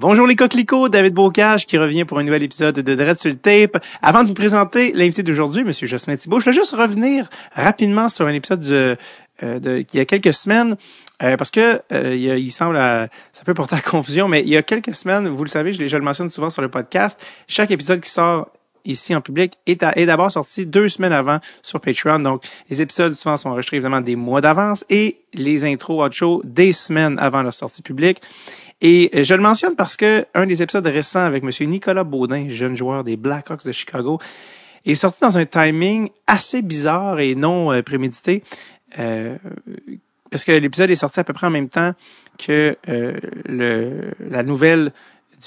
Bonjour les coquelicots, David Bocage qui revient pour un nouvel épisode de Dread sur le tape. Avant de vous présenter l'invité d'aujourd'hui, Monsieur Jocelyn Thibault, je vais juste revenir rapidement sur un épisode de, euh, il y a quelques semaines. Euh, parce que euh, il, semble, ça peut porter à confusion, mais il y a quelques semaines, vous le savez, je, le mentionne souvent sur le podcast, chaque épisode qui sort ici en public est, d'abord sorti deux semaines avant sur Patreon. Donc, les épisodes souvent sont enregistrés évidemment des mois d'avance et les intros hot des semaines avant leur sortie publique. Et je le mentionne parce que un des épisodes récents avec M. Nicolas Baudin, jeune joueur des Blackhawks de Chicago, est sorti dans un timing assez bizarre et non euh, prémédité. Euh, parce que l'épisode est sorti à peu près en même temps que euh, le, la nouvelle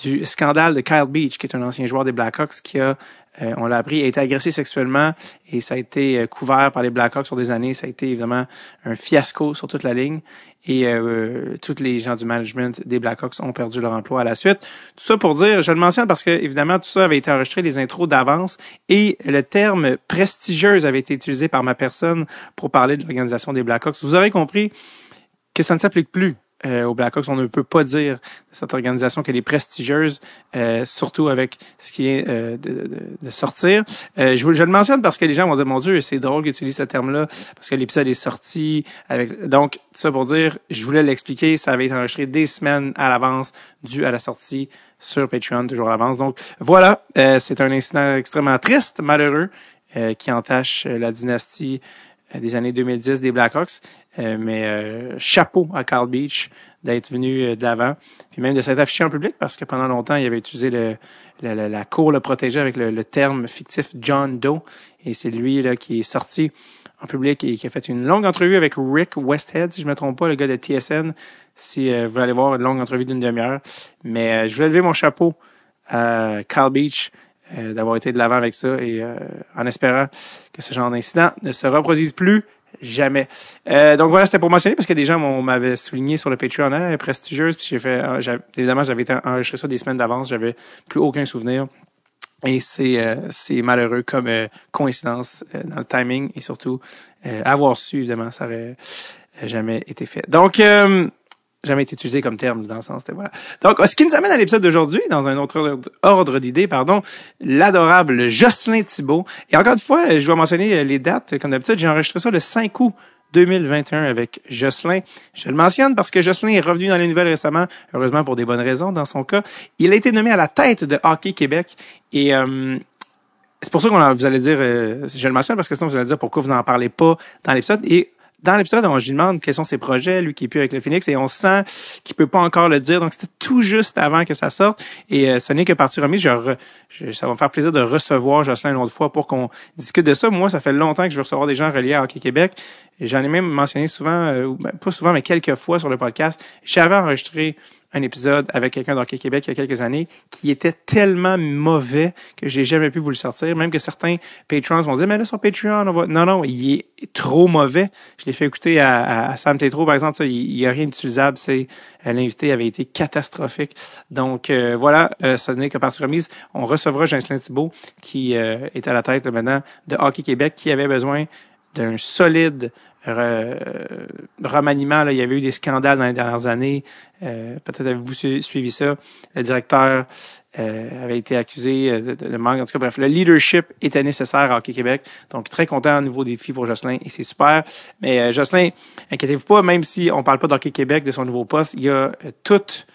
du scandale de Kyle Beach, qui est un ancien joueur des Blackhawks, qui a euh, on l'a appris, a été agressé sexuellement et ça a été euh, couvert par les Blackhawks sur des années. Ça a été évidemment un fiasco sur toute la ligne et euh, tous les gens du management des Blackhawks ont perdu leur emploi à la suite. Tout ça pour dire, je le mentionne parce que évidemment tout ça avait été enregistré, les intros d'avance et le terme prestigieuse avait été utilisé par ma personne pour parler de l'organisation des Blackhawks. Vous aurez compris que ça ne s'applique plus euh, aux Blackhawks. On ne peut pas dire de cette organisation qu'elle est prestigieuse, euh, surtout avec ce qui est euh, de, de, sortir. Euh, je, je, le mentionne parce que les gens vont dire, mon Dieu, c'est drôle qu'ils utilisent ce terme-là parce que l'épisode est sorti. avec Donc, ça pour dire, je voulais l'expliquer, ça avait été enregistré des semaines à l'avance dû à la sortie sur Patreon, toujours à l'avance. Donc, voilà, c'est un incident extrêmement triste, malheureux, qui entache la dynastie des années 2010 des Blackhawks. Euh, mais euh, chapeau à Carl Beach d'être venu euh, de l'avant, puis même de s'être affiché en public parce que pendant longtemps il avait utilisé le, la cour le protéger avec le, terme fictif John Doe. Et c'est lui là qui est sorti en public et qui a fait une longue entrevue avec Rick Westhead si je me trompe pas le gars de TSN si vous voulez aller voir une longue entrevue d'une demi-heure. Mais je voulais lever mon chapeau à Carl Beach d'avoir été de l'avant avec ça et en espérant que ce genre d'incident ne se reproduise plus jamais. Euh, donc voilà, c'était pour mentionner parce que des gens m'avaient souligné sur le Patreon, hein, prestigieuse, puis j'ai fait, euh, évidemment, j'avais enregistré ça des semaines d'avance, j'avais plus aucun souvenir. Et c'est euh, c'est malheureux comme coïncidence dans le timing et surtout avoir su, évidemment, ça aurait jamais été fait. Donc, jamais été utilisé comme terme dans le sens voilà. Donc, ce qui nous amène à l'épisode d'aujourd'hui, dans un autre ordre d'idées, pardon, l'adorable Jocelyn Thibault. Et encore une fois, je dois mentionner les dates. Comme d'habitude, j'ai enregistré ça le 5 août 2021 avec Jocelyn. Je le mentionne parce que Jocelyn est revenu dans les nouvelles récemment, heureusement pour des bonnes raisons dans son cas. Il a été nommé à la tête de Hockey Québec et euh, c'est pour ça qu'on vous allez dire, euh, je le mentionne parce que sinon vous allez dire pourquoi vous n'en parlez pas dans l'épisode. Et dans l'épisode, on lui demande quels sont ses projets, lui qui est plus avec le Phoenix, et on sent qu'il peut pas encore le dire. Donc, c'était tout juste avant que ça sorte. Et euh, ce n'est que partie remise. Je, ça va me faire plaisir de recevoir Jocelyn une autre fois pour qu'on discute de ça. Moi, ça fait longtemps que je veux recevoir des gens reliés à Hockey Québec. J'en ai même mentionné souvent, euh, ben, pas souvent, mais quelques fois sur le podcast. J'avais enregistré un épisode avec quelqu'un d'Hockey Québec il y a quelques années qui était tellement mauvais que j'ai jamais pu vous le sortir. Même que certains patrons vont dire, mais là, sur Patreon, on va... Non, non, il est trop mauvais. Je l'ai fait écouter à, à Sam Tétro, par exemple. Ça, il n'y a rien d'utilisable. C'est euh, L'invité avait été catastrophique. Donc, euh, voilà, euh, ça n'est que partie remise. On recevra Jocelyn Thibault, qui est à la tête maintenant de Hockey Québec, qui avait besoin d'un solide remaniement. Là, il y avait eu des scandales dans les dernières années. Euh, peut-être avez-vous suivi ça. Le directeur euh, avait été accusé de, manque. En tout cas, bref, le leadership était nécessaire à Hockey Québec. Donc, très content, un nouveau défi pour Jocelyn et c'est super. Mais euh, Jocelyn, inquiétez-vous pas, même si on parle pas d'Hockey Québec, de son nouveau poste, il y a toute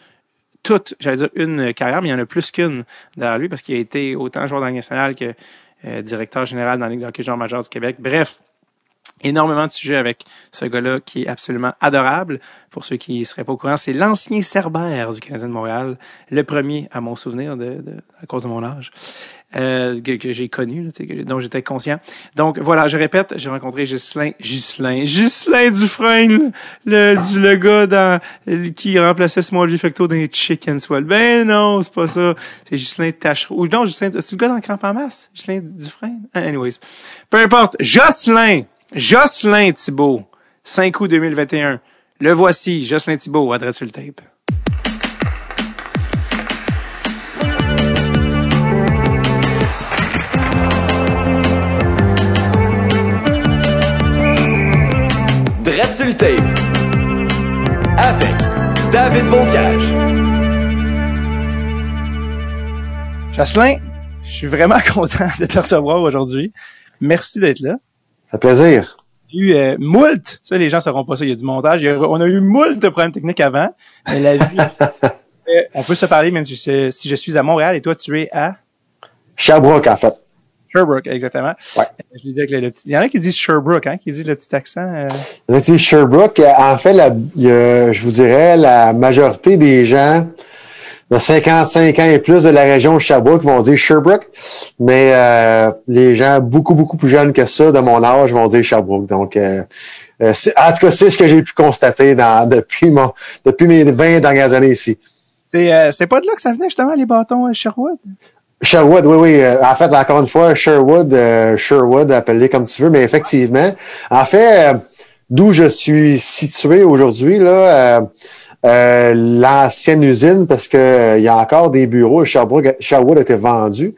toute, j'allais dire une carrière, mais il y en a plus qu'une derrière lui parce qu'il a été autant joueur dans nationale que directeur général dans la Ligue de major du Québec. Bref, énormément de sujets avec ce gars-là qui est absolument adorable. Pour ceux qui ne seraient pas au courant, c'est l'ancien Cerbère du Canadien de Montréal, le premier à mon souvenir de, de à cause de mon âge. Euh, que, j'ai connu, là, dont j'étais conscient. Donc voilà, je répète, j'ai rencontré Ghislain, Ghislain, Ghislain Dufresne, le, le gars dans, qui remplaçait Small Fecto dans les Chicken Swell. Ben non, c'est pas ça. C'est Ghislain Tachereau. Ou non, c'est le gars dans Cramp en masse? Ghislain Dufresne? Anyways. Peu importe. Jocelyn! Jocelyn Thibault, 5 août 2021. Le voici, Jocelyn Thibault, adresse sur le tape. Sur le tape. Avec David Bocage. Jocelyn, je suis vraiment content de te recevoir aujourd'hui. Merci d'être là. Fait plaisir. Il y a eu euh, moult, ça les gens ne sauront pas ça, il y a du montage. on a eu moult de problèmes techniques avant, mais la vie, euh, on peut se parler même si, si je suis à Montréal et toi tu es à? Sherbrooke en fait. Sherbrooke, exactement. Ouais. Je lui dis avec le, petit... Il y en a qui disent Sherbrooke, hein, qui disent le petit accent. Euh... Il y en a qui disent Sherbrooke. En fait, la, je vous dirais, la majorité des gens de 55 ans et plus de la région de Sherbrooke vont dire Sherbrooke, mais euh, les gens beaucoup, beaucoup plus jeunes que ça, de mon âge, vont dire Sherbrooke. Donc, euh, euh en tout cas, c'est ce que j'ai pu constater dans, depuis, mon, depuis mes 20 dernières années ici. C'est euh, pas de là que ça venait justement, les bâtons à Sherwood? Sherwood, oui, oui. Euh, en fait, encore une fois, Sherwood, euh, Sherwood, appelez comme tu veux, mais effectivement, en fait, d'où je suis situé aujourd'hui, là, euh, l'ancienne usine parce que euh, y a encore des bureaux. Sherbrooke, Sherwood a été vendu.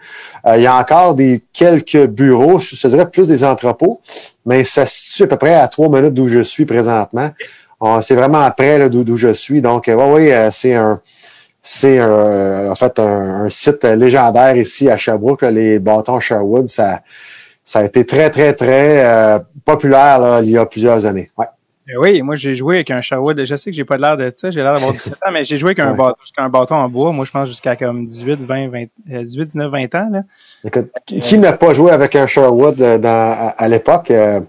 Euh, il y a encore des quelques bureaux, je dirais plus des entrepôts, mais ça se situe à peu près à trois minutes d'où je suis présentement. C'est vraiment après d'où je suis. Donc, oui, oui, c'est un c'est en fait un, site légendaire ici à Sherbrooke. les bâtons Sherwood, ça, ça a été très, très, très populaire là, il y a plusieurs années. Ouais. Ben oui, moi j'ai joué avec un Sherwood. Je sais que j'ai pas l'air de ça, j'ai l'air d'avoir 17 ans, mais j'ai joué avec un, bâton, un bâton en bois. Moi, je pense jusqu'à comme 18, 20, 20, 18, 19, 20 ans. Là. Écoute, qui, n'a pas joué avec un Sherwood euh, dans, à, l'époque? Euh,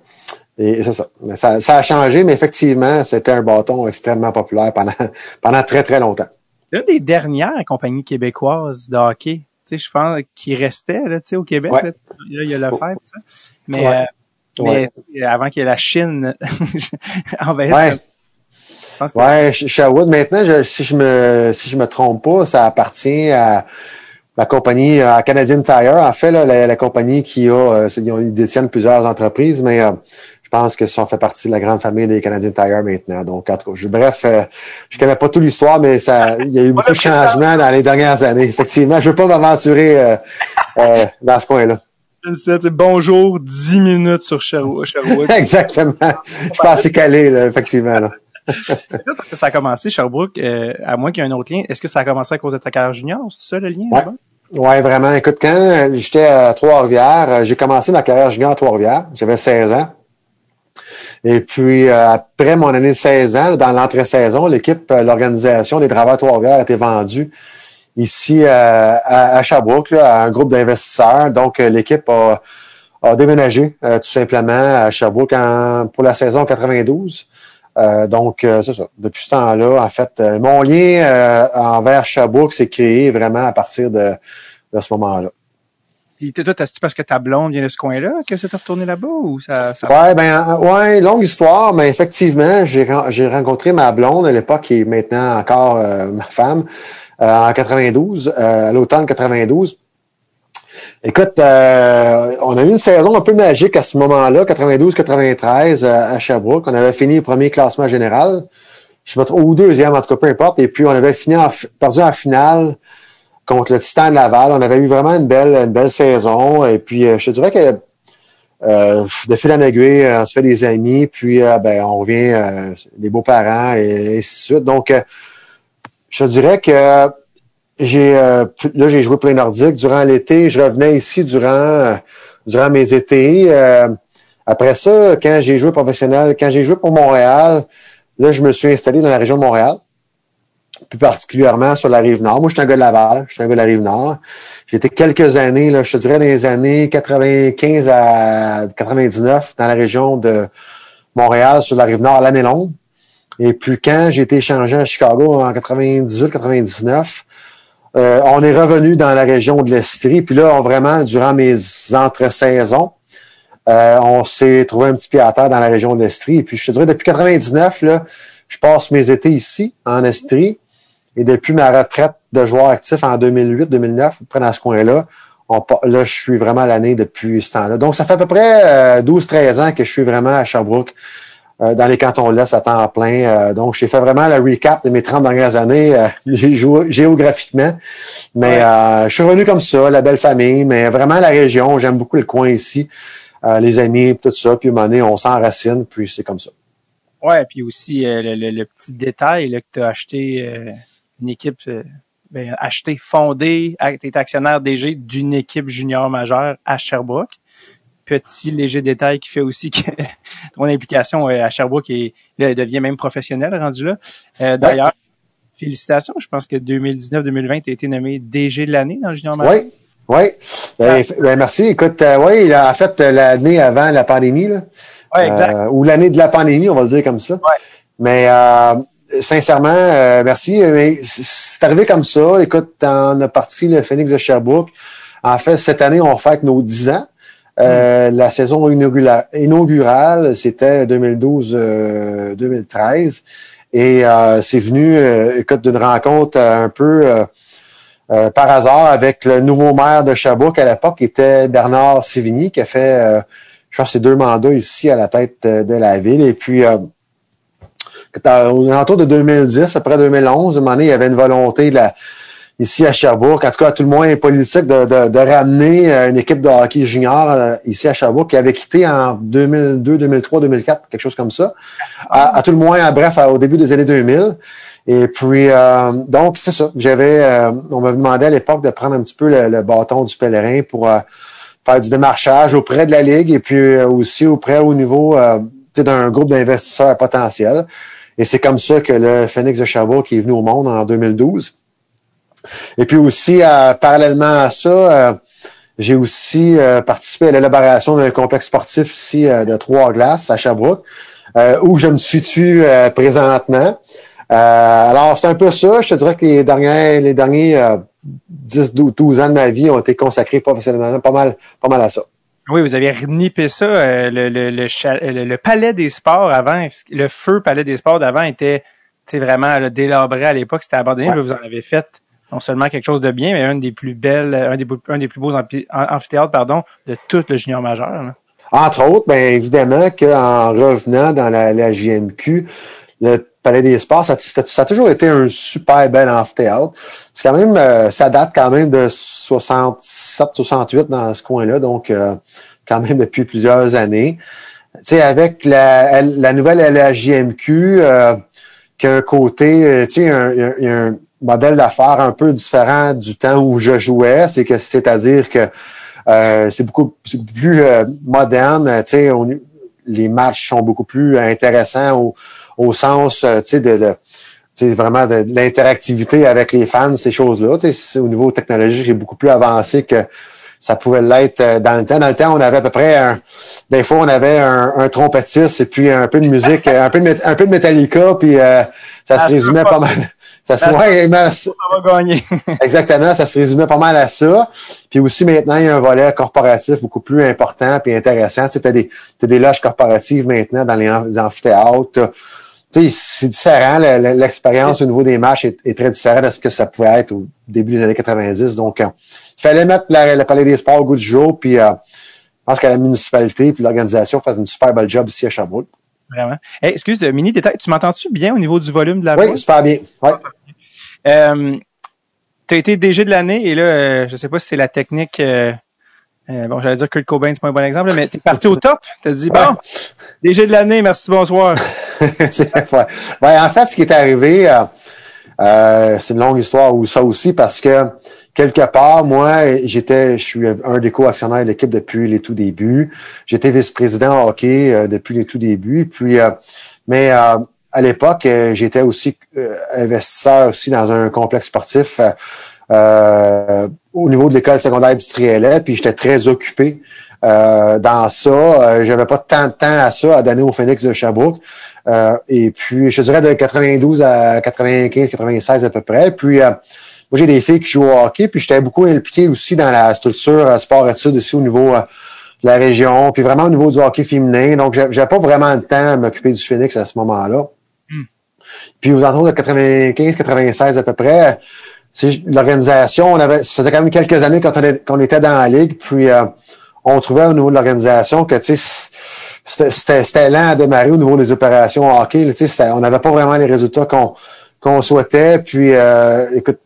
et c'est ça. ça. ça. a changé, mais effectivement, c'était un bâton extrêmement populaire pendant, pendant très, très longtemps. L'une des dernières compagnies québécoises de hockey, tu sais, je pense, qui restait là, tu sais, au Québec. Là, il y a le tout ça. Mais euh, mais avant qu'il y ait la Chine envahisse. Ouais. Ouais, Sherwood, maintenant, je, si je me si je me trompe pas, ça appartient à la compagnie à Canadian Tire. En fait, là, la, compagnie qui a, euh, ils détiennent plusieurs entreprises, mais euh, je pense que ça fait partie de la grande famille des Canadian Tire maintenant. Donc, je, bref, euh, je connais pas toute l'histoire, mais ça, il y a eu beaucoup de changements dans les dernières années. Effectivement, je veux pas m'aventurer dans ce coin-là bonjour, 10 minutes sur Sherwood. Exactement. Je suis assez calé, là, effectivement. Là. parce que ça a commencé, Sherbrooke, euh, à moins qu'il y ait un autre lien. Est-ce que ça a commencé à cause de ta carrière junior? C'est ça le lien? Ouais. Ouais, vraiment. Écoute, quand j'étais à Trois-Rivières, euh, j'ai commencé ma carrière junior à Trois-Rivières. J'avais 16 ans. Et puis, euh, après mon année de 16 ans, dans l'entrée-saison, l'équipe, l'organisation des travailleurs Trois-Rivières a été vendue ici euh, à, à, Sherbrooke, à un groupe d'investisseurs. Donc, euh, l'équipe a, a, déménagé euh, tout simplement à Sherbrooke pour la saison 92. donc, c'est ça. Depuis ce temps-là, en fait, mon lien envers Sherbrooke s'est créé vraiment à partir de, de ce moment-là. Puis toi, tu parce que ta blonde vient de ce coin-là que ça t'a retourné là-bas ou ça, ça... Ouais, ben ouais, longue histoire, mais effectivement, j'ai j'ai rencontré ma blonde à l'époque qui est maintenant encore ma femme. Euh, en 92, euh, à l'automne 92. Écoute, euh, on a eu une saison un peu magique à ce moment-là, 92-93 à Sherbrooke. On avait fini le premier classement général. Je me trouve, ou deuxième, en tout cas, peu importe. Et puis, on avait fini perdu en finale contre le Titan de Laval. On avait eu vraiment une belle, une belle saison. Et puis, je te dirais que de fil en aiguille, on se fait des amis, puis ben, on revient des beaux-parents et, ainsi de suite. Donc, je dirais que j'ai euh, là j'ai joué plein nordique durant l'été. Je revenais ici durant euh, durant mes étés. Euh, après ça, quand j'ai joué professionnel, quand j'ai joué pour Montréal, là je me suis installé dans la région de Montréal, plus particulièrement sur la rive nord. Moi, je suis un gars de Laval, je suis un gars de la rive nord. J'ai été quelques années, là, je te dirais dans les années 95 à 99 dans la région de Montréal, sur la rive nord, l'année longue. Et puis quand j'ai été échangé à Chicago en 98-99, euh, on est revenu dans la région de l'Estrie. Puis là, vraiment, durant mes entre-saisons, euh, on s'est trouvé un petit pied à terre dans la région de l'Estrie. Et puis je te dirais, depuis 99, là, je passe mes étés ici, en Estrie. Et depuis ma retraite de joueur actif en 2008-2009, près dans ce coin-là, là, je suis vraiment l'année depuis ce temps-là. Donc, ça fait à peu près 12-13 euh, ans que je suis vraiment à Sherbrooke. Euh, dans les cantons là à temps plein. Euh, donc, j'ai fait vraiment la recap de mes 30 dernières années euh, géographiquement. Mais je suis revenu comme ça, la belle famille, mais vraiment la région. J'aime beaucoup le coin ici. les amis, tout ça. Puis, à un moment donné, on s'enracine, puis c'est comme ça. Ouais, puis aussi le, petit détail là, que tu as acheté une équipe ben, acheté, fondé, été actionnaire DG d'une équipe junior majeure à Sherbrooke. Petit léger détail qui fait aussi que ton implication à Sherbrooke est, là, devient même professionnelle rendu là. Euh, d'ailleurs, félicitations. Je pense que 2019-2020, tu as été nommé DG de l'année dans le junior majeur. Oui, oui. Ben, ah. ben, merci. Écoute, euh, oui, il a fait l'année avant la pandémie. Là. Ouais, exact. Euh, ou l'année de la pandémie, on va le dire comme ça. Ouais. Mais euh, sincèrement, euh, merci. C'est arrivé comme ça. Écoute, on a parti le Phoenix de Sherbrooke. En fait, cette année, on fête nos 10 ans. Euh, mm. La saison inaugurale, c'était 2012-2013. Et c'est venu, écoute, d'une rencontre un peu par hasard avec le nouveau maire de Sherbrooke à l'époque, qui était Bernard Sévigny, qui a fait, je pense, ses deux mandats ici à la tête de la ville. Et puis, aux alentours de 2010, après 2011, à un moment donné, il y avait une volonté de la, ici à Sherbrooke, en tout cas à tout le moins politique, de, de, de ramener euh, une équipe de hockey junior euh, ici à Sherbrooke qui avait quitté en 2002, 2003, 2004, quelque chose comme ça. À, tout le moins, bref, au début des années 2000. Et puis, euh, donc, c'est ça. J'avais, on m'avait demandé à l'époque de prendre un petit peu le, bâton du pèlerin pour faire du démarchage auprès de la Ligue et puis aussi auprès au niveau d'un groupe d'investisseurs potentiels. Et c'est comme ça que le Phoenix de Sherbrooke est venu au monde en 2012. Et puis aussi, euh, parallèlement à ça, euh, j'ai aussi euh, participé à l'élaboration d'un complexe sportif ici de Trois-Glaces à Sherbrooke, où je me situe présentement. alors, c'est un peu ça. Je te dirais que les derniers, les derniers 10, 12 ans de ma vie ont été consacrés professionnellement pas mal, pas mal à ça. Oui, vous avez renippé ça. Euh, le, le, le, palais des sports avant, le feu palais des sports d'avant était vraiment délabré à l'époque, c'était abandonné. Vous en avez fait non seulement quelque chose de bien, mais un des plus belles, un des, plus beaux amphithéâtres pardon, de tout le junior majeur. Entre autres, bien évidemment qu'en revenant dans la, la JMQ, le Palais des Sports, ça, ça, a toujours été un super bel amphithéâtre. C'est quand même, euh, ça date quand même de 67, 68 dans ce coin-là, donc euh, quand même depuis plusieurs années. Tu sais, avec la, la nouvelle LHJMQ, euh, qui a un côté, euh, tu sais, un, un, modèle d'affaires un peu différent du temps où je jouais, c'est que c'est-à-dire que c'est beaucoup, plus moderne, tu sais, les matchs sont beaucoup plus intéressants au, au sens, tu sais, de, de vraiment de, l'interactivité avec les fans, ces choses-là. Au niveau technologique, c'est beaucoup plus avancé que ça pouvait l'être euh, dans le temps. Dans le temps, on avait à peu près un, des fois, on avait un, un trompettiste et puis un peu de musique, un peu de, un peu de Metallica, puis euh, ça se résumait pas, mal. Ça se, ouais, ça va gagner. exactement, ça se résumait pas mal à ça. Puis aussi maintenant, il y a un volet corporatif beaucoup plus important puis intéressant. Tu sais, as des, as des loges corporatives maintenant dans les, amphithéâtres c'est différent. L'expérience au niveau des matchs est, très différente de ce que ça pouvait être au début des années 90. Donc, euh, il fallait mettre le Palais des Sports au goût du jour. Puis, euh, je pense que la municipalité puis l'organisation fait une super belle job ici à Sherbrooke. Vraiment. Hey, excuse, de mini détail, tu m'entends-tu bien au niveau du volume de la voix? Oui, super bien. Ouais. Euh, tu as été DG de l'année et là, euh, je sais pas si c'est la technique euh, bon, j'allais dire que Kurt Cobain, c'est pas un bon exemple, mais t'es parti au top. T'as dit, bon, DG de l'année, merci, bonsoir. ben, en fait, ce qui est arrivé, euh, euh, c'est une longue histoire ou ça aussi, parce que quelque part, moi, j'étais, je suis un des co-actionnaires de l'équipe depuis les tout débuts. J'étais vice-président hockey depuis les tout débuts. Puis, mais à l'époque, j'étais aussi investisseur aussi dans un complexe sportif euh, au niveau de l'école secondaire du Trielet, puis j'étais très occupé euh, dans ça. Euh, J'avais pas tant de temps à ça à donner au Phoenix de Sherbrooke. Euh, et puis, je dirais de 92 à 95, 96 à peu près. Puis, moi, j'ai des filles qui jouent au hockey, puis j'étais beaucoup impliqué aussi dans la structure sport-études ici au niveau de la région, puis vraiment au niveau du hockey féminin. Donc, j'avais pas vraiment le temps à m'occuper du Phoenix à ce moment-là. Hmm. Puis, aux alentours de 95, 96 à peu près, l'organisation, on avait, ça faisait quand même quelques années qu'on était dans la ligue, puis euh, on trouvait au niveau de l'organisation que c'était lent à démarrer au niveau des opérations hockey. on n'avait pas vraiment les résultats qu'on souhaitait. Puis, euh, écoute,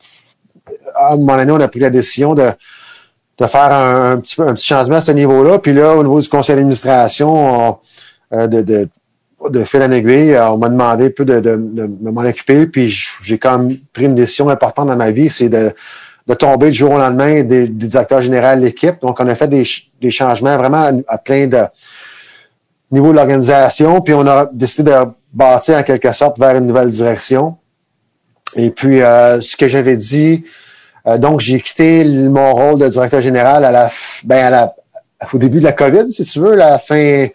à un moment donné, on a pris la décision de, de faire un, petit, un petit changement à ce niveau-là. Puis là, au niveau du conseil d'administration, euh, de, de de fil en aiguille, on m'a demandé peu de, de, de m'en occuper, puis j'ai quand même pris une décision importante dans ma vie, c'est de, de tomber du jour au lendemain des, des directeurs généraux de l'équipe. Donc, on a fait des, des changements vraiment à, plein de niveau de l'organisation, puis on a décidé de bâtir en quelque sorte vers une nouvelle direction. Et puis, euh, ce que j'avais dit, euh, donc j'ai quitté mon rôle de directeur général à la, ben à au début de la COVID, si tu veux, la fin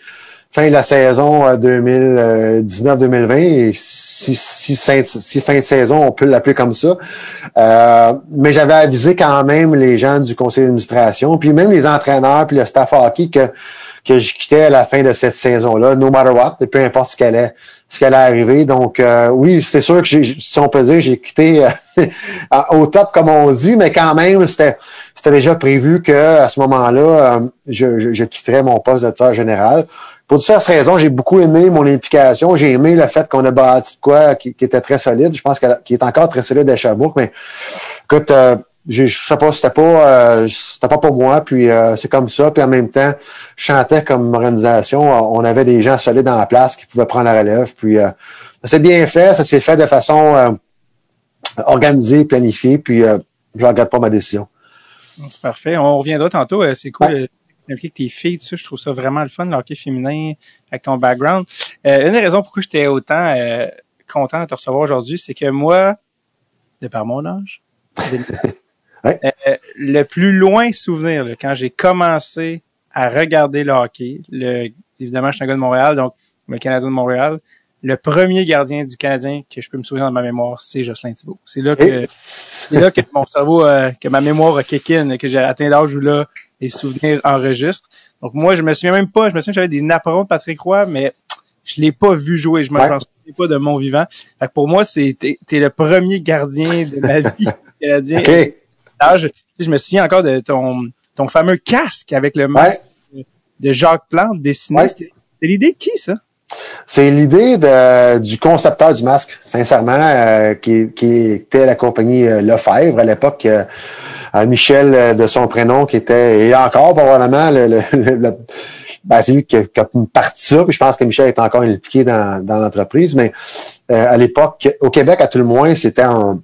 fin de la saison 2019-2020, euh, si, si, fin de saison, on peut l'appeler comme ça. Mais j'avais avisé quand même les gens du conseil d'administration, puis même les entraîneurs, puis le staff hockey que, que je quittais à la fin de cette saison-là, no matter what, et peu importe ce qu'elle est ce qu'elle arriver. Donc euh, oui, c'est sûr que si on peut dire, j'ai quitté au top comme on dit, mais quand même, c'était c'était déjà prévu que à ce moment-là, je, je, je, quitterais mon poste de directeur général. Pour diverses raisons, j'ai beaucoup aimé mon implication. J'ai aimé le fait qu'on a bâti quoi qui, était très solide. Je pense qu'il est encore très solide à Sherbrooke, mais écoute, euh, je sais pas, c'était pas euh, c'était pas pour moi, puis euh, c'est comme ça. Puis en même temps, je chantais comme organisation. On avait des gens solides en place qui pouvaient prendre la relève. Puis ça s'est bien fait, ça s'est fait de façon organisée, planifiée, puis je regrette pas ma décision. C'est parfait. On reviendra tantôt. C'est cool avec tes filles, tout ça, je trouve ça vraiment le fun, le hockey féminin, avec ton background. Euh, une des raisons pourquoi j'étais autant euh, content de te recevoir aujourd'hui, c'est que moi, de par mon âge, euh, le plus loin souvenir, quand j'ai commencé à regarder le hockey, le, évidemment, je suis un gars de Montréal, donc le Canadien de Montréal, le premier gardien du Canadien que je peux me souvenir dans ma mémoire, c'est Jocelyn Thibault. C'est là que, c'est là que mon cerveau, que ma mémoire a kick in, que j'ai atteint l'âge où là, les souvenirs enregistrent. Donc moi, je me souviens même pas, je me souviens que j'avais des napperons de Patrick Roy, mais je l'ai pas vu jouer, je me souviens pas de mon vivant. Fait que pour moi, c'est t'es, le premier gardien de ma vie canadien. Okay. Je, je, me souviens encore de ton ton fameux casque avec le masque de Jacques Plante dessiné. C'était l'idée de qui ça? C'est l'idée du concepteur du masque, sincèrement, euh, qui, qui, était la compagnie euh, Lefebvre à l'époque. Euh, Michel de son prénom qui était et encore probablement le, le, ben, c'est lui qui a, qui a, parti ça puis je pense que Michel est encore impliqué dans, dans l'entreprise mais euh, à l'époque au Québec à tout le moins c'était un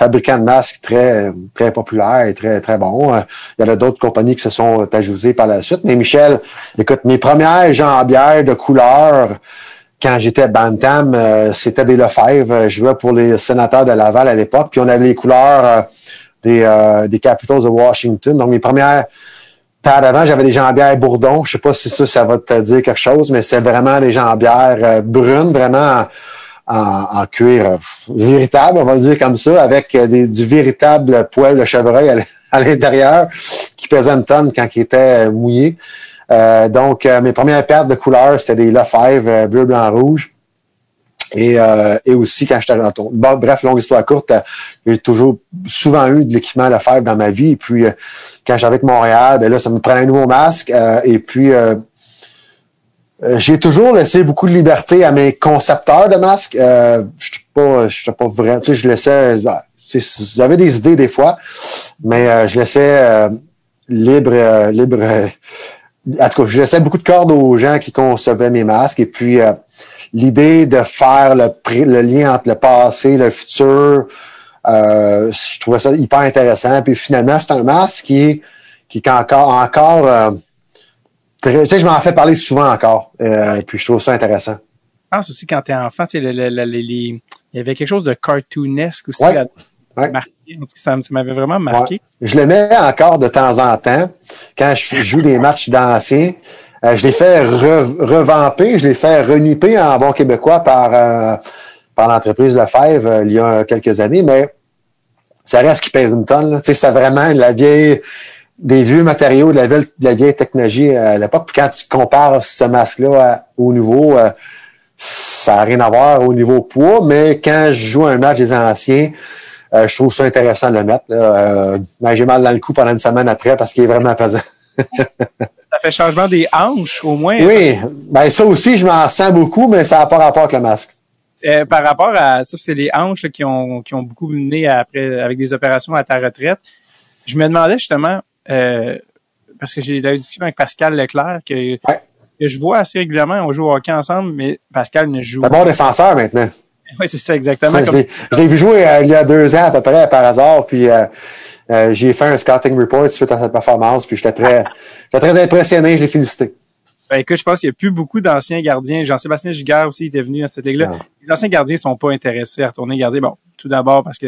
fabricant de masques très très populaire et très très bon euh, il y a d'autres compagnies qui se sont ajoutées par la suite mais Michel écoute mes premières jambières de couleur quand j'étais Bantam, c'était des Lefebvre. Je jouais pour les sénateurs de Laval à l'époque, puis on avait les couleurs des, euh, des Capitals de Washington. Donc, mes premières paires d'avant, j'avais des jambières Bourdon. Je sais pas si ça, ça va te dire quelque chose, mais c'est vraiment des jambières euh, brunes, vraiment en, cuir euh, véritable, on va le dire comme ça, avec des, du véritable poil de chevreuil à, l'intérieur qui pesait une tonne quand il était mouillé. donc, mes premières paires de couleurs, c'était des Lefebvre bleu, blanc, rouge. Et, euh, et aussi quand j'étais dans ton... bref, longue histoire courte, euh, j'ai toujours souvent eu de l'équipement à dans ma vie. Et puis euh, quand j'étais avec Montréal, ben là, ça me prenait un nouveau masque. et puis j'ai toujours laissé beaucoup de liberté à mes concepteurs de masques. Euh, je suis pas, je pas vraiment. Tu sais, je laissais. J'avais des idées des fois, mais je laissais libre, libre. en tout cas, je laissais beaucoup de cordes aux gens qui concevaient mes masques. Et puis l'idée de faire le, lien entre le passé le futur, euh, je trouvais ça hyper intéressant. Puis finalement, c'est un masque qui, qui est encore, encore euh, très, tu sais, je m'en fais parler souvent encore. Euh, puis je trouve ça intéressant. Je pense aussi quand t'es enfant, tu sais, il y avait quelque chose de cartoonesque aussi. Ouais. Ouais. Marqué. Ça, m'avait vraiment marqué. Je le mets encore de temps en temps quand je joue des matchs d'anciens. Euh, je l'ai fait revamper, je l'ai fait reniper en bon québécois par, euh, par l'entreprise Lefebvre euh, il y a quelques années, mais ça reste qui pèse une tonne. Tu sais, c'est vraiment la vieille, des vieux matériaux, de la vieille, de la vieille technologie à l'époque. Puis quand tu compares ce masque-là au nouveau, ça n'a rien à voir au niveau poids, mais quand je joue un match des anciens, je trouve ça intéressant de le mettre. Ben, j'ai mal dans le cou pendant une semaine après parce qu'il est vraiment pesant. ça fait changement des hanches, au moins. Oui, ben ça aussi, je m'en sens beaucoup, mais ça n'a pas rapport avec le masque. Euh, par rapport à ça, c'est les hanches qui ont qui ont beaucoup mené après avec des opérations à ta retraite. Je me demandais justement euh, parce que j'ai eu discussion avec Pascal Leclerc que que je vois assez régulièrement. On joue au hockey ensemble, mais Pascal ne joue. C'est un bon défenseur maintenant. Oui, c'est ça, exactement. Je Comme... l'ai- je l'ai vu jouer euh, il y a deux ans à peu près par hasard, puis euh, j'ai fait un scouting report suite à cette performance, puis j'étais très, très impressionné, je l'ai félicité. Ben, écoute, je pense qu'il n'y a plus beaucoup d'anciens gardiens. Jean-Sébastien Giguère aussi était venu à cette ligue-là. Non. Les anciens gardiens sont pas intéressés à retourner garder. Bon, tout d'abord parce que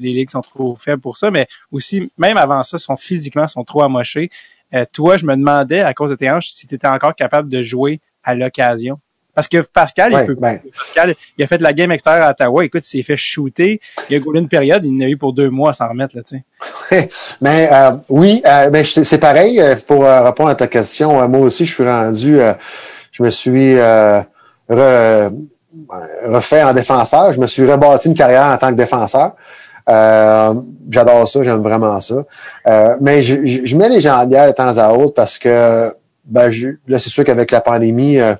les ligues sont trop faibles pour ça, mais aussi, même avant ça, sont physiquement sont trop amochés. Euh, toi, je me demandais, à cause de tes hanches, si tu étais encore capable de jouer à l'occasion. Parce que Pascal, Ouais, il peut ben. Pascal, il a fait de la game extérieure à Ottawa. Écoute, il s'est fait shooter. Il a goulé une période, il en a eu pour deux mois à s'en remettre, là, tu sais. Mais euh, oui, euh, mais c'est c'est pareil euh, pour euh, répondre à ta question. euh, moi aussi, je suis rendu, euh, je me suis euh, re- refait en défenseur. Je me suis rebâti une carrière en tant que défenseur. Euh, J'adore ça, j'aime vraiment ça. Euh, mais je, je- je mets les jambières de temps à autre parce que ben, je- là, c'est sûr qu'avec la pandémie, euh,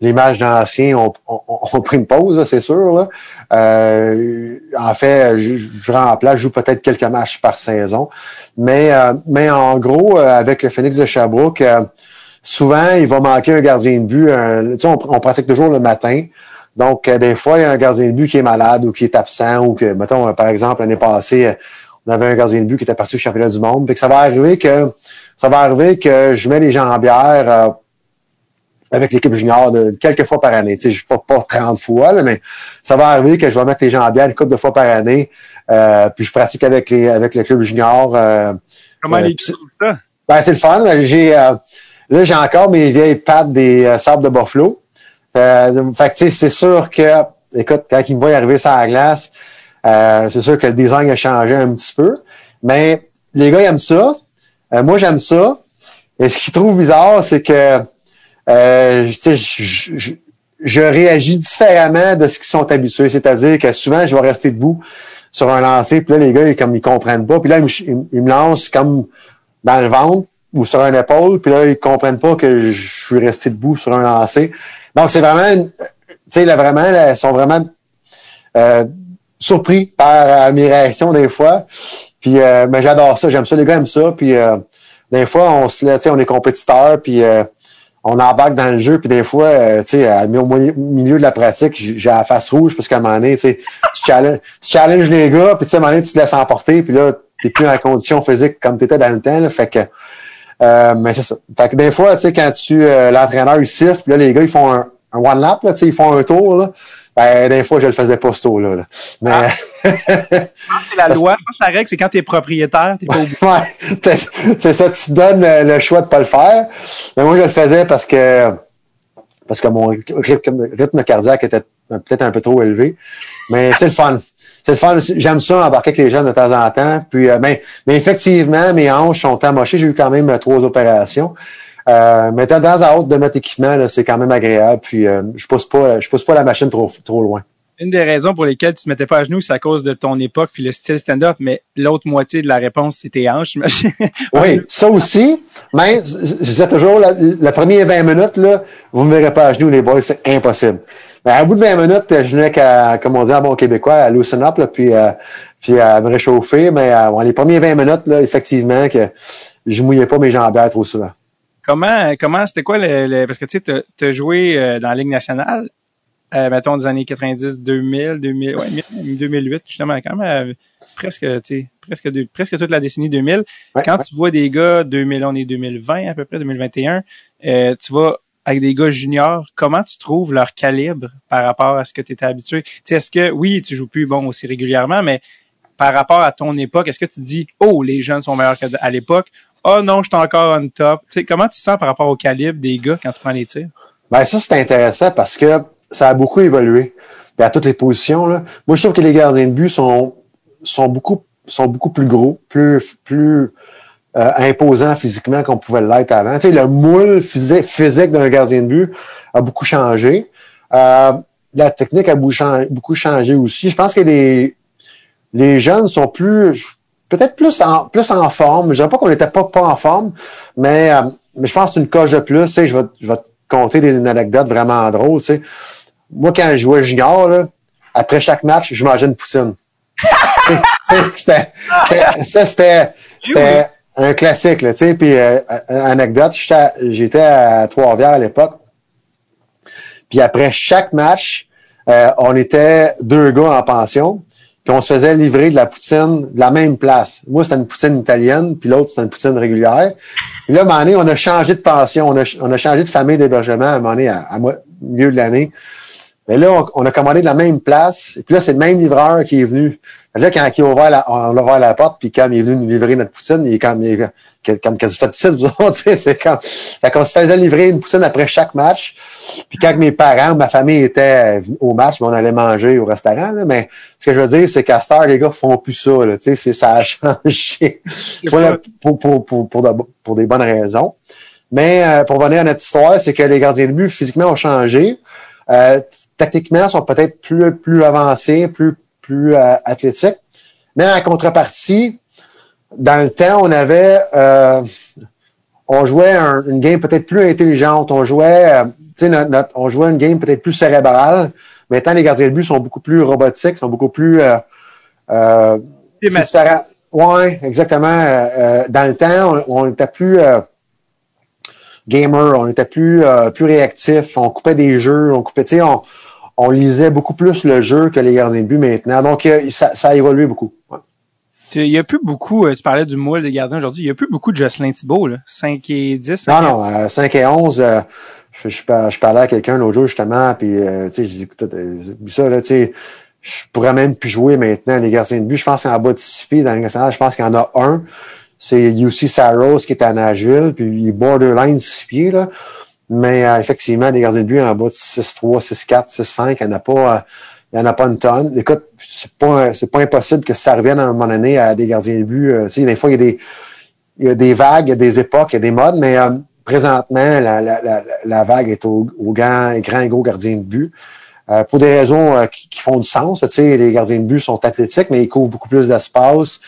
les matchs d'anciens ont, ont, ont pris une pause, c'est sûr. Là. Euh, en fait, je, je remplace, je joue peut-être quelques matchs par saison. Mais, euh, mais en gros, euh, avec le Phoenix de Sherbrooke, euh, souvent, il va manquer un gardien de but. un- on, on pratique toujours le matin. Donc, euh, des fois, il y a un gardien de but qui est malade ou qui est absent ou que, mettons, euh, par exemple, l'année passée, euh, on avait un gardien de but qui était parti au championnat du monde. Fait que ça va arriver que ça va arriver que je mets les jambières euh, avec l'équipe junior de quelques fois par année. Tu sais, je pas, pas 30 fois, là, mais ça va arriver que je vais mettre les jambières une couple de fois par année. euh, puis je pratique avec les avec le club junior. euh, Comment les puis- trouvent ça? ben, c'est le fun. J'ai euh, là, j'ai encore mes vieilles pattes des sables de Buffalo. Euh, c'est sûr que, écoute, quand ils me voient arriver sur la glace, euh, c'est sûr que le design a changé un petit peu. Mais les gars ils aiment ça. Euh, moi, j'aime ça. Et ce qu'ils trouvent bizarre, c'est que euh, je, je- je réagis différemment de ce qu'ils sont habitués. C'est-à-dire que souvent, je vais rester debout sur un lancer, puis là, les gars, ils, comme ils comprennent pas. Puis là, ils me, lancent comme dans le ventre ou sur une épaule, puis là, ils comprennent pas que je suis resté debout sur un lancer. Donc, c'est vraiment, une- tu sais, là, vraiment, là, sont vraiment euh, surpris par réactions des fois. Puis, euh, mais j'adore ça, j'aime ça, les gars aiment ça. Puis, euh, des fois, on se, sais, on est compétiteurs, puis euh, on embarque dans le jeu, puis des fois, euh, tu sais, au milieu de la pratique, j'ai la face rouge parce qu'à un moment donné, tu sais, tu challenges, tu challenges les gars, puis tu sais, à un moment donné, tu te laisses emporter, puis là, t'es plus en condition physique comme tu étais dans le temps, là, fait que, euh, mais c'est ça. Fait que des fois, tu sais, quand tu, euh, l'entraîneur, il siffle, là, les gars, ils font un, un one lap, là, tu sais, ils font un tour, là, ben, des fois, je le faisais pas ce tour-là, là. Mais, Je pense que c'est la loi. Je pense que la règle, c'est quand t'es propriétaire, t'es pas obligé. Ouais, t'es- c'est ça, tu te donnes le, le choix de pas le faire. Mais moi, je le faisais parce que parce que mon rythme, rythme cardiaque était peut-être un peu trop élevé. Mais c'est le fun. C'est le fun. J'aime ça embarquer avec les jeunes de temps en temps. Puis, euh, mais, mais effectivement, mes hanches sont amochées. J'ai eu quand même euh, trois opérations. Euh, mais de temps à autre de mettre équipement, c'est quand même agréable. Puis euh, je pousse pas, je pousse pas la machine trop, trop loin. Une des raisons pour lesquelles tu te mettais pas à genoux, c'est à cause de ton époque puis le style stand-up, mais l'autre moitié de la réponse, c'est tes hanches, j'imagine. Oui, ça aussi. Mais je disais toujours, la, la première 20 minutes, là, vous ne me verrez pas à genoux, les boys, c'est impossible. Mais à bout de 20 minutes, je venais qu'à, comme on dit en bon québécois, à loosen up, là, puis, euh, puis à me réchauffer. Mais euh, bon, les premières 20 minutes, là, effectivement, que je mouillais pas mes jambières trop souvent. Comment, comment, c'était quoi le, le- parce que tu sais, t'as- t'as joué euh, dans la Ligue nationale, euh, mettons des années 90, 2000, 2000, ouais, 2008, justement, quand même, euh, presque, tu sais, presque, deux- presque toute la décennie 2000. Ouais, quand ouais. tu vois des gars 2000, on est 2020 à peu près, 2021, euh, tu vas avec des gars juniors, comment tu trouves leur calibre par rapport à ce que tu étais habitué? Tu est-ce que, oui, tu joues plus, bon, aussi régulièrement, mais par rapport à ton époque, est-ce que tu dis, oh, les jeunes sont meilleurs qu'à l'époque? Oh non, je suis encore on top. Tu sais, comment tu te sens par rapport au calibre des gars quand tu prends les tirs? Ben, ça, c'est intéressant parce que ça a beaucoup évolué. À toutes les positions. Moi, je trouve que les gardiens de but sont, sont beaucoup, sont beaucoup plus gros, plus, plus, euh, imposants physiquement qu'on pouvait l'être avant. Tu sais, le moule physique, physique d'un gardien de but a beaucoup changé. Euh, la technique a beaucoup changé, aussi. Je pense que les, les jeunes sont plus, peut-être plus en, plus en forme. Je dirais pas qu'on n'était pas, pas en forme, mais, euh, mais je pense que c'est une coche de plus. Tu sais, je vais, je vais te conter des anecdotes vraiment drôles. Tu sais. Moi, quand je jouais junior, là, après chaque match, je mangeais une poutine. Ça, c'était, c'était, un classique, là, tu sais. Puis, euh, anecdote, j'étais à, Trois-Rivières à l'époque. Puis après chaque match, euh, on était deux gars en pension. Puis on se faisait livrer de la poutine de la même place. Moi, c'était une poutine italienne, puis l'autre, c'était une poutine régulière. Puis là, à un moment donné, on a changé de pension, on a, on a changé de famille d'hébergement à un moment donné, à, à milieu de l'année. Mais là, on, a commandé de la même place. Et puis là, c'est le même livreur qui est venu. Là, quand il a ouvert la, on a ouvert la porte, puis quand il est venu nous livrer notre poutine, il est comme, il est, comme quasi fait ici, vous autres, c'est comme, fait qu'on se faisait livrer une poutine après chaque match. Puis quand mes parents, ma famille était au match, on allait manger au restaurant, là, mais ce que je veux dire, c'est qu'à Star, les gars font plus ça, là, tu sais, ça a changé. pour, pour, pour, pour, pour, des bonnes raisons. Mais euh, pour venir à notre histoire, c'est que les gardiens de but physiquement ont changé. Euh, tactiquement, sont peut-être plus, plus avancés, plus, plus euh, athlétiques. Mais en contrepartie, dans le temps, on avait, euh, on jouait une game peut-être plus intelligente. On jouait, euh, tu sais, on jouait une game peut-être plus cérébrale. Maintenant, les gardiens de but sont beaucoup plus robotiques, sont beaucoup plus euh, euh, Ouais, exactement. dans le temps, on, on était plus gamer, on était plus plus réactif, on coupait des jeux, on coupait, tu sais, on, on lisait beaucoup plus le jeu que les gardiens de but maintenant. Donc, euh, ça, ça a évolué beaucoup. Il n'y a plus beaucoup, euh, tu parlais du moule des gardiens aujourd'hui, il n'y a plus beaucoup de Jocelyn Thibault, là. 5 et 10. non, non, 5 et 11, euh, je, je, parlais à quelqu'un l'autre jour, justement, puis, tu sais, je dis, écoute, ça, là, tu sais, je pourrais même plus jouer maintenant les gardiens de but. Je pense qu'il y en a bas de 6 pieds dans le national. Je pense qu'il y en a un. C'est UC Saros qui est à Nashville, puis il est borderline 6 pieds, là. Mais euh, effectivement, des gardiens de but en bas de 6-3, 6-4, 6-5, il n'y en a pas. Euh, en a pas une tonne. Écoute, c'est pas, c'est pas impossible que ça revienne à un moment donné à des gardiens de but. Euh, des fois, il y a des, il y a des vagues, il y a des époques, il y a des modes, mais présentement, la, la, la, la, vague est au, au grand, grand et gros gardien de but. pour des raisons qui, qui, font du sens. Tu sais, les gardiens de but sont athlétiques, mais ils couvrent beaucoup plus d'espace.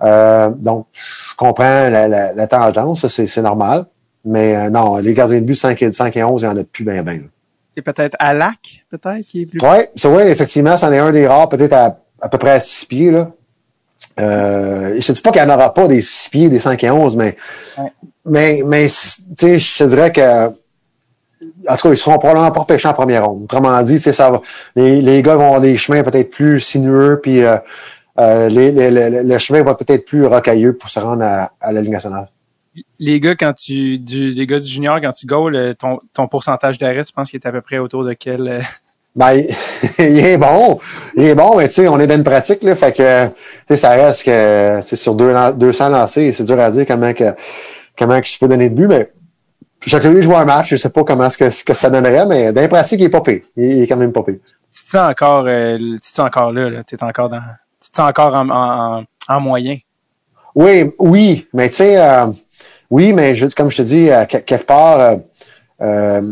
donc, je comprends la tendance, c'est normal. Mais euh, non, les gardiens de but 5 et, 5 et 11, il n'y en a plus bien, bien. Et peut-être Alak, peut-être, qui est plus. Oui, c'est vrai, effectivement, c'en est un des rares, peut-être à, à peu près à 6 pieds, là. Euh, je te dis pas qu'il n'y en aura pas des 6 pieds, des 5 et 11, mais, mais, mais, tu sais, je te dirais que, en tout cas, ils seront probablement pas repêchés en première ronde. Autrement dit, ça va, les, les gars vont avoir des chemins peut-être plus sinueux, puis euh, euh, les, les, le chemin va peut-être plus rocailleux pour se rendre à, à la Ligue nationale les gars, quand tu, du, les gars du junior, quand tu goals, euh, ton, ton pourcentage d'arrêt, tu penses qu'il est à peu près autour de quel? Euh? Ben, il est bon. Il est bon, mais tu sais, on est dans une pratique, là. Fait que, tu sais, ça reste que, c'est sur deux, 200 lancés. C'est dur à dire comment que, comment que je peux donner de but, mais chaque fois que je vois un match, je sais pas comment ce que, ce que ça donnerait, mais dans les pratiques, il est pas pire. Il, est quand même pas pire. Tu te sens encore, euh, tu te sens encore là, là. es encore dans, tu te sens encore en, en, en moyen. Oui, oui, mais tu sais, euh, oui, mais je, comme je te dis, quelque part, euh, euh,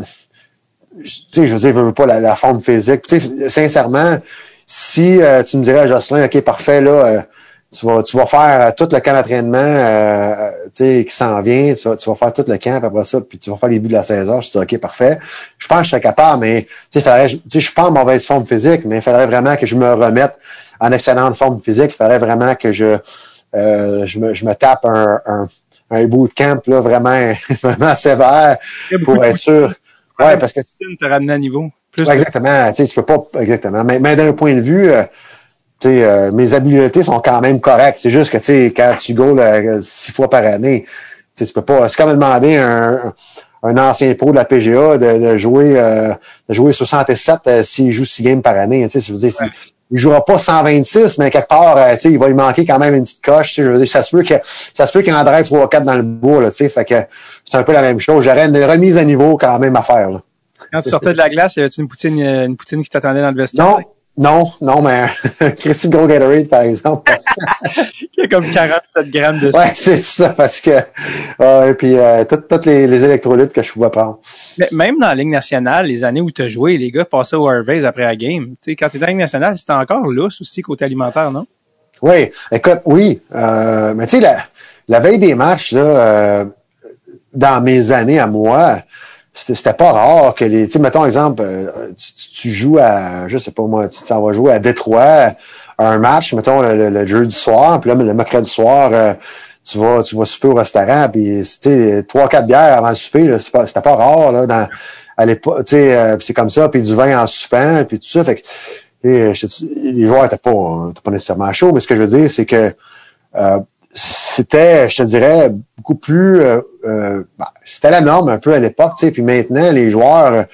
tu sais, je veux dire, je veux pas la, forme physique. Tu sais, sincèrement, si euh, tu me dirais à Jocelyn, OK, parfait, là, tu vas, tu vas faire tout le camp d'entraînement tu sais, qui s'en vient, tu vas, tu vas faire tout le camp, après ça, puis tu vas faire les buts de la saison. Je dis, OK, parfait. Je pense que je serais capable, mais tu sais, je suis pas en mauvaise forme physique, mais il faudrait vraiment que je me remette en excellente forme physique. Il faudrait vraiment que je, je, me, je me tape un, un un bootcamp là, vraiment, vraiment sévère pour être sûr. Ouais, parce que tu te ramener à niveau. Plus exactement. Tu sais, tu peux pas exactement. Mais, mais d'un point de vue, euh, tu sais, euh, mes habiletés sont quand même correctes. C'est juste que tu sais, quand tu goals euh, six fois par année, tu sais, tu peux pas. C'est comme demander un, un ancien pro de la PGA de, de jouer de jouer 67 s'il joue six games par année. Tu sais, dire, il jouera pas 126, mais quelque part, euh, il va lui manquer quand même une petite coche. Je veux dire, ça se peut que ça se peut qu'il en drive 3 4 dans le bois, là, fait que c'est un peu la même chose. J'aurais une remise à niveau quand même à faire. Là. Quand tu sortais de la glace, y avait-tu une poutine, euh, une poutine qui t'attendait dans le vestiaire? Non, non, non, mais Christy Gros Gatorade, par exemple. Qui a comme 47 grammes de sucre. Ouais, c'est ça, parce que, et puis, euh, toutes les, les, électrolytes que je pouvais prendre. Mais même dans la Ligue nationale, les années où tu as joué, les gars passaient au Harvey's après la game. Tu sais, quand tu étais dans la Ligue nationale, c'était encore lousse aussi côté alimentaire, non? Oui, écoute, oui. Euh, mais tu sais, la, la veille des matchs, là, euh, dans mes années à moi, c'était pas rare que les. Tu sais, mettons exemple, euh, tu, joues à, je sais pas moi, tu t'en vas jouer à Détroit un match, mettons le, le, jeudi soir, puis là, le mercredi soir, euh, tu vas, tu vas souper au restaurant, puis tu trois, quatre bières avant le souper, là, pas, c'était pas rare, là, dans, à l'époque, tu sais, euh, c'est comme ça, puis du vin en soupant, puis tout ça. Fait que, les joueurs étaient pas, pas nécessairement chauds, mais ce que je veux dire, c'est que euh, c'était, je te dirais, beaucoup plus, euh, bah, c'était la norme un peu à l'époque, tu sais, puis maintenant, les joueurs,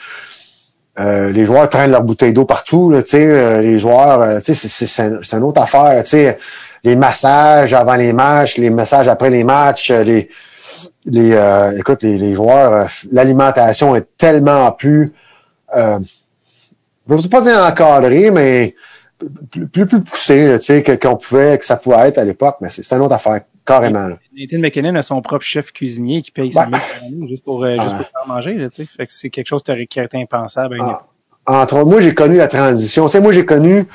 les joueurs traînent leur bouteille d'eau partout, tu sais, les joueurs, tu sais, c'est, une autre affaire, tu sais, les massages avant les matchs, les massages après les matchs, les, les euh, écoute, les, les joueurs, euh, l'alimentation est tellement plus, euh, je ne veux pas dire encadrée, mais plus, plus, plus poussée, tu sais, qu'on pouvait, que ça pouvait être à l'époque, mais c'est une autre affaire, carrément. Là. Nathan McKinnon a son propre chef cuisinier qui paye 100 000 juste pour, euh, juste pour faire manger, tu sais. Fait que c'est quelque chose qui aurait été impensable. Ah, entre autres, moi, j'ai connu la transition. Tu sais, moi, j'ai connu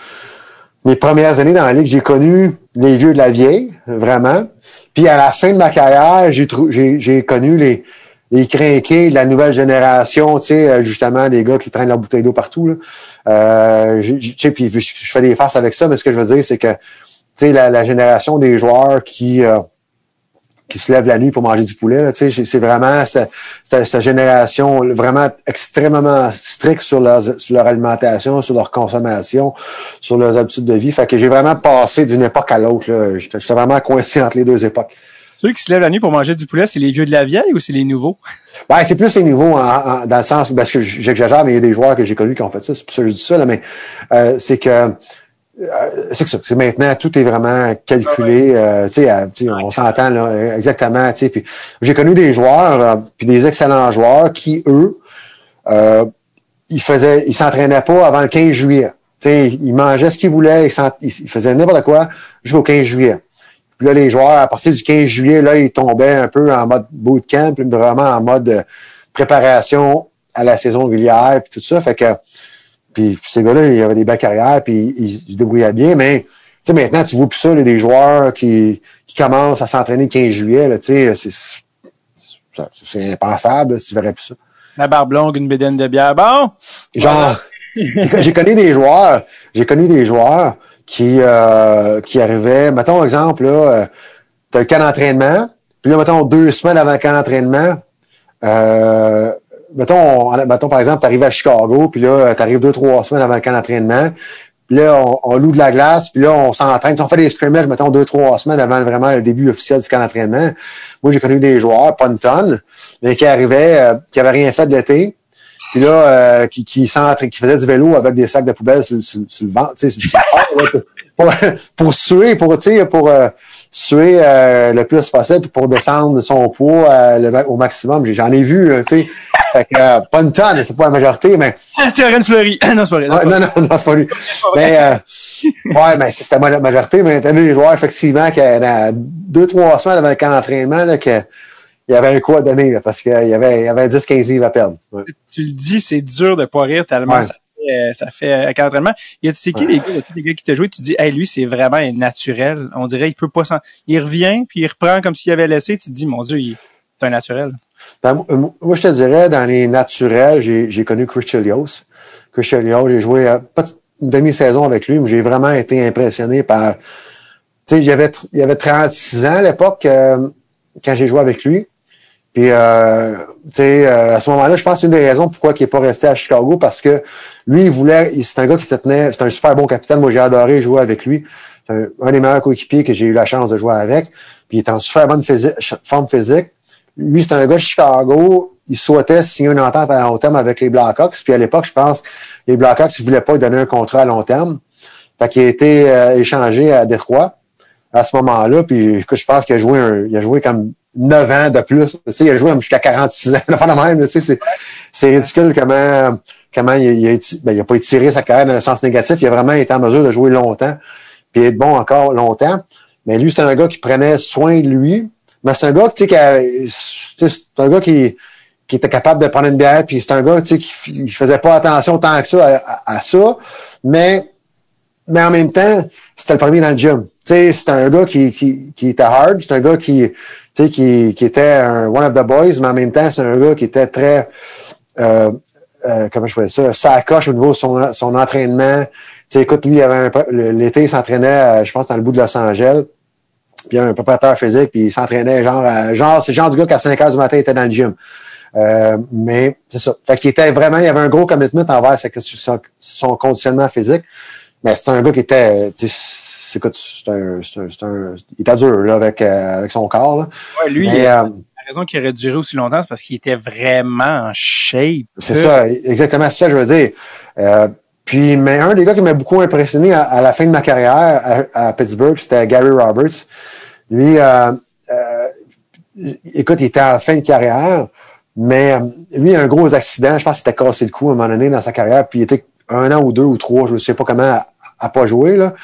mes premières années dans la ligue, j'ai connu les vieux de la vieille, vraiment. Puis à la fin de ma carrière, j'ai j'ai connu les les crinqués de la nouvelle génération, tu sais, euh, justement, des gars qui traînent leur bouteille d'eau partout. Là. Euh, tu sais, puis je fais des faces avec ça, mais ce que je veux dire, c'est que, tu sais, la, la, génération des joueurs qui euh, qui se lèvent la nuit pour manger du poulet. C'est vraiment cette, génération vraiment extrêmement stricte sur leur, sur leur alimentation, sur leur consommation, sur leurs habitudes de vie. Fait que j'ai vraiment passé d'une époque à l'autre. J'étais vraiment coincé entre les deux époques. Ceux qui se lèvent la nuit pour manger du poulet, c'est les vieux de la vieille ou c'est les nouveaux? Ben, c'est plus les nouveaux dans le sens, parce que j'exagère, mais il y a des joueurs que j'ai connus qui ont fait ça. C'est pour ça que je dis ça, là, mais euh, c'est que euh, c'est que ça. C'est maintenant, tout est vraiment calculé. Euh, tu sais, on s'entend là exactement. Tu sais, puis j'ai connu des joueurs, euh, puis des excellents joueurs qui eux, ils faisaient, ils s'entraînaient pas avant le 15 juillet. Tu sais, ils mangeaient ce qu'ils voulaient, ils, faisaient n'importe quoi jusqu'au 15 juillet. Puis là, les joueurs, à partir du 15 juillet, là, ils tombaient un peu en mode bootcamp, vraiment en mode préparation à la saison régulière, puis tout ça. Fait que puis ces gars-là, ils avaient des belles carrières, puis ils, se débrouillaient bien, mais tu sais, maintenant, tu vois plus ça, là, des joueurs qui, qui commencent à s'entraîner le 15 juillet, là, tu sais, c'est impensable, tu verrais plus ça. La barbe longue, une bédaine de bière, bon! Genre, j'ai connu des joueurs, j'ai connu des joueurs qui, euh, qui arrivaient, mettons, exemple, là, euh, t'as le camp d'entraînement, puis là, mettons, deux semaines avant le camp d'entraînement, euh, mettons, mettons, par exemple, tu arrives à Chicago, puis là, tu arrives deux, trois semaines avant le camp d'entraînement. Puis là, on, loue de la glace, puis là, on s'entraîne. On fait des scrimmages, mettons, deux, trois semaines avant vraiment le début officiel du camp d'entraînement. Moi, j'ai connu des joueurs, pas une tonne, mais qui arrivaient, euh, qui avaient rien fait de l'été. Puis là, euh, qui, qui, qui faisaient du vélo avec des sacs de poubelle sur, le ventre, tu sais, pour, pour, suer, pour, tu sais, pour euh, suer le plus possible, pour descendre son poids au maximum. J'en ai vu, tu sais, fait que, euh, pas une tonne, c'est pas la majorité, mais. Terrain Fleury. non, c'est pas vrai. Non, non, non, non c'est pas lui. mais, euh, ouais, mais c'était la majorité, mais t'as vu les joueurs, effectivement, que dans deux, trois semaines avant le camp d'entraînement, là, que, il y avait un coup à donner, là, parce qu'il y avait, il y avait 10, 15 livres à perdre. Tu le dis, c'est dur de pas rire tellement ça fait, ça fait à camp d'entraînement. C'est qui les gars, tous les gars qui t'ont joué, tu dis, hey, lui, c'est vraiment naturel? On dirait, il peut pas s'en, il revient, puis il reprend comme s'il avait laissé, tu te dis, mon Dieu, il, c'est un naturel. Ben, moi, je te dirais, dans les naturels, j'ai connu Chris Chelios. Chris Chelios, j'ai joué euh, pas une demi-saison avec lui, mais j'ai vraiment été impressionné par... Tu sais, il y avait, il y avait 36 ans à l'époque euh, quand j'ai joué avec lui. Puis, euh, tu sais, à ce moment-là, je pense que une des raisons pourquoi il n'est pas resté à Chicago, parce que lui, il voulait... C'est un gars qui se tenait... C'est un super bon capitaine. Moi, j'ai adoré jouer avec lui. C'est un, des meilleurs coéquipiers que j'ai eu la chance de jouer avec. Puis, il est en super bonne forme physique. Lui, c'est un gars de Chicago. Il souhaitait signer une entente à long terme avec les Blackhawks. Puis à l'époque, je pense, les Blackhawks ne voulaient pas donner un contrat à long terme. Fait qu'il a été euh, échangé à Détroit à ce moment-là. Puis je pense qu'il a joué un, il a joué comme 9 ans de plus. Tu sais, il a joué jusqu'à 46 ans. Tu sais, c'est, c'est ridicule comment, comment il, a, ben, il a pas étiré sa carrière dans un sens négatif. Il a vraiment été en mesure de jouer longtemps. Puis être bon encore longtemps. Mais lui, c'est un gars qui prenait soin de lui. Mais c'est un gars, tu sais, c'est un gars qui, qui était capable de prendre une bière, puis c'est un gars, tu sais, qui faisait pas attention tant que ça à, ça, mais, mais en même temps, c'était le premier dans le gym. C'était un gars qui, qui, qui était hard, c'est un gars qui, qui, qui était un one of the boys, mais en même temps, c'est un gars qui était très, euh, euh, comment je fais ça, sacoche au niveau de son, son entraînement. Sais, écoute, lui, il avait l'été, il s'entraînait, je pense, dans le bout de Los Angeles. puis un préparateur physique, puis il s'entraînait genre, à- genre, c'est genre du gars qu'à 5 heures du matin, il était dans le gym. Euh, mais c'est ça. Fait qu'il était vraiment, il avait un gros commitment envers son, son conditionnement physique. Mais c'est un gars qui était, tu sais, c'est écoute, c'est un, c'est un, c'est un- il était dur, là, avec, euh, avec son corps, là. Ouais, lui, Mais, euh, euh, la raison qu'il aurait duré aussi longtemps, c'est parce qu'il était vraiment en shape. C'est ça, exactement, c'est ça que je veux dire. Euh, puis, mais un des gars qui m'a beaucoup impressionné à, à la fin de ma carrière à, à Pittsburgh, c'était Gary Roberts. Lui, euh, euh, écoute, il était en fin de carrière, mais euh, lui, il a un gros accident. Je pense qu'il s'était cassé le cou à un moment donné dans sa carrière, puis il était un an ou deux ou trois, je ne sais pas comment, à, pas jouer, là.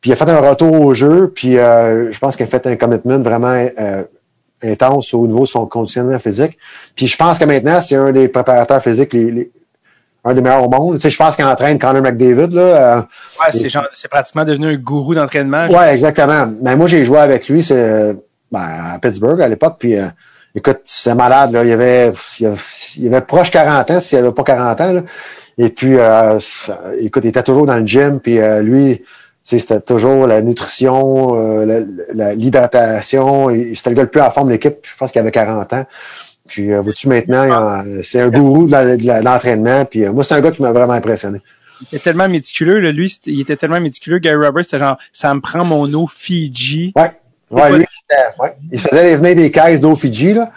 Puis il a fait un retour au jeu, puis euh, je pense qu'il a fait un commitment vraiment euh, intense au niveau de son conditionnement physique. Puis je pense que maintenant, c'est un des préparateurs physiques les, les- un des meilleurs au monde. Tu sais, je pense qu'il entraîne Connor McDavid. Là, euh, Ouais, c'est genre, c'est pratiquement devenu un gourou d'entraînement. ouais, exactement. Mais moi, j'ai joué avec lui c'est, ben, à Pittsburgh à l'époque. Puis euh, écoute, c'est malade. Là. Il, y avait, il, y avait, il avait proche 40 ans, s'il n'y avait pas 40 ans. Là. Et puis, euh, écoute, il était toujours dans le gym. Puis euh, lui, c'était toujours la nutrition, euh, la- la- l'hydratation. C'était le gars le plus en forme de l'équipe. Je pense qu'il avait 40 ans. Puis, euh, vois-tu, maintenant, c'est un gourou de la- la- l'entraînement. Puis, euh, moi, c'est un gars qui m'a vraiment impressionné. Il était tellement méticuleux, là. Lui, il était tellement méticuleux. Gary Roberts, c'était genre, ça me prend mon eau Fiji. Ouais. Ouais, lui, ouais. il faisait venir des caisses d'eau Fiji, là.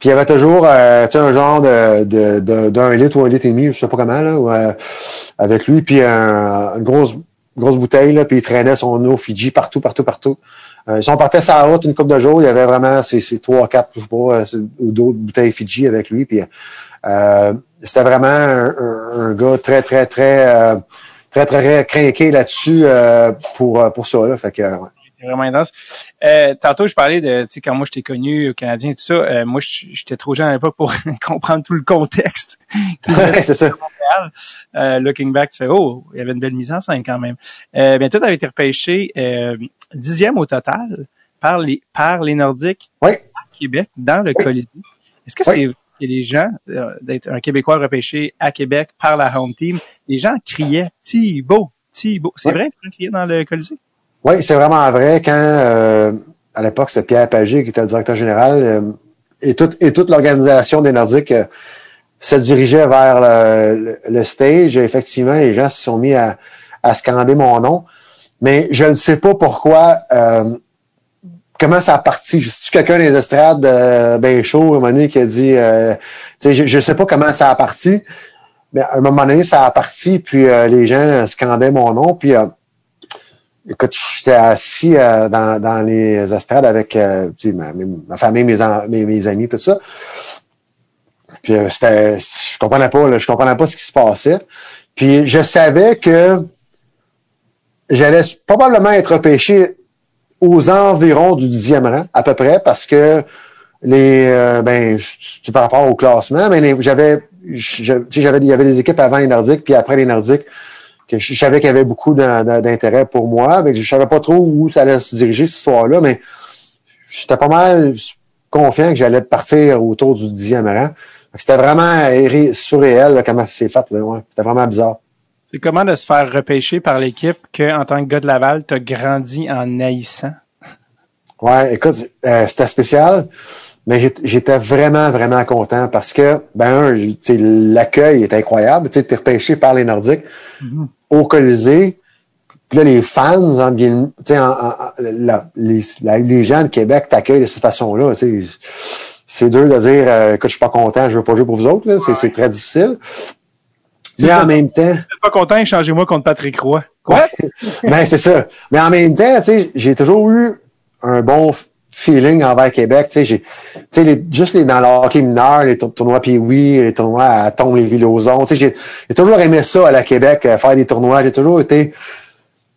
Puis il y avait toujours euh, un genre de, de, d'un litre ou un litre et demi, je sais pas comment, là, euh, avec lui, puis un- une grosse, grosse bouteille, là, puis il traînait son eau Fiji partout, partout, partout. Euh, si on partait la route une couple de jours, il y avait vraiment ces, trois, quatre, je sais pas, euh, ou d'autres bouteilles Fiji avec lui. Puis euh, c'était vraiment un, un- gars très, très, très, euh, très, très, très craqué là-dessus euh, pour, euh, pour ça. Là. Fait que, ouais. C'était vraiment intense. Euh, tantôt, je parlais de, tu sais, quand moi je t'ai connu au Canadien et tout ça, euh, moi, j'étais trop jeune à l'époque pour comprendre tout le contexte. c'est ça. Euh, looking back, tu fais, oh, il y avait une belle mise en scène quand même. Euh, bien, toi, tu avais été repêché euh, dixième au total par les, par les Nordiques Oui. à Québec, dans le Colisée. Est-ce que Oui. c'est que les gens, euh, d'être un Québécois repêché à Québec par la home team, les gens criaient Thibaut, Thibaut. C'est vrai que les gens criaient dans le Colisée? Oui, c'est vraiment vrai. Quand euh, à l'époque, c'est Pierre Pagé qui était le directeur général euh, et, toute, et toute l'organisation des Nordiques euh, se dirigeait vers le, le- stage. Effectivement, les gens se sont mis à, à scander mon nom. Mais je ne sais pas pourquoi. euh, comment ça a parti? C'est-tu quelqu'un des estrades ben chaud, un moment donné, qui a dit euh, tu je ne sais pas comment ça a parti. Mais à un moment donné, ça a parti, puis les gens scandaient mon nom, puis Écoute, j'étais assis euh, dans, les estrades avec euh, ma, famille, mes, amis, tout ça. Puis euh, c'était, je comprenais pas, je comprenais pas ce qui se passait. Puis je savais que j'allais probablement être repêché aux environs du dixième rang, à peu près, parce que les, ben, par rapport au classement, mais j'avais, j'avais, il y avait des équipes avant les Nordiques, puis après les Nordiques que je, je savais qu'il y avait beaucoup d'in- d'in- d'intérêt pour moi. mais je savais pas trop où ça allait se diriger cette histoire-là, mais j'étais pas mal confiant que j'allais partir autour du dixième rang. C'était vraiment surréel là, comment ça s'est fait. là, ouais. C'était vraiment bizarre. C'est comment de se faire repêcher par l'équipe que, en tant que gars de Laval, t'as grandi en haïssant? Ouais, écoute, euh, c'était spécial, mais j'étais- vraiment, vraiment content parce que, ben, l'accueil est incroyable. Tu sais, t'es repêché par les Nordiques au Colisée. Puis là, les fans, en guillemets, tu sais, en- en- la- les, la- les gens de Québec t'accueillent de cette façon-là. C'est dur de dire, euh, écoute, je suis pas content, je veux pas jouer pour vous autres. C'est très difficile. Mais en même temps, Vous êtes pas content, échangez-moi contre Patrick Roy. Quoi? ben, c'est ça. Mais en même temps, tu sais, j'ai toujours eu un bon feeling envers Québec. Tu sais, j'ai, tu sais, les- juste les, dans le hockey mineur, les tour- tournois Pee-Wee, les tournois à Tombe, les Villozons. Tu sais, j'ai, j'ai toujours aimé ça à la Québec, euh, faire des tournois. J'ai toujours été,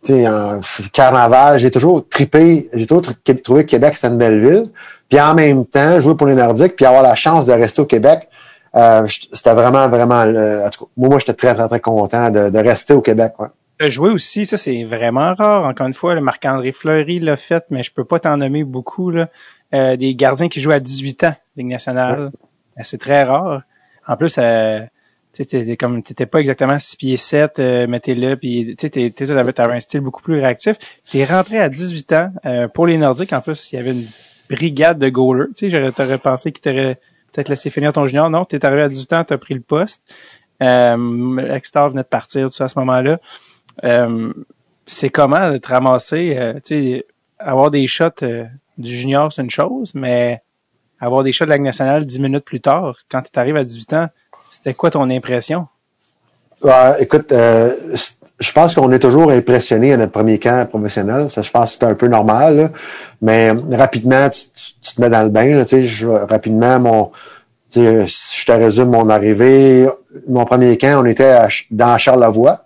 tu sais, en carnaval. J'ai toujours trippé. J'ai toujours tr- trouvé que Québec, c'était une belle ville. Puis en même temps, jouer pour les Nordiques, puis avoir la chance de rester au Québec, euh, c'était vraiment, vraiment, euh, en tout cas, moi, moi, j'étais très, très, très content de, de rester au Québec. Ouais. T'as joué aussi, ça c'est vraiment rare. Encore une fois, le Marc-André Fleury l'a fait, mais je peux pas t'en nommer beaucoup. Là. Euh, des gardiens qui jouent à 18 ans, Ligue nationale. Euh, C'est très rare. En plus, euh, tu t'étais comme t'étais pas exactement 6 pieds 7, euh, mettez-le, puis tu sais, t'avais, avais un style beaucoup plus réactif. T'es rentré à 18 ans euh, pour les Nordiques. En plus, il y avait une brigade de goalers. Tu sais, t'aurais pensé qu'ils t'auraient peut-être laissé finir ton junior. Non, t'es arrivé à 18 ans, t'as pris le poste. Euh, Extar venait de partir, tout ça à ce moment-là. Euh, c'est comment de te ramasser, euh, avoir des shots euh, du junior, c'est une chose, mais avoir des shots de la nationale dix minutes plus tard, quand tu arrives à 18 ans, c'était quoi ton impression? écoute, euh, je pense qu'on est toujours impressionné à notre premier camp professionnel. Ça, je pense que c'est un peu normal. Mais rapidement, tu, te mets dans le bain. Là, je, rapidement, mon, si je te résume mon arrivée, mon premier camp, on était dans Charlevoix.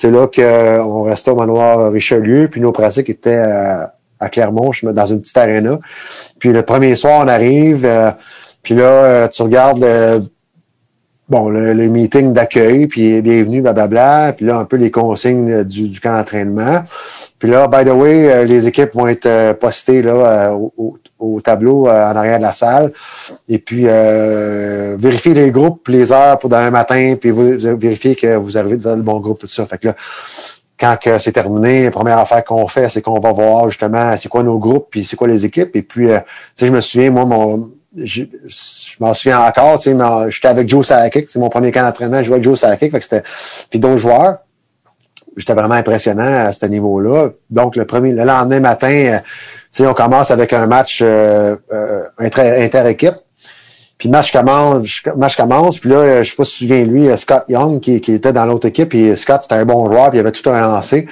C'est là qu'on restait au manoir Richelieu, puis nos pratiques étaient à, à Clermont, dans une petite aréna. Puis le premier soir, on arrive, euh, puis là, euh, tu regardes bon, le, meeting d'accueil, puis bienvenue, blablabla, puis là, un peu les consignes du, camp d'entraînement. Puis là, by the way, euh, les équipes vont être euh, postées là, euh, au, au, tableau en arrière de la salle. Et puis, euh, vérifier les groupes, les heures pour demain matin, puis vous, vérifier que vous arrivez dans le bon groupe, tout ça. Fait que là, quand c'est terminé, la première affaire qu'on fait, c'est qu'on va voir justement c'est quoi nos groupes, puis c'est quoi les équipes. Et puis, tu sais, je me souviens, moi, mon, je, m'en souviens encore, tu sais, j'étais avec Joe Sakic, c'est mon premier camp d'entraînement, je jouais avec Joe Sakic, fait que c'était, puis d'autres joueurs. J'étais vraiment impressionnant à ce niveau-là. Donc, le premier, le lendemain matin, euh, sais, on commence avec un match euh, euh, inter-équipe. Puis match commence, match commence, puis là, je sais pas si tu souviens lui, Scott Young, qui, qui était dans l'autre équipe, puis Scott, c'était un bon joueur, puis il avait tout un lancé.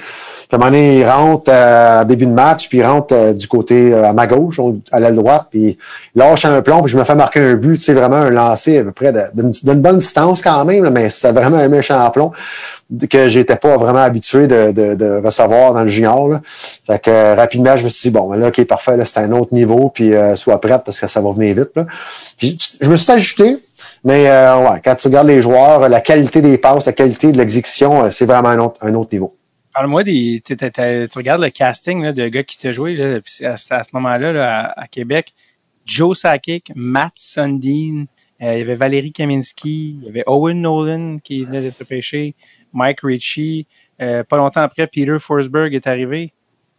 Puis à un moment donné, il rentre euh, début de match, puis il rentre euh, du côté euh, à ma gauche, à l'aile droite, puis il lâche un plomb, puis je me fais marquer un but, sais, vraiment un lancer à peu près d'une bonne distance quand même, mais c'est vraiment un méchant plomb que j'étais pas vraiment habitué de, de, de, recevoir dans le junior. Là. Fait que rapidement, je me suis dit, bon, là, ok, parfait, c'est un autre niveau, puis sois prête parce que ça va venir vite. Là. Puis, je me suis ajusté, mais ouais, quand tu regardes les joueurs, la qualité des passes, la qualité de l'exécution, c'est vraiment un autre, un autre niveau. Parle-moi des. Tu regardes le casting là, de gars qui t'a joué là, à, ce moment-là à, Québec. Joe Sakic, Matt Sundin, euh, il y avait Valérie Kaminski, il y avait Owen Nolan qui venait d'être pêché, Mike Ritchie. Euh, pas longtemps après, Peter Forsberg est arrivé.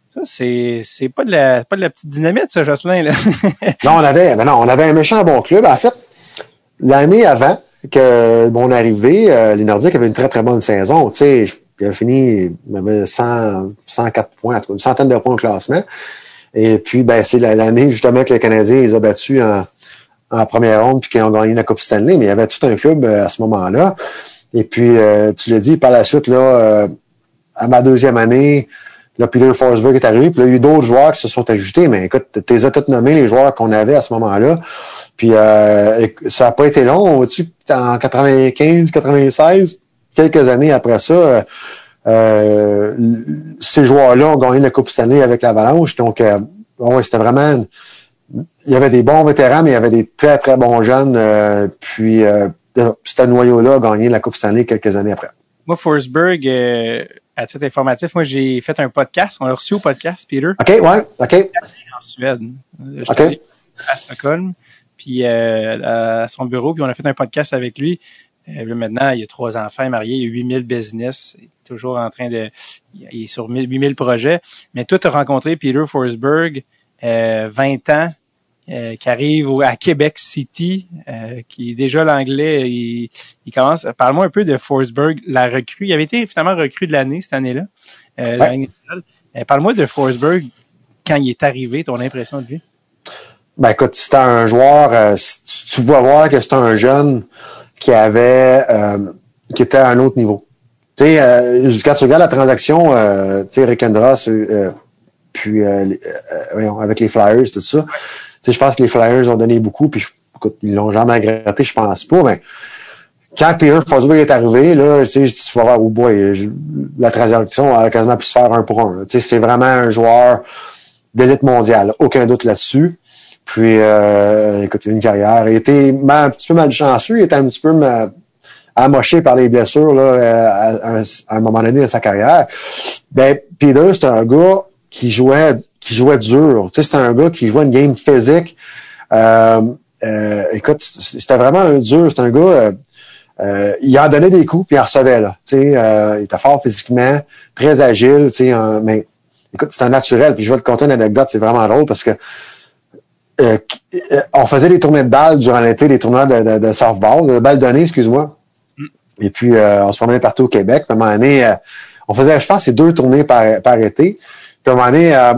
Ça, c'est, c'est pas de la, pas de la petite dynamite, ça, Jocelyn, non, on avait, ben non, on avait un méchant bon club. En fait, l'année avant que mon arrivée, euh, les Nordiques avaient une très, très bonne saison. Tu sais, il a fini, il avait 100, 104 points, une centaine de points au classement. Et puis, ben, c'est l'année justement que les Canadiens les ont battus en, première ronde puis qu'ils ont gagné la Coupe Stanley. Mais il y avait tout un club euh, à ce moment-là. Et puis, euh, tu l'as dit, par la suite, là, euh, à ma deuxième année, là, Peter Forsberg est arrivé. Puis là, il y a eu d'autres joueurs qui se sont ajoutés. Mais écoute, tu les as tous nommés, les joueurs qu'on avait à ce moment-là. Puis, ça n'a pas été long. Tu en 95, 96, quelques années après ça, euh, euh, ces joueurs-là ont gagné la Coupe Stanley avec l'Avalanche. Donc, euh, c'était vraiment... Il y avait des bons vétérans, mais il y avait des très, très bons jeunes. puis, ce noyau-là a gagné la Coupe Stanley quelques années après. Moi, Forsberg, à titre informatif, moi, j'ai fait un podcast. On l'a reçu au podcast, Peter. OK, ouais, OK. En Suède. OK. À Stockholm, puis à son bureau, puis on a fait un podcast avec lui. Euh, maintenant, il a trois enfants, mariés, il a 8000 business, il est toujours en train de, il est sur 8000 projets. Mais toi, tu as rencontré Peter Forsberg, euh, 20 ans, euh, qui arrive à Québec City, euh, qui est déjà l'anglais. Il, il, commence. Parle-moi un peu de Forsberg, la recrue. Il avait été finalement recrue de l'année cette année-là. Parle-moi de Forsberg quand il est arrivé, ton impression de lui? Ben écoute, c'était un joueur, tu vas voir que c'est un jeune qui avait euh, qui était à un autre niveau. Tu sais, euh, quand tu la transaction, euh, tu sais, Rick Andros, euh, puis avec les Flyers, tout ça, tu sais, je pense que les Flyers ont donné beaucoup, puis écoute, ils l'ont jamais gratté, je pense pas, mais quand Peter Forsberg est arrivé, là, tu sais, tu vas voir, oh la transaction a quasiment pu se faire un pour un. Tu sais, c'est vraiment un joueur d'élite mondiale, aucun doute là-dessus. Puis, euh, écoute, une carrière. Il était un petit peu malchanceux. Il était un petit peu amoché par les blessures là, euh, à, un, moment donné de sa carrière. Ben, Peter, c'était un gars qui jouait qui jouait dur. Tu sais, c'était un gars qui jouait une game physique. Euh, euh, écoute, c'était vraiment un dur. C'est un gars euh, il en donnait des coups puis il en recevait là. Tu sais, euh, il était fort physiquement, très agile. Tu sais, euh, mais écoute, c'est un naturel. Puis je vais te conter une anecdote, c'est vraiment drôle parce que euh, euh, on faisait des tournées de balles durant l'été, des tournois de, de, de softball, de balles données, excuse-moi. Mm. Et puis on se promenait partout au Québec. Puis à un moment donné, on faisait, je pense, c'est deux tournées par, par été. Puis à un moment donné, euh,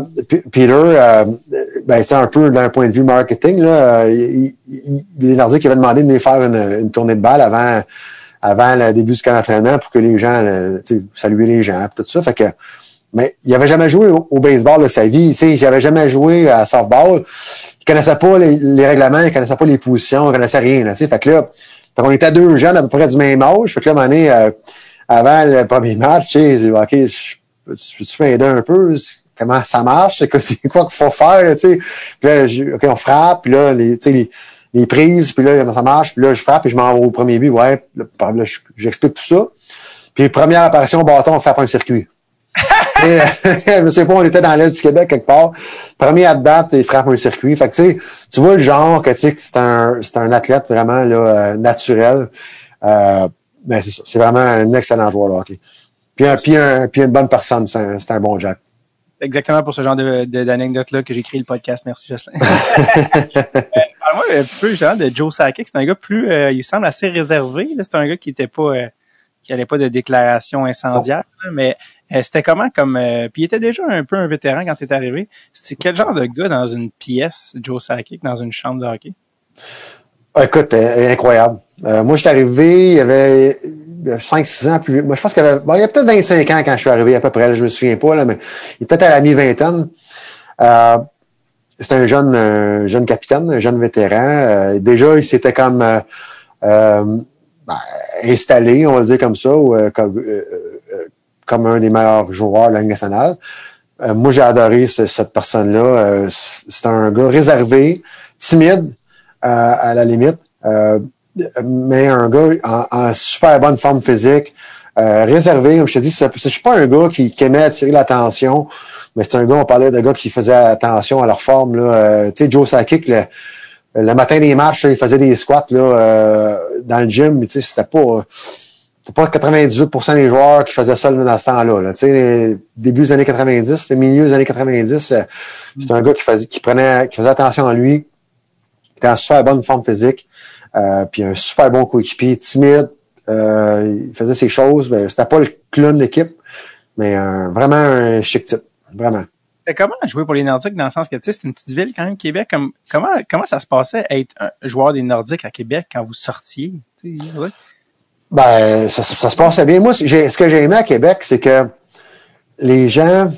Peter, euh, ben, c'est un peu d'un point de vue marketing, là, il, il, les Nordiques avaient demandé de les faire une, une, tournée de balle avant, avant le début du camp d'entraînement pour que les gens, saluer les gens, tout ça. Fait que, mais il avait jamais joué au, au baseball de sa vie. Il n'avait jamais joué à softball. Il connaissait pas les, les, règlements, il connaissait pas les positions, il connaissait rien. Là, fait que là, fait on était deux jeunes à peu près du même âge. Fait que là, un euh, avant le premier match, sais, OK, je, peux-tu m'aider un peu? Comment ça marche? C'est quoi, qu'il faut faire? Tu sais? Puis là, OK, on frappe, puis là, les, les, les prises, puis là, ça marche, puis là, je frappe, puis je m'en vais au premier but, ouais, là, là j'explique tout ça. Puis première apparition au bâton, on frappe un circuit. Et, je sais pas, on était dans l'Est du Québec quelque part. Premier à battre, il frappe un circuit. Fait que tu sais, tu vois le genre que tu sais que c'est un, c'est un athlète vraiment là, euh, naturel. Euh, ben c'est ça. C'est vraiment un excellent joueur de hockey. Puis, un, puis, un, puis une bonne personne, c'est un, c'est un bon Jack. Exactement pour ce genre de, de, d'anecdote-là que j'ai créé le podcast. Merci, Jocelyn. Parle-moi un petit peu justement de Joe Sakic. C'est un gars plus, euh, il semble assez réservé. C'est un gars qui était pas, euh, qui n'allait pas de déclaration incendiaire, là, mais euh, c'était comment comme, puis il était déjà un peu un vétéran quand tu es arrivé. C'était quel genre de gars dans une pièce, Joe Sakic, dans une chambre de hockey? Écoute, incroyable. moi, je suis arrivé, il y avait 5-6 ans plus vieux. Moi, je pense qu'il avait, bon, il y a peut-être 25 ans quand je suis arrivé à peu près, là, je me souviens pas, là, mais il était à la mi-vingtaine. Euh, c'était un jeune, un jeune capitaine, un jeune vétéran. Euh, déjà, il s'était comme euh, ben, installé, on va le dire comme ça, comme, comme un des meilleurs joueurs de la Ligue nationale. moi, j'ai adoré ce, cette personne-là. c'est un gars réservé, timide, à la limite mais un gars en, super bonne forme physique, euh, réservé. Comme je te dis, je suis pas un gars qui, aimait attirer l'attention, mais c'est un gars, on parlait de gars qui faisait attention à leur forme. Là. Euh, tu sais, Joe Sakic, le, matin des matchs, il faisait des squats là, euh, dans le gym, mais tu sais, c'était pas. C'était pas 98% des joueurs qui faisaient ça dans ce temps-là. Là. Tu sais, début des années 90, c'était milieu des années 90, c'était un gars qui faisait, prenait, qui faisait attention à lui, qui était en super bonne forme physique. Euh, puis un super bon coéquipier, timide, euh, il faisait ses choses. C'était pas le clown de l'équipe, mais euh, vraiment un chic type, vraiment. Comment jouer pour les Nordiques dans le sens que tu sais, c'est une petite ville quand même, Québec. Comme, comment, comment ça se passait être un joueur des Nordiques à Québec quand vous sortiez? Ben, ça, ça, se passait bien. Moi, ce que j'ai aimé à Québec, c'est que les gens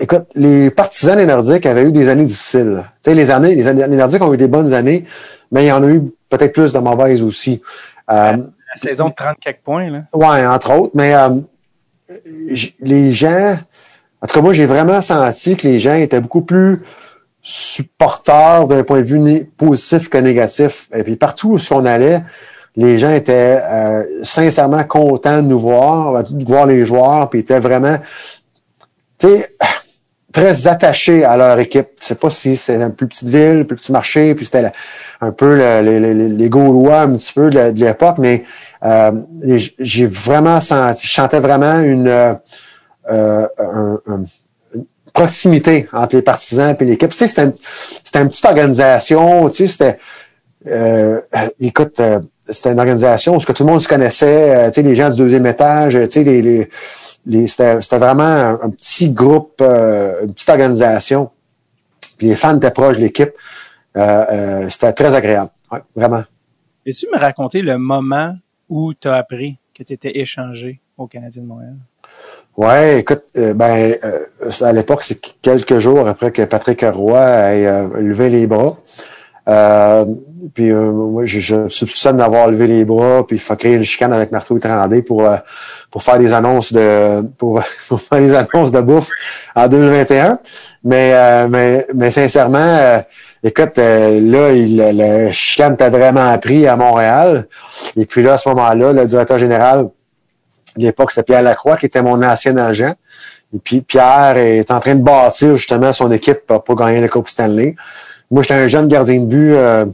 écoute, les partisans des Nordiques avaient eu des années difficiles. Tu sais, les années, les années, les Nordiques ont eu des bonnes années, mais il y en a eu peut-être plus de mauvaises aussi. Euh, la saison de 30 quelques points, là. Ouais, entre autres, mais euh, les gens, en tout cas, moi, j'ai vraiment senti que les gens étaient beaucoup plus supporters d'un point de vue positif que négatif. Et puis partout où on allait, les gens étaient euh, sincèrement contents de nous voir, de voir les joueurs, puis étaient vraiment, très attachés à leur équipe. Je sais pas si c'est une plus petite ville, plus petit marché, puis c'était un peu le, les, Gaulois un petit peu de, l'époque, mais euh, j'ai vraiment senti, je sentais vraiment une, euh, une proximité entre les partisans et l'équipe. C'était, c'était une petite organisation, tu sais, c'était, euh, écoute, euh, c'était une organisation où tout le monde se connaissait, euh, tu sais, les gens du deuxième étage, tu sais, les, les c'était vraiment un, petit groupe, euh, une petite organisation. Puis les fans étaient proches de l'équipe. Euh, euh, c'était très agréable. Ouais, vraiment. Peux-tu me raconter le moment où tu as appris que tu étais échangé au Canadien de Montréal? Ouais, écoute, ben à l'époque, c'est quelques jours après que Patrick Roy ait levé les bras. Puis moi, je, je soupçonne d'avoir levé les bras, puis il faut créer une chicane avec Marteau Trandé pour pour faire des annonces de pour, pour, faire des annonces de bouffe en 2021. Mais euh, mais, mais sincèrement, euh, écoute, euh, là, il, le chicane t'a vraiment appris à Montréal. Et puis là, à ce moment-là, le directeur général, à l'époque, c'était Pierre Lacroix, qui était mon ancien agent. Et puis Pierre est en train de bâtir justement son équipe pour, gagner le Coupe Stanley. Moi, j'étais un jeune gardien de but euh,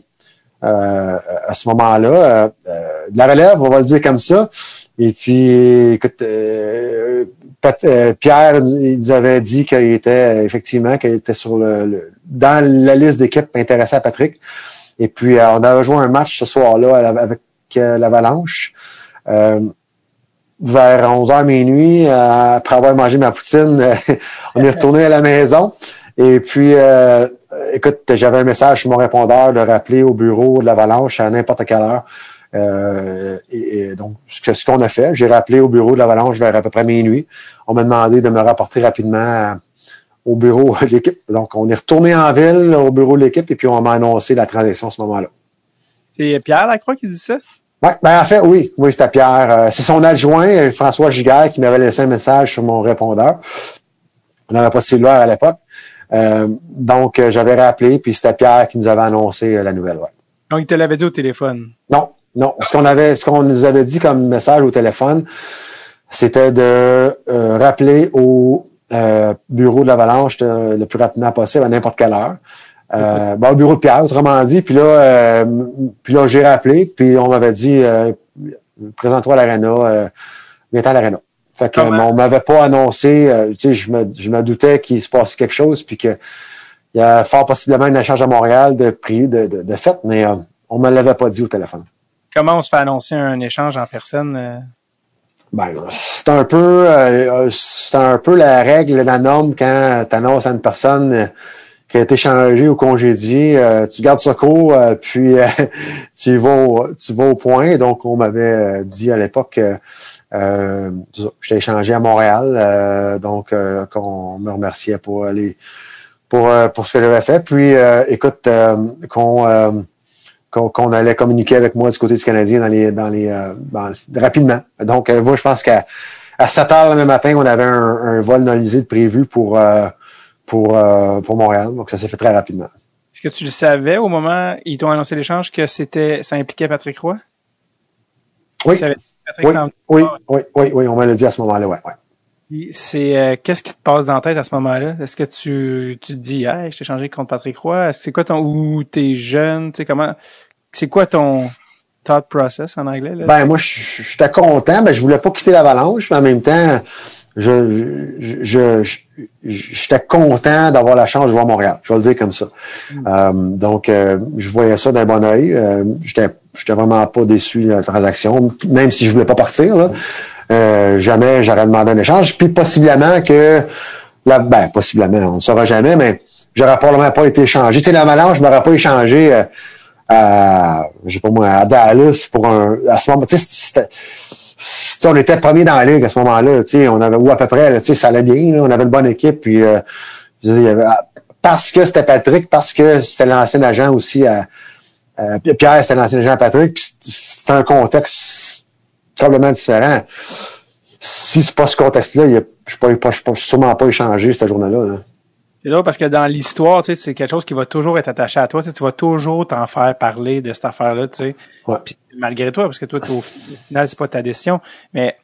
à ce moment-là. Euh, euh, de la relève, on va le dire comme ça. Et puis, écoute, euh, euh, Pierre il nous avait dit qu'il était effectivement qu'il était sur le, le- dans la liste d'équipes intéressée à Patrick. Et puis, euh, on avait joué un match ce soir-là avec euh, l'Avalanche. Euh, vers 11h minuit, euh, après avoir mangé ma poutine, euh, on est retourné à la maison. Et puis, euh, écoute, j'avais un message sur mon répondeur de rappeler au bureau de l'Avalanche à n'importe quelle heure. Euh, et, et donc, ce ce qu'on a fait, j'ai rappelé au bureau de l'Avalanche vers à peu près minuit. On m'a demandé de me rapporter rapidement à- au bureau de l'équipe. Donc, on est retourné en ville, au bureau de l'équipe, et puis on m'a annoncé la transition à ce moment-là. C'est Pierre Lacroix qui dit ça? Ouais, ben en fait, oui, oui, c'était Pierre. Euh, c'est son adjoint, euh, François Giguère, qui m'avait laissé un message sur mon répondeur. On n'avait pas de cellulaire à l'époque. Euh, donc, euh, j'avais rappelé, puis c'était Pierre qui nous avait annoncé euh, la nouvelle. Ouais. Donc, il te l'avait dit au téléphone? Non, non. Ce qu'on avait, ce qu'on nous avait dit comme message au téléphone, c'était de euh, rappeler au euh, bureau de l'Avalanche le plus rapidement possible, à n'importe quelle heure. Euh, ben, au bureau de Pierre, autrement dit. Puis là, euh, puis là, j'ai rappelé, puis on m'avait dit euh, présente-toi à l'aréna, euh, viens à l'aréna. Fait que on m'avait pas annoncé, euh, tu sais, je me, je me doutais qu'il se passait quelque chose, puis que il y a fort possiblement un échange à Montréal de prix de, de, de fait, mais euh, on me l'avait pas dit au téléphone. Comment on se fait annoncer un échange en personne? euh? Ben, c'est un peu euh, c'est un peu la règle, la norme quand tu annonces à une personne qui a été changée ou congédiée, euh, tu gardes court, euh, puis euh, tu vas au, tu vas au point. Donc, on m'avait dit à l'époque que euh, j'étais échangé à Montréal, euh, donc euh, qu'on me remerciait pour les pour euh, pour ce que j'avais fait. Puis, euh, écoute, euh, qu'on euh, qu'on allait communiquer avec moi du côté du Canadien dans les dans les euh, dans- rapidement. Donc euh, moi je pense qu'à à 7 heures le matin, on avait un, un vol non de prévu pour euh, pour euh, pour Montréal. Donc ça s'est fait très rapidement. Est-ce que tu le savais au moment où ils t'ont annoncé l'échange que c'était ça impliquait Patrick Roy? Oui. Tu savais Oui, oui, oui, oui, oui, on me l'a dit à ce moment-là, ouais, ouais. C'est euh, qu'est-ce qui te passe dans la tête à ce moment-là? Est-ce que tu, tu te dis Hey, je t'ai changé contre Patrick Roy? C'est quoi ton ou t'es jeune? Tu sais comment c'est quoi ton thought process en anglais? Là? Ben moi, j'étais content, mais je voulais pas quitter l'Avalanche, mais en même temps, je je- j'étais content d'avoir la chance de jouer à Montréal. Je vais le dire comme ça. Euh, donc, euh, je voyais ça d'un bon oeil. Euh, j'étais j'étais vraiment pas déçu de la transaction, même si je voulais pas partir. Là. Euh, jamais j'aurais demandé un échange. Puis possiblement que la, ben possiblement, on ne saura jamais, mais j'aurais probablement pas été échangé. Tu sais, l'Avalanche, je m'aurais pas échangé. euh, à, je sais pas moi, à Dallas pour un, à ce moment, tu sais, c'était, on était premier dans la ligue à ce moment-là, on avait, ou à peu près, là, ça allait bien, là, on avait une bonne équipe, puis, euh, dire, avait- parce que c'était Patrick, parce que c'était l'ancien agent aussi à, Pierre, c'était l'ancien agent à Patrick, c'est- un contexte complètement différent. Si c'est pas ce contexte-là, je ne suis sûrement pas échangé cette journée-là. là. C'est drôle parce que dans l'histoire, tu sais, c'est quelque chose qui va toujours être attaché à toi. Tu, sais, tu vas toujours t'en faire parler de cette affaire-là, tu sais. Ouais. Puis malgré toi, parce que toi, au final, c'est pas ta décision. Mais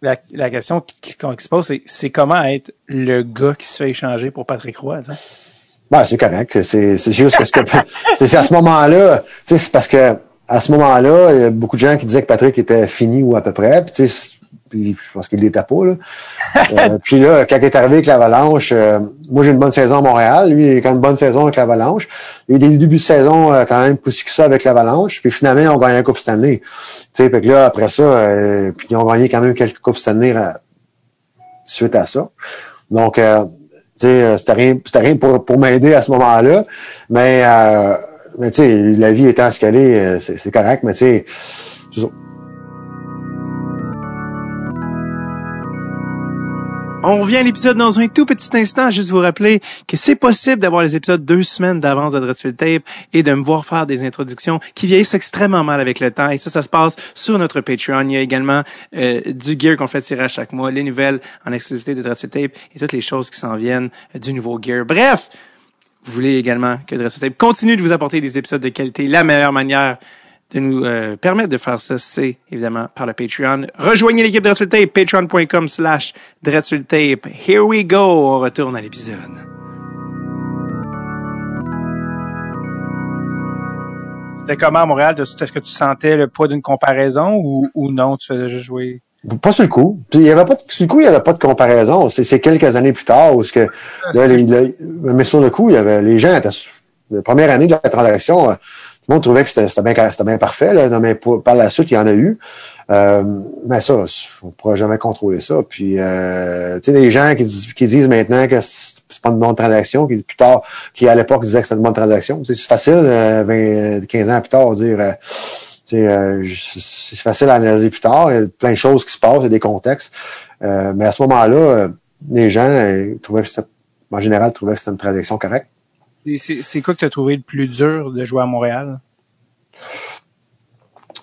la, la question qui, qui- qui se pose, c'est, c'est comment être le gars qui se fait échanger pour Patrick Roy, tu sais? Ben, c'est correct. C'est, c'est juste que, ce que c'est, à ce moment-là, tu sais, c'est parce que à ce moment-là, il y a beaucoup de gens qui disaient que Patrick était fini ou à peu près. Puis, tu sais, puis je pense qu'il l'était pas. Là. Euh, puis là, quand il est arrivé avec l'Avalanche, euh, moi j'ai une bonne saison à Montréal. Lui, il a quand même une bonne saison avec l'Avalanche. Il y a de saison euh, quand même plus que ça avec l'Avalanche. Puis finalement, ont gagné un Coupe Stanley. Tu sais, fait que là, après ça, euh, puis ils ont gagné quand même quelques Coupes Stanley euh, suite à ça. Donc, euh, tu sais, c'était rien, c'était rien pour, pour m'aider à ce moment-là. Mais, mais tu sais, la vie étant ce qu'elle est, c'est correct, mais tu sais, On revient à l'épisode dans un tout petit instant. Juste vous rappeler que c'est possible d'avoir les épisodes deux semaines d'avance de Dreadful Tape et de me voir faire des introductions qui vieillissent extrêmement mal avec le temps. Et ça, ça se passe sur notre Patreon. Il y a également euh, du gear qu'on fait tirer à chaque mois, les nouvelles en exclusivité de Dreadful Tape et toutes les choses qui s'en viennent euh, du nouveau gear. Bref, vous voulez également que Dreadful Tape continue de vous apporter des épisodes de qualité. La meilleure manière de nous euh, permettre de faire ça, c'est évidemment par le Patreon. Rejoignez l'équipe Dreadful Tape, patreon.com slash Dreadful Tape. Here we go! On retourne à l'épisode. C'était comment à Montréal? Est-ce que tu sentais le poids d'une comparaison ou, ou non, tu faisais juste jouer? Pas sur le coup. il y avait pas de, sur le coup, il n'y avait pas de comparaison. C'est quelques années plus tard où ce que, ah, mais sur le coup, il y avait, les gens étaient, la première année de la transaction, euh, monde trouvait que c'était bien, bien parfait, là, mais par la suite, il y en a eu. Euh, mais ça, on ne pourra jamais contrôler ça. Puis, euh, tu sais, des gens qui, qui, disent maintenant que c'est pas une bonne transaction, qui plus tard, qui à l'époque disaient que c'était une bonne transaction. C'est facile, 20, euh, 15 ans plus tard, dire, euh, euh c'est facile à analyser plus tard. Il y a plein de choses qui se passent, il y a des contextes. Euh, mais à ce moment-là, les gens trouvaient que en général, trouvaient que c'était une transaction correcte. C'est quoi que tu as trouvé le plus dur de jouer à Montréal?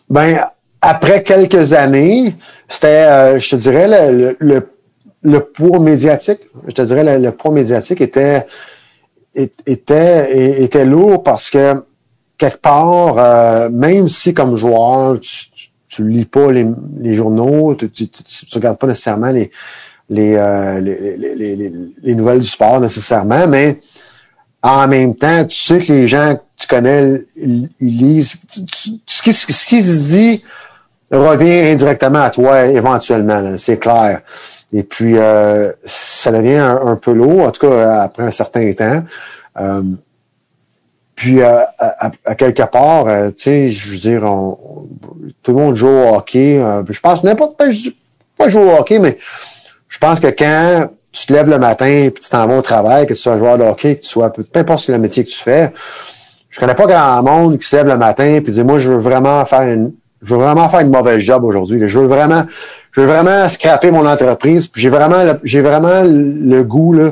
Ben, après quelques années, c'était, euh, je te dirais, le, le, le, poids médiatique. Je te dirais, le, poids médiatique était, était, était lourd parce que quelque part, euh, même si comme joueur, tu, tu, lis pas les, les journaux, tu, tu, regardes pas nécessairement les, les, euh, les, les, les, nouvelles du sport nécessairement, mais en même temps, tu sais que les gens que tu connais, ils, lisent. ce qui se dit revient indirectement à toi éventuellement, c'est clair. Et puis, euh, ça devient un, peu lourd, en tout cas après un certain temps. Euh, puis, euh, à, quelque part, tu sais, je veux dire, tout le monde joue au hockey. je pense n'importe pas, pas jouer au hockey, mais je pense que quand tu te lèves le matin et tu t'en vas au travail, que tu sois un joueur de hockey, que tu sois, peu importe le métier que tu fais, je connais pas grand monde qui se lève le matin et dit, moi, je veux vraiment faire une, je veux vraiment faire une mauvaise job aujourd'hui. Je veux vraiment, je veux vraiment scraper mon entreprise. J'ai vraiment, j'ai vraiment le goût là,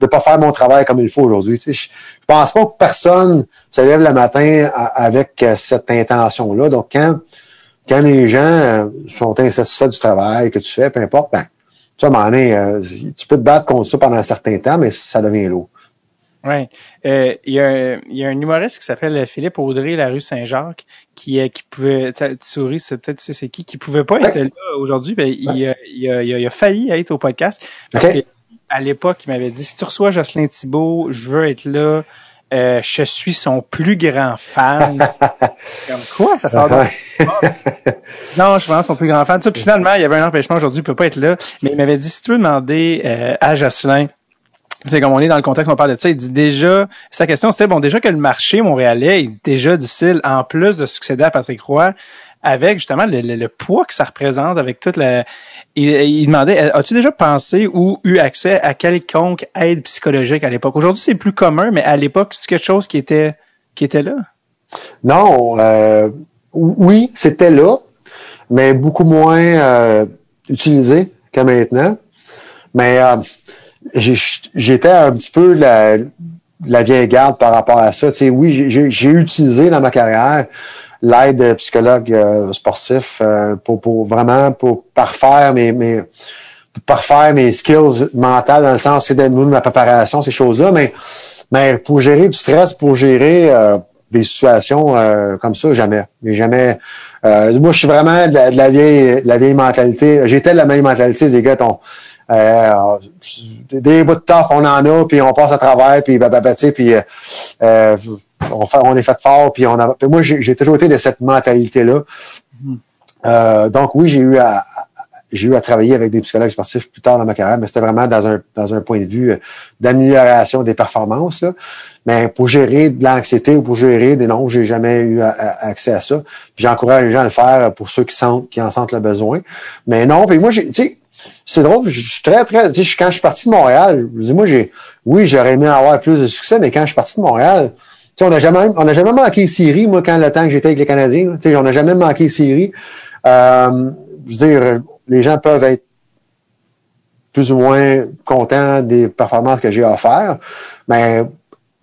de pas faire mon travail comme il faut aujourd'hui. Tu sais, je, pense pas que personne se lève le matin avec euh, cette intention-là. Donc quand, quand les gens euh, sont insatisfaits du travail que tu fais, peu importe, ben, tu sais, à tu peux te battre contre ça pendant un certain temps, mais ça devient lourd. Oui. Euh, il y, a, y, a un humoriste qui s'appelle Philippe Audrey, la rue Saint-Jacques, qui, euh, qui pouvait, tu souris, peut-être tu sais c'est qui, qui pouvait pas être là aujourd'hui, ben, il, il, a, il, a, failli être au podcast. Parce que à l'époque, il m'avait dit, si tu reçois Jocelyn Thibault, je veux être là. Euh, je suis son plus grand fan. Comme quoi, ça sort de... Non, je suis vraiment son plus grand fan. Ça, puis finalement, il y avait un empêchement aujourd'hui, il peut pas être là. Mais il m'avait dit, si tu veux demander euh, à Jocelyn c'est comme on est dans le contexte, on parle de ça, il dit déjà, sa question c'était, bon, déjà que le marché montréalais est déjà difficile, en plus de succéder à Patrick Roy, avec justement le, poids que ça représente, avec toute la... Il, demandait, as-tu déjà pensé ou eu accès à quelconque aide psychologique à l'époque? Aujourd'hui, c'est plus commun, mais à l'époque, c'est quelque chose qui était, qui était là? Non, euh, oui, c'était là, mais beaucoup moins euh, utilisé que maintenant. Mais euh, j'étais un petit peu la, la vieille garde par rapport à ça. Tu oui, j'ai utilisé dans ma carrière l'aide psychologue euh, sportif euh, pour, pour vraiment pour parfaire mes, mes pour parfaire mes skills mentales dans le sens c'est de ma préparation, ces choses-là, mais mais pour gérer du stress, pour gérer euh, des situations comme ça, jamais. jamais. moi, je suis vraiment de la, vieille, la vieille mentalité. J'étais de la même mentalité des gars. Ton, euh, des bouts de taf, on en a, puis on passe à travers, puis bah, bah, bah, puis euh, euh, on, fait, on est fait fort, puis on a. moi, j'ai toujours été de cette mentalité-là. Mm-hmm. donc oui, j'ai eu à, j'ai eu à travailler avec des psychologues sportifs plus tard dans ma carrière, mais c'était vraiment dans un, dans un point de vue d'amélioration des performances. Mais pour gérer de l'anxiété ou pour gérer des non, j'ai jamais eu accès à ça. j'encourage les gens à le faire pour ceux qui sentent, qui en sentent le besoin. Mais non, puis moi, j'ai, tu sais, c'est drôle, je suis très, très, tu sais, quand je suis parti de Montréal, je dis, moi, j'ai, oui, j'aurais aimé avoir plus de succès, mais quand je suis parti de Montréal, on n'a jamais, on n'a jamais manqué Syrie, moi, quand le temps que j'étais avec les Canadiens, tu sais, on n'a jamais manqué Syrie. Euh, je veux dire, les gens peuvent être plus ou moins contents des performances que j'ai offertes, mais,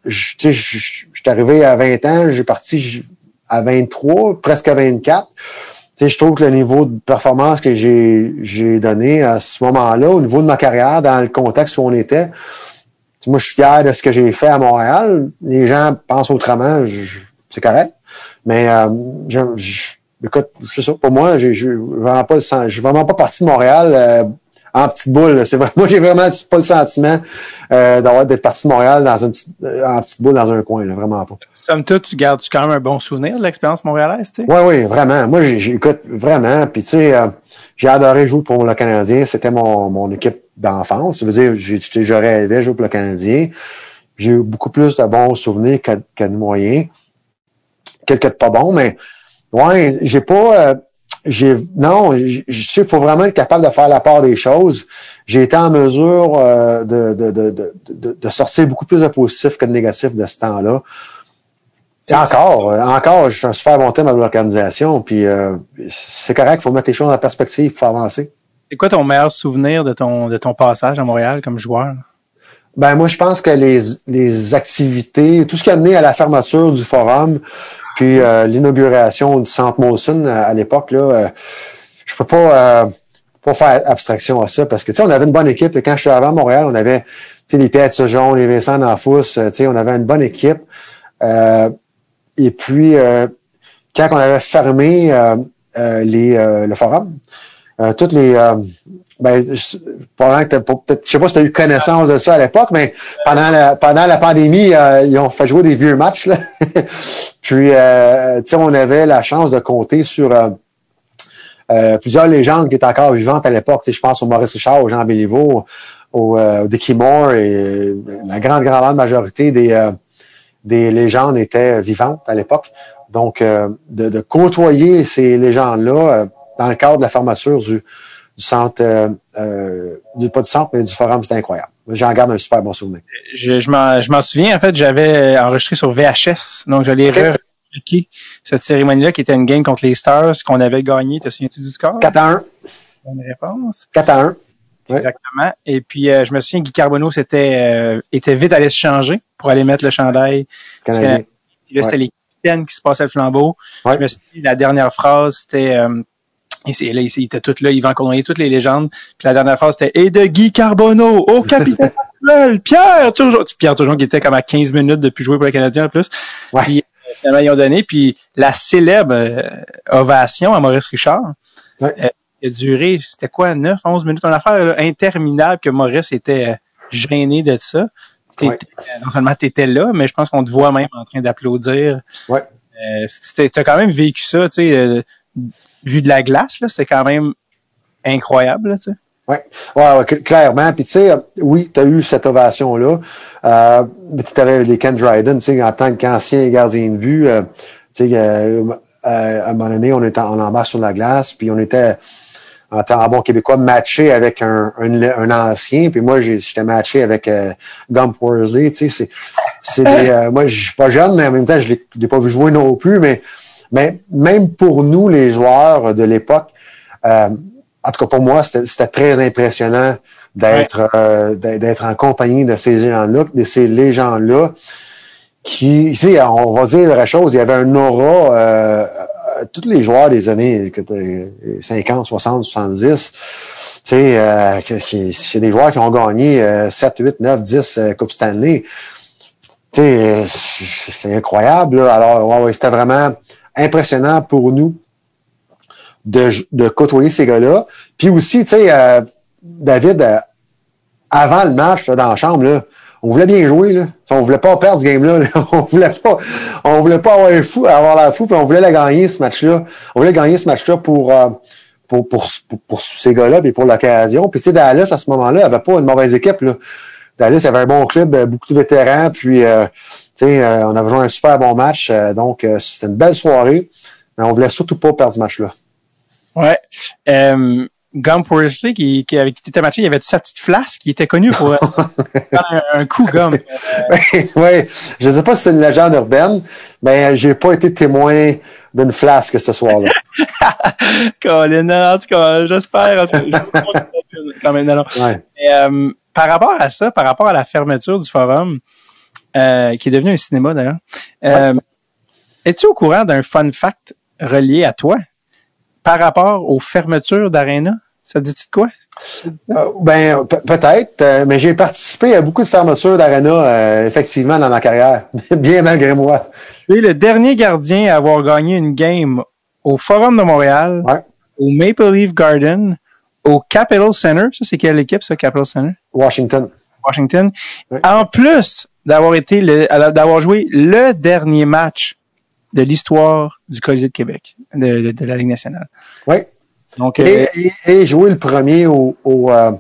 tu sais, je suis arrivé à 20 ans, j'ai parti à 23, presque à 24 je trouve que le niveau de performance que j'ai donné à ce moment-là, au niveau de ma carrière, dans le contexte où on était, moi, je suis fier de ce que j'ai fait à Montréal. Les gens pensent autrement, c'est correct. Mais euh, je, écoute, je sais ça, pour moi, je ne vraiment pas, je suis vraiment pas parti de Montréal euh, en petite boule. C'est vrai. Moi, j'ai vraiment pas le sentiment euh, d'avoir d'être parti de Montréal dans une petite, euh, en petite boule dans un coin, là, vraiment pas. Comme toi, tu gardes quand même un bon souvenir de l'expérience montréalaise, tu sais? Oui, oui, vraiment. Moi, j'écoute vraiment. Puis tu sais, euh, j'ai adoré jouer pour le Canadien. C'était mon, mon équipe d'enfance. Ça veut dire, j'aurais rêvé jouer pour le Canadien. J'ai eu beaucoup plus de bons souvenirs que, que de moyens. Quelques de pas bons, mais ouais, j'ai pas. Euh, j'ai non, je sais, il faut vraiment être capable de faire la part des choses. J'ai été en mesure euh, de, de, de, de, de sortir beaucoup plus de positifs que de négatifs de ce temps-là. Et encore, euh, encore, je suis un super bon thème avec l'organisation, puis euh, c'est correct, il faut mettre les choses en perspective pour avancer. C'est quoi ton meilleur souvenir de ton de ton passage à Montréal comme joueur? Ben moi, je pense que les, les activités, tout ce qui a mené à la fermeture du forum, puis euh, l'inauguration du Centre Molson à, l'époque, là, euh, je peux pas, euh, pas faire abstraction à ça parce que tu sais, on avait une bonne équipe. Et quand je suis arrivé à Montréal, on avait les Pierre Jean, les Vincent D'Anfous, sais, on avait une bonne équipe. et puis, quand on avait fermé les, le forum, toutes les ben, je, pendant que peut-être, je sais pas si tu as eu connaissance de ça à l'époque, mais pendant la, pendant la pandémie, euh, ils ont fait jouer des vieux matchs. Là. Puis, euh, tu sais, on avait la chance de compter sur euh, euh, plusieurs légendes qui étaient encore vivantes à l'époque. Je pense au Maurice Richard, au Jean Béliveau, au, au Dickie Moore, et la grande, grande majorité des, des légendes étaient vivantes à l'époque. Donc, de, de, côtoyer ces légendes-là dans le cadre de la fermeture du du centre, euh, euh, du, pas du centre, mais du forum, c'était incroyable. J'en garde un super bon souvenir. Je, je m'en souviens, en fait, j'avais enregistré sur VHS, donc j'allais okay. cette cérémonie-là qui était une game contre les Stars qu'on avait gagné. Te souviens-tu du score? 4 à 1. Bonne réponse. 4 à 1. Exactement. Et puis, euh, je me souviens, Guy Carbonneau c'était, euh, était vite allé se changer pour aller mettre le chandail. Canadien. là, c'était les capitaines qui se passaient le flambeau. Je me souviens, la dernière phrase, c'était et là, il était tout là, il va encourager toutes les légendes. Puis la dernière phrase, c'était « Et de Guy Carbonneau au capitaine Pierre toujours Pierre toujours qui était comme à 15 minutes depuis jouer pour le Canadien en plus. Ouais. Puis euh, finalement, ils ont donné. Puis la célèbre euh, ovation à Maurice Richard ouais. euh, a duré, c'était quoi, 9, 11 minutes? Une affaire interminable que Maurice était euh, gêné de ça. Ouais. Non seulement t'étais là, mais je pense qu'on te voit même en train d'applaudir. Ouais. Euh, t'as quand même vécu ça, tu sais vu de la glace, là, c'est quand même incroyable, tu sais. Oui, ouais, ouais, clairement. Puis tu sais, oui, tu as eu cette ovation-là. Euh, mais tu avais les Ken Dryden, tu sais, en tant qu'ancien gardien de but, euh, tu sais, euh, à un moment donné, on était en embarque sur la glace, puis on était en tant bon québécois matché avec un, un, un ancien, puis moi j'étais matché avec euh, Gump Worsley, tu sais, c'est c'est euh, moi je suis pas jeune, mais en même temps je l'ai pas vu jouer non plus, mais mais même pour nous, les joueurs de l'époque, euh, en tout cas pour moi, c'était très impressionnant d'être ouais. euh, d'être en compagnie de ces gens-là, de ces légendes-là, qui, ici, on va dire la chose, il y avait un aura, euh, tous les joueurs des années 50, 60, 70, tu sais, euh, c'est des joueurs qui ont gagné euh, 7, 8, 9, 10 euh, Coupe Stanley. Tu sais, c'est incroyable. Là. Alors, ouais, ouais, c'était vraiment impressionnant pour nous de, de côtoyer ces gars-là. Puis aussi, tu sais, euh, David, euh, avant le match, là, dans la chambre, là, on voulait bien jouer. Là. On voulait pas perdre ce game-là. Là. On voulait pas, on voulait pas avoir, fou, avoir la fou, puis on voulait la gagner ce match-là. On voulait gagner ce match-là pour, euh, pour, pour, ces gars-là, puis pour l'occasion. Puis tu sais, Dallas, à ce moment-là, avait pas une mauvaise équipe. Là. Dallas avait un bon club, beaucoup de vétérans, puis euh, on avait joué un super bon match, euh, donc euh, c'était une belle soirée, mais on voulait surtout pas perdre ce match-là. Ouais. Euh, Gump Worsley, qui, qui, avec qui t'étais matché, il y avait toute sa petite flasque qui était connue pour un, un, coup Gump. oui, ouais. je sais pas si c'est une légende urbaine, mais j'ai pas été témoin d'une flasque ce soir-là. Colin, en tout cas, j'espère. quand même, non, non. Ouais. Et, par rapport à ça, par rapport à la fermeture du forum, euh, qui est devenu un cinéma d'ailleurs. Euh, ouais. Es-tu au courant d'un fun fact relié à toi par rapport aux fermetures d'Arena? Ça te dit-tu de quoi? Euh, ben, peut-être, euh, mais j'ai participé à beaucoup de fermetures d'Arena, euh, effectivement, dans ma carrière, bien malgré moi. Tu es le dernier gardien à avoir gagné une game au Forum de Montréal, ouais. au Maple Leaf Garden, au Capital Center. Ça, c'est quelle équipe, ça, Capital Center? Washington. Washington. En plus d'avoir été le, d'avoir joué le dernier match de l'histoire du Colisée de Québec, de, de, de la Ligue nationale. Oui. Donc, euh, Et, et, et jouer le premier au, au euh,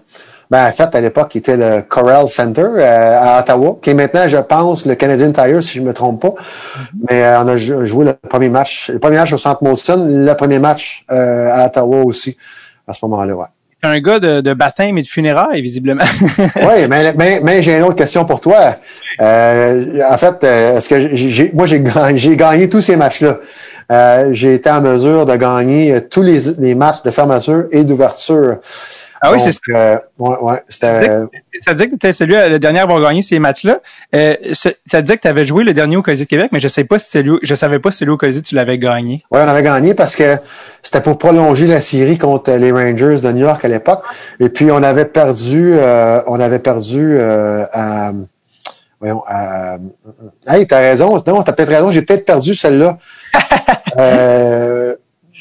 ben, en fait, à l'époque, il était le Corral Center euh, à Ottawa, qui est maintenant, je pense, le Canadian Tire, si je ne me trompe pas. Mais euh, on a jou- joué le premier match, le premier match au Centre Molson, le premier match euh, à Ottawa aussi, à ce moment-là, ouais. Un gars de, de baptême et de funérailles, visiblement. Oui, mais, mais, mais j'ai une autre question pour toi. Euh, en fait, euh, est-ce que j'ai, moi j'ai gagné, gagné tous ces matchs-là. Euh, j'ai été en mesure de gagner tous les, les matchs de fermeture et d'ouverture. Ah oui, c'est ça. euh, ouais, ouais, c'était. Ça disait que tu celui, euh, le dernier à avoir gagné ces matchs-là. Euh, ça disait que tu avais joué le dernier au Colisée de Québec, mais je sais pas si celui, je savais pas si celui au Colisée tu l'avais gagné. Oui, on avait gagné parce que c'était pour prolonger la série contre les Rangers de New York à l'époque. Et puis on avait perdu, euh, on avait perdu euh, à, voyons, à, hey, t'as raison, non, t'as peut-être raison, j'ai peut-être perdu celle-là. euh,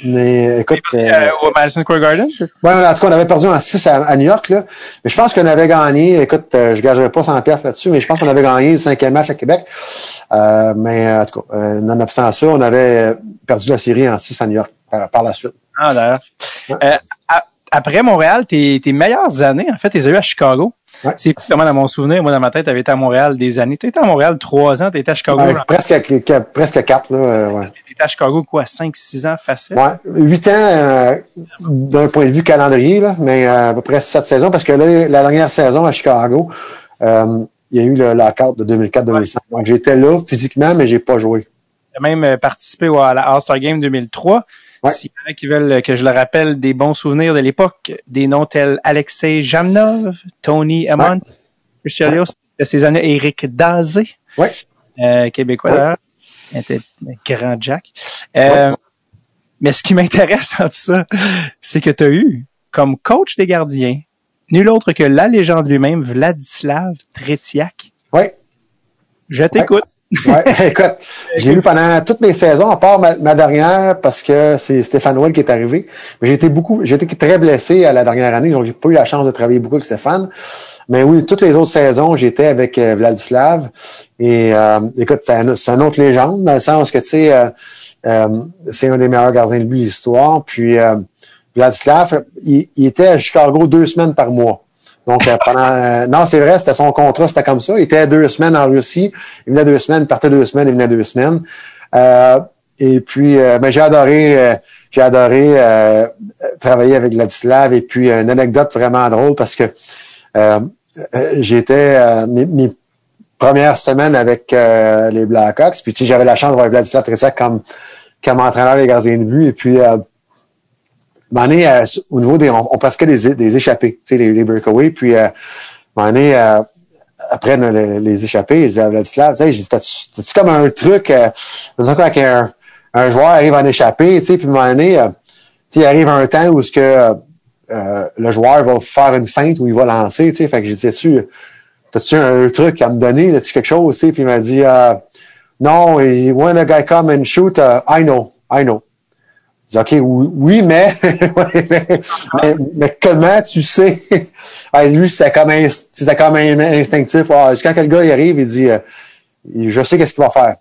mais écoute, euh, Euh, au Madison Square Garden? ouais, en tout cas, on avait perdu en 6 à, à New York, là. Mais je pense qu'on avait gagné, écoute, euh, je gagerai pas 100 pièces là-dessus, mais je pense qu'on avait gagné le cinquième match à Québec. Euh, mais en tout cas, euh, nonobstant ça, on avait perdu la série en 6 à New York par, par la suite. Ah, d'ailleurs. Ouais. Euh, après Montréal, tes, tes meilleures années, en fait, tu les as eues à Chicago. Ouais. C'est comment dans mon souvenir, moi, dans ma tête, tu avais été à Montréal des années. Tu étais à Montréal trois ans, tu étais à Chicago. Ouais, presque, que- presque quatre, là. euh, ouais. À Chicago, quoi, cinq, six ans facile? Ouais, huit ans euh, d'un point de vue calendrier, là, mais euh, à peu près sept saisons, parce que là, la dernière saison à Chicago, euh, il y a eu le lockout de 2004-2005. Donc j'étais là physiquement, mais j'ai pas joué. As même participé ouais, à la All-Star Game 2003. Ouais. S'il y en a qui veulent que je le rappelle des bons souvenirs de l'époque, des noms tels Alexei Jamnov, Tony Amont, Christian Leo, de ces années, Eric Dazé, Ouais. euh, québécois Ouais. Était un grand Jack. Euh, Mais ce qui m'intéresse dans tout ça, c'est que tu as eu comme coach des gardiens nul autre que la légende lui-même, Vladislav Tretiak. Ouais. Je t'écoute. Ouais, écoute, j'ai eu pendant toutes mes saisons, à part ma, dernière, parce que c'est Stéphane Well qui est arrivé. Mais j'ai été beaucoup, j'ai été très blessé à la dernière année, donc j'ai pas eu la chance de travailler beaucoup avec Stéphane. Mais oui, toutes les autres saisons, j'étais avec euh, Vladislav. Et euh, écoute, c'est un, une autre légende, dans le sens que, tu sais, euh, euh, c'est un des meilleurs gardiens de but de l'histoire. Puis euh, Vladislav, il était à Chicago deux semaines par mois. Donc, euh, pendant. euh, non, c'est vrai, c'était son contrat, c'était comme ça. Il était deux semaines en Russie. Il venait deux semaines, il partait deux semaines, il venait deux semaines. Euh, et puis, euh, ben, j'ai adoré, euh, j'ai adoré euh, travailler avec Vladislav. Et puis, une anecdote vraiment drôle parce que j'étais mes, mes premières semaines avec les Blackhawks. Puis, tu sais, j'avais la chance d'avoir Vladislav Tressac comme, comme entraîneur des gardiens de but. Et puis, donné, euh, au niveau des, on, on pratiquait des, des échappées, tu sais, les, les breakaways. Puis, euh, donné, euh, après le- le- les échappées, je disais à Vladislav, tu sais, j'ai dit, t'as-tu t'as-tu comme un truc, euh, quand un, un joueur arrive en échappée, tu sais, puis à un moment donné, euh, tu sais, il arrive un temps où ce que euh, le joueur va faire une feinte ou il va lancer, tu sais, fait que j'ai dit, tu t'as-tu un truc à me donner, as-tu quelque chose, tu sais, puis il m'a dit, euh, non, when a guy come and shoot, uh, I know, I know. Je dis, OK, oui, oui, mais, ouais, mais, mais, comment tu sais? Ah, lui, c'était comme, c'était comme un instinctif. Ah, quand le gars il arrive, il dit, euh, je sais qu'est-ce qu'il va faire.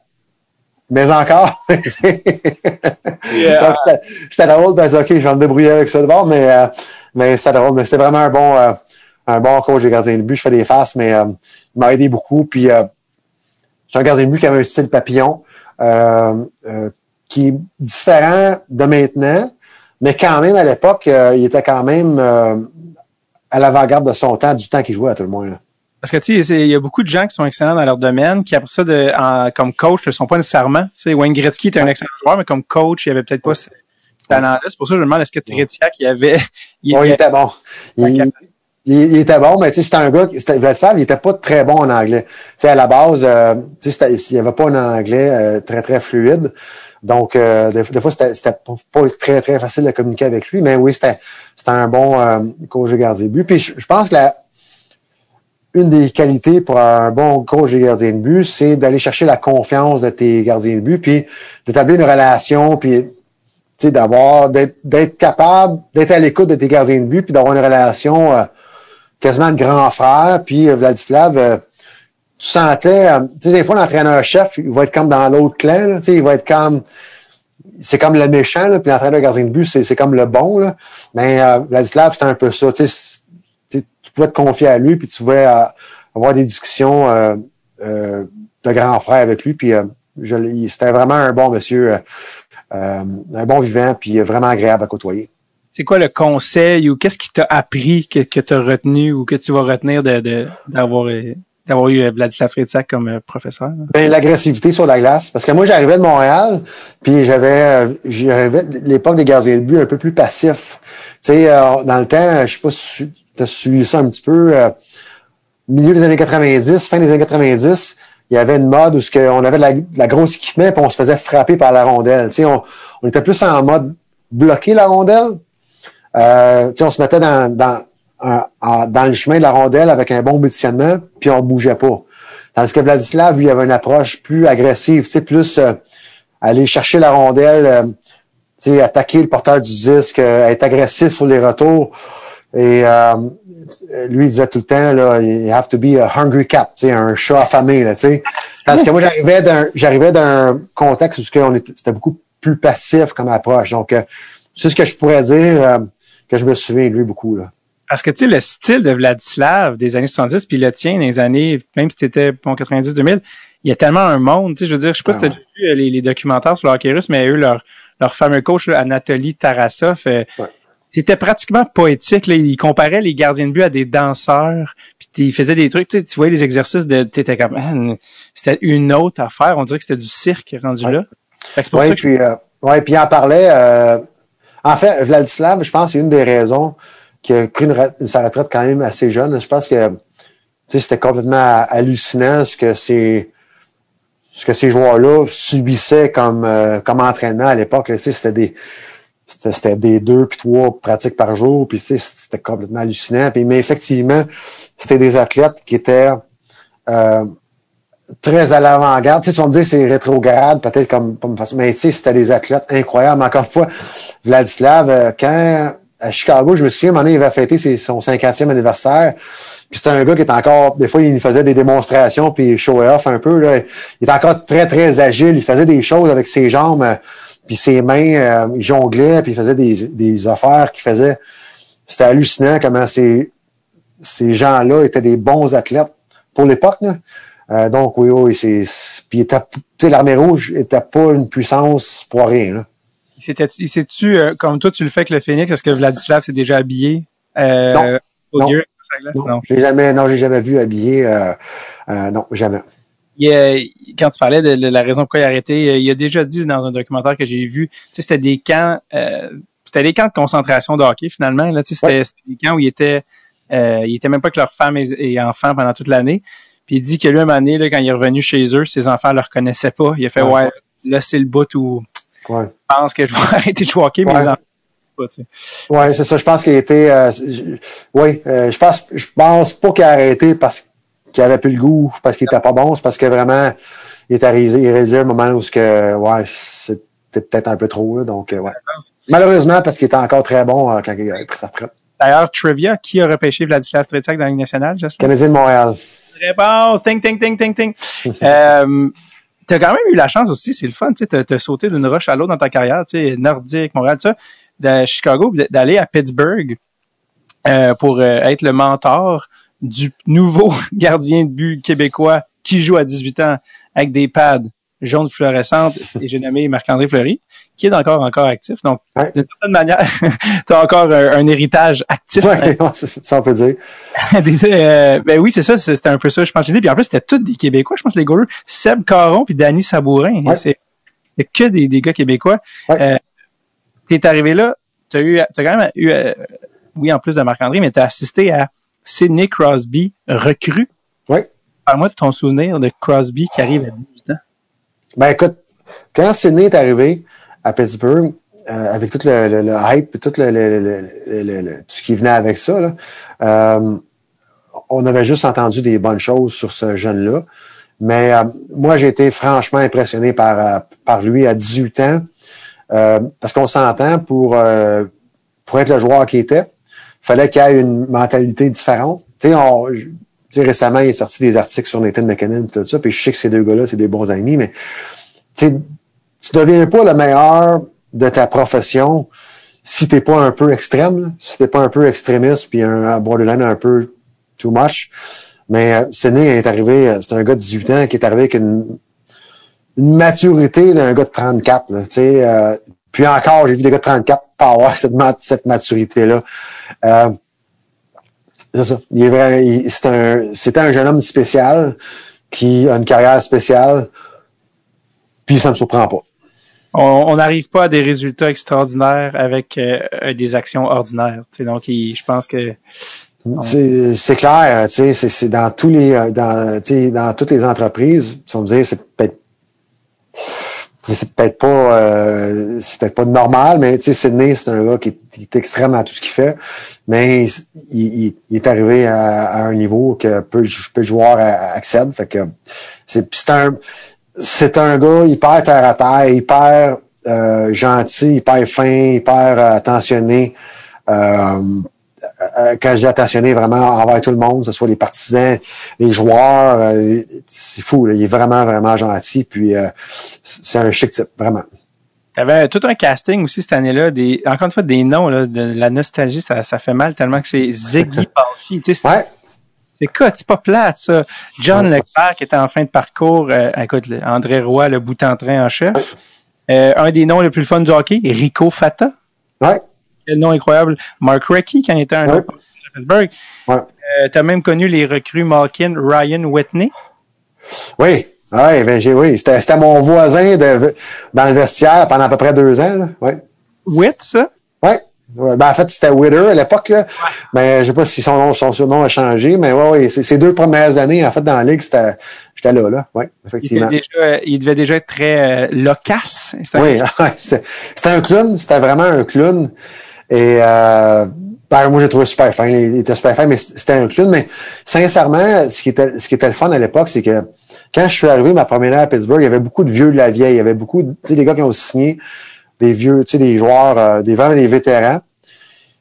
Mais encore. Yeah. C'était- drôle parce que, OK, je vais me débrouiller avec ça d'abord, mais, euh, mais c'était drôle. Mais c'était vraiment un bon, euh, un bon coach de gardien de but. Je fais des faces, mais euh, il m'a aidé beaucoup. Puis, euh, c'est un gardien de but qui avait un style papillon euh, euh, qui est différent de maintenant, mais quand même, à l'époque, euh, il était quand même euh, à l'avant-garde de son temps, du temps qu'il jouait à tout le monde. là. Parce que tu sais, il y a beaucoup de gens qui sont excellents dans leur domaine, qui après ça, de, en- comme coach, ne sont pas nécessairement. Tu sais, Wayne Gretzky était un excellent joueur, mais comme coach, il avait peut-être pas ce talent-là. C'est pour ça que je me demande est-ce que Tretiak, il avait, il Oh, il était- était bon. Il, il- il était bon, mais tu sais, c'était un gars, c'était, il était pas très bon en anglais. Tu sais, à la base, euh, il n'y avait pas un anglais euh, très, très fluide. Donc, euh, des, fois, c'était, pas, très, très facile de communiquer avec lui, mais oui, c'était, un bon euh, coach de gardien de but. Puis, je, pense que la, une des qualités pour un bon coach de gardien de but, c'est d'aller chercher la confiance de tes gardiens de but, puis d'établir une relation, puis d'avoir, d'être, d'être capable, d'être à l'écoute de tes gardiens de but, puis d'avoir une relation euh, quasiment de grand frère. Puis euh, Vladislav, euh, tu sentais, euh, tu sais, des fois, l'entraîneur-chef, il va être comme dans l'autre clan, tu sais, il va être comme, c'est comme le méchant, là, puis l'entraîneur gardien de but, c'est, comme le bon, là. Mais euh, Vladislav, c'était un peu ça, tu sais, tu pouvais te confier à lui, puis tu pouvais euh, avoir des discussions de grand frère avec lui, puis c'était vraiment un bon monsieur, un bon vivant, puis vraiment agréable à côtoyer. C'est quoi le conseil ou qu'est-ce qui t'a appris que, que tu as retenu ou que tu vas retenir de, d'avoir eu Vladislav Fritsak comme professeur? Ben, l'agressivité sur la glace. Parce que moi, j'arrivais de Montréal, puis j'avais, j'arrivais l'époque des gardiens de but un peu plus passif. Tu sais, dans le temps, je sais pas si tu as suivi ça un petit peu, euh, milieu des années 90, fin des années 90, il y avait une mode où ce on avait de la, grosse équipement puis on se faisait frapper par la rondelle. Tu sais, on était plus en mode bloquer la rondelle. Euh, on se mettait dans, dans, un, dans le chemin de la rondelle avec un bon positionnement, puis on bougeait pas. Tandis que Vladislav, lui, avait une approche plus agressive, plus euh, aller chercher la rondelle, euh, attaquer le porteur du disque, euh, être agressif sur les retours. Et euh, lui, il disait tout le temps, là, you have to be a hungry cat, un chat affamé, là, tu sais. Parce que moi, j'arrivais d'un, j'arrivais d'un contexte où c'était beaucoup plus passif comme approche. Donc, euh, c'est ce que je pourrais dire euh, que je me souviens de lui beaucoup, là. Parce que, tu sais, le style de Vladislav des années 70, puis le tien des années, même si t'étais, bon, 90-2000, il y a tellement un monde, tu sais, je veux dire, je sais pas si t'as vu les, les, documentaires sur le hockey russe, mais eux, leur, leur fameux coach, là, Anatoly Tarasov, euh, ouais c'était pratiquement poétique. Là. Il comparait les gardiens de but à des danseurs. Puis il faisait des trucs. Tu, sais, tu voyais les exercices de. Tu étais comme. C'était une autre affaire. On dirait que c'était du cirque rendu ouais. là. C'est pour ouais, ça que puis, je... euh, ouais, puis il en parlait. Euh, en fait, Vladislav, je pense, c'est une des raisons qui a pris sa retraite quand même assez jeune. Je pense que c'était complètement hallucinant ce que ces ce que ces joueurs-là subissaient comme euh, comme entraînement à l'époque. C'était des c'était des deux puis trois pratiques par jour, puis c'était complètement hallucinant. Mais effectivement, c'était des athlètes qui étaient euh, très à l'avant-garde. Tu sais, si on me dit c'est rétrograde, peut-être comme, comme mais tu sais, c'était des athlètes incroyables. Encore une fois, Vladislav, euh, quand à Chicago, je me souviens, un il avait fêté ses, son 50e anniversaire. Puis c'était un gars qui était encore, des fois, il faisait des démonstrations, puis show off un peu. Là. Il était encore très, très agile. Il faisait des choses avec ses jambes. Euh, puis ses mains, euh, il jonglait, puis il faisait des, des affaires qu'il faisait. C'était hallucinant comment ces, ces gens-là étaient des bons athlètes pour l'époque. Euh, donc oui, oui, c'est. Puis l'armée rouge était pas une puissance pour rien. Là. Il s'est-tu, euh, comme toi tu le fais avec le Phoenix, est-ce que Vladislav s'est déjà habillé euh, non, au non, non, non. j'ai jamais, non, j'ai jamais vu habillé. Non, jamais. Il, quand tu parlais de, la raison pourquoi il a arrêté, il a déjà dit dans un documentaire que j'ai vu, c'était des camps, c'était des camps de concentration de hockey finalement. Là, c'était ouais. des camps où il était, il était même pas avec leurs femmes et, et enfants pendant toute l'année. Puis il dit que lui, un moment donné, là, quand il est revenu chez eux, ses enfants le reconnaissaient pas. Il a fait, ouais, ouais là, c'est le bout où ouais. je pense que je vais arrêter de jouer hockey, mais ouais. les enfants, pas, tu sais. Ouais, c'est ça. Je pense qu'il était, euh, oui, euh, je pense, je pense pas qu'il a arrêté parce qu'il avait plus le goût, parce qu'il était pas bon. C'est parce que vraiment, il est arrivé, il réalisé un moment où que, ouais, c'était peut-être un peu trop, là, donc, euh, ouais. Malheureusement, parce qu'il était encore très bon euh, quand il a pris sa retraite. D'ailleurs, trivia, qui a repêché Vladislav Tretiak dans la Ligue nationale, Justin? Canadien de Montréal. Réponse! Ting, ting, ting, ting, ting. euh, t'as quand même eu la chance aussi, c'est le fun, tu sais, t'as sauté d'une roche à l'autre dans ta carrière, tu sais, nordique, Montréal, tout ça, de Chicago, d'aller à Pittsburgh euh, pour euh, être le mentor du nouveau gardien de but québécois qui joue à 18 ans avec des pads jaunes fluorescentes et j'ai nommé Marc-André Fleury, qui est encore encore actif. Donc, ouais. d'une certaine manière, tu as encore un, un, héritage actif. Ouais, ça on peut dire. euh, ben oui, c'est ça, c'était un peu ça, je pense. Puis en plus, c'était tous des Québécois, je pense, les goalers. Seb Caron puis Danny Sabourin. Ouais. C'est que des, des gars québécois. Euh, t'es arrivé là, t'as eu, t'as quand même eu, euh, oui, en plus de Marc-André, mais t'as assisté à Sidney Crosby recru. Oui. Parle-moi de ton souvenir de Crosby qui arrive à 18 ans. Ben écoute, quand Sidney est arrivé à Pittsburgh, euh, avec tout le, hype et tout, le, tout ce qui venait avec ça, là, euh, on avait juste entendu des bonnes choses sur ce jeune-là. Mais euh, moi, j'ai été franchement impressionné par, par lui à 18 ans. Parce qu'on s'entend pour, pour être le joueur qui était, fallait qu'il ait une mentalité différente. Tu sais, récemment, il est sorti des articles sur Nathan McKinnon et tout ça, puis je sais que ces deux gars-là, c'est des bons amis, mais tu deviens pas le meilleur de ta profession si t'es pas un peu extrême, si t'es pas un peu extrémiste, puis un, borderline un peu too much. Mais euh, Sidney est arrivé, euh, c'est un gars de 18 ans qui est arrivé avec une, une maturité d'un gars de 34. Là, euh, puis encore, j'ai vu des gars de 34 pas avoir cette, cette maturité-là. Euh, c'est ça. Il est vrai, c'est un, c'était un jeune homme spécial qui a une carrière spéciale. Puis ça me surprend pas. On n'arrive pas à des résultats extraordinaires avec euh, des actions ordinaires. Donc, il- je pense que C'est clair, tu sais, c'est- dans tous les euh, dans, tu sais, dans toutes les entreprises, si on me dit c'est peut-être c'est peut-être pas euh, c'est peut-être pas normal, mais tu sais, Sydney, c'est un gars qui est, qui est extrême à tout ce qu'il fait, mais il, il- il est arrivé à, à un niveau que peu, peu de joueurs accèdent. Fait que c'est un c'est un gars hyper terre à terre, hyper euh, gentil, hyper fin, hyper euh, attentionné. Euh, euh, quand j'ai attentionné vraiment envers tout le monde, que ce soit les partisans, les joueurs, euh, c'est fou, là, il est vraiment, vraiment gentil, puis euh, c'est un chic type, vraiment. avais tout un casting aussi cette année-là. Des, encore une fois, des noms, là, de la nostalgie, ça, ça fait mal tellement que c'est Ziggy Palfi. Tu sais, Ouais, Écoute, c'est pas plate, ça. John Leclerc qui était en fin de parcours. euh, écoute, André Roy, le bout en train en chef. Euh, un des noms les plus fun du hockey, Rico Fata. ouais, Quel nom incroyable. Mark Recchi, quand il était un Ouais. autre à Pittsburgh. ouais. Euh, T'as même connu les recrues Malkin, Ryan Whitney. Oui, ouais, ben, j'ai, oui, c'était, c'était mon voisin de, dans le vestiaire pendant à peu près deux ans, là. Ouais. Witt, ça? Ouais. Ouais, Ben, en fait, c'était Witter à l'époque, là. Mais je sais pas si son nom, son surnom a changé, mais ouais, ouais, ces ces deux premières années, en fait, dans la ligue, c'était, j'étais là, là. Ouais, Il, effectivement. déjà, il devait déjà être très euh, loquace. C'était un- Oui, ouais, c'était c'était un clown, c'était vraiment un clown. Et euh, ben, moi, j'ai trouvé super fin. Il était super fin, mais c'était un clown. Mais sincèrement, ce qui était, ce qui était le fun à l'époque, c'est que quand je suis arrivé ma première année à Pittsburgh, il y avait beaucoup de vieux de la vieille. Il y avait beaucoup, de- tu sais, des gars qui ont signé, des vieux, tu sais, des joueurs, euh, des vraiment des vétérans.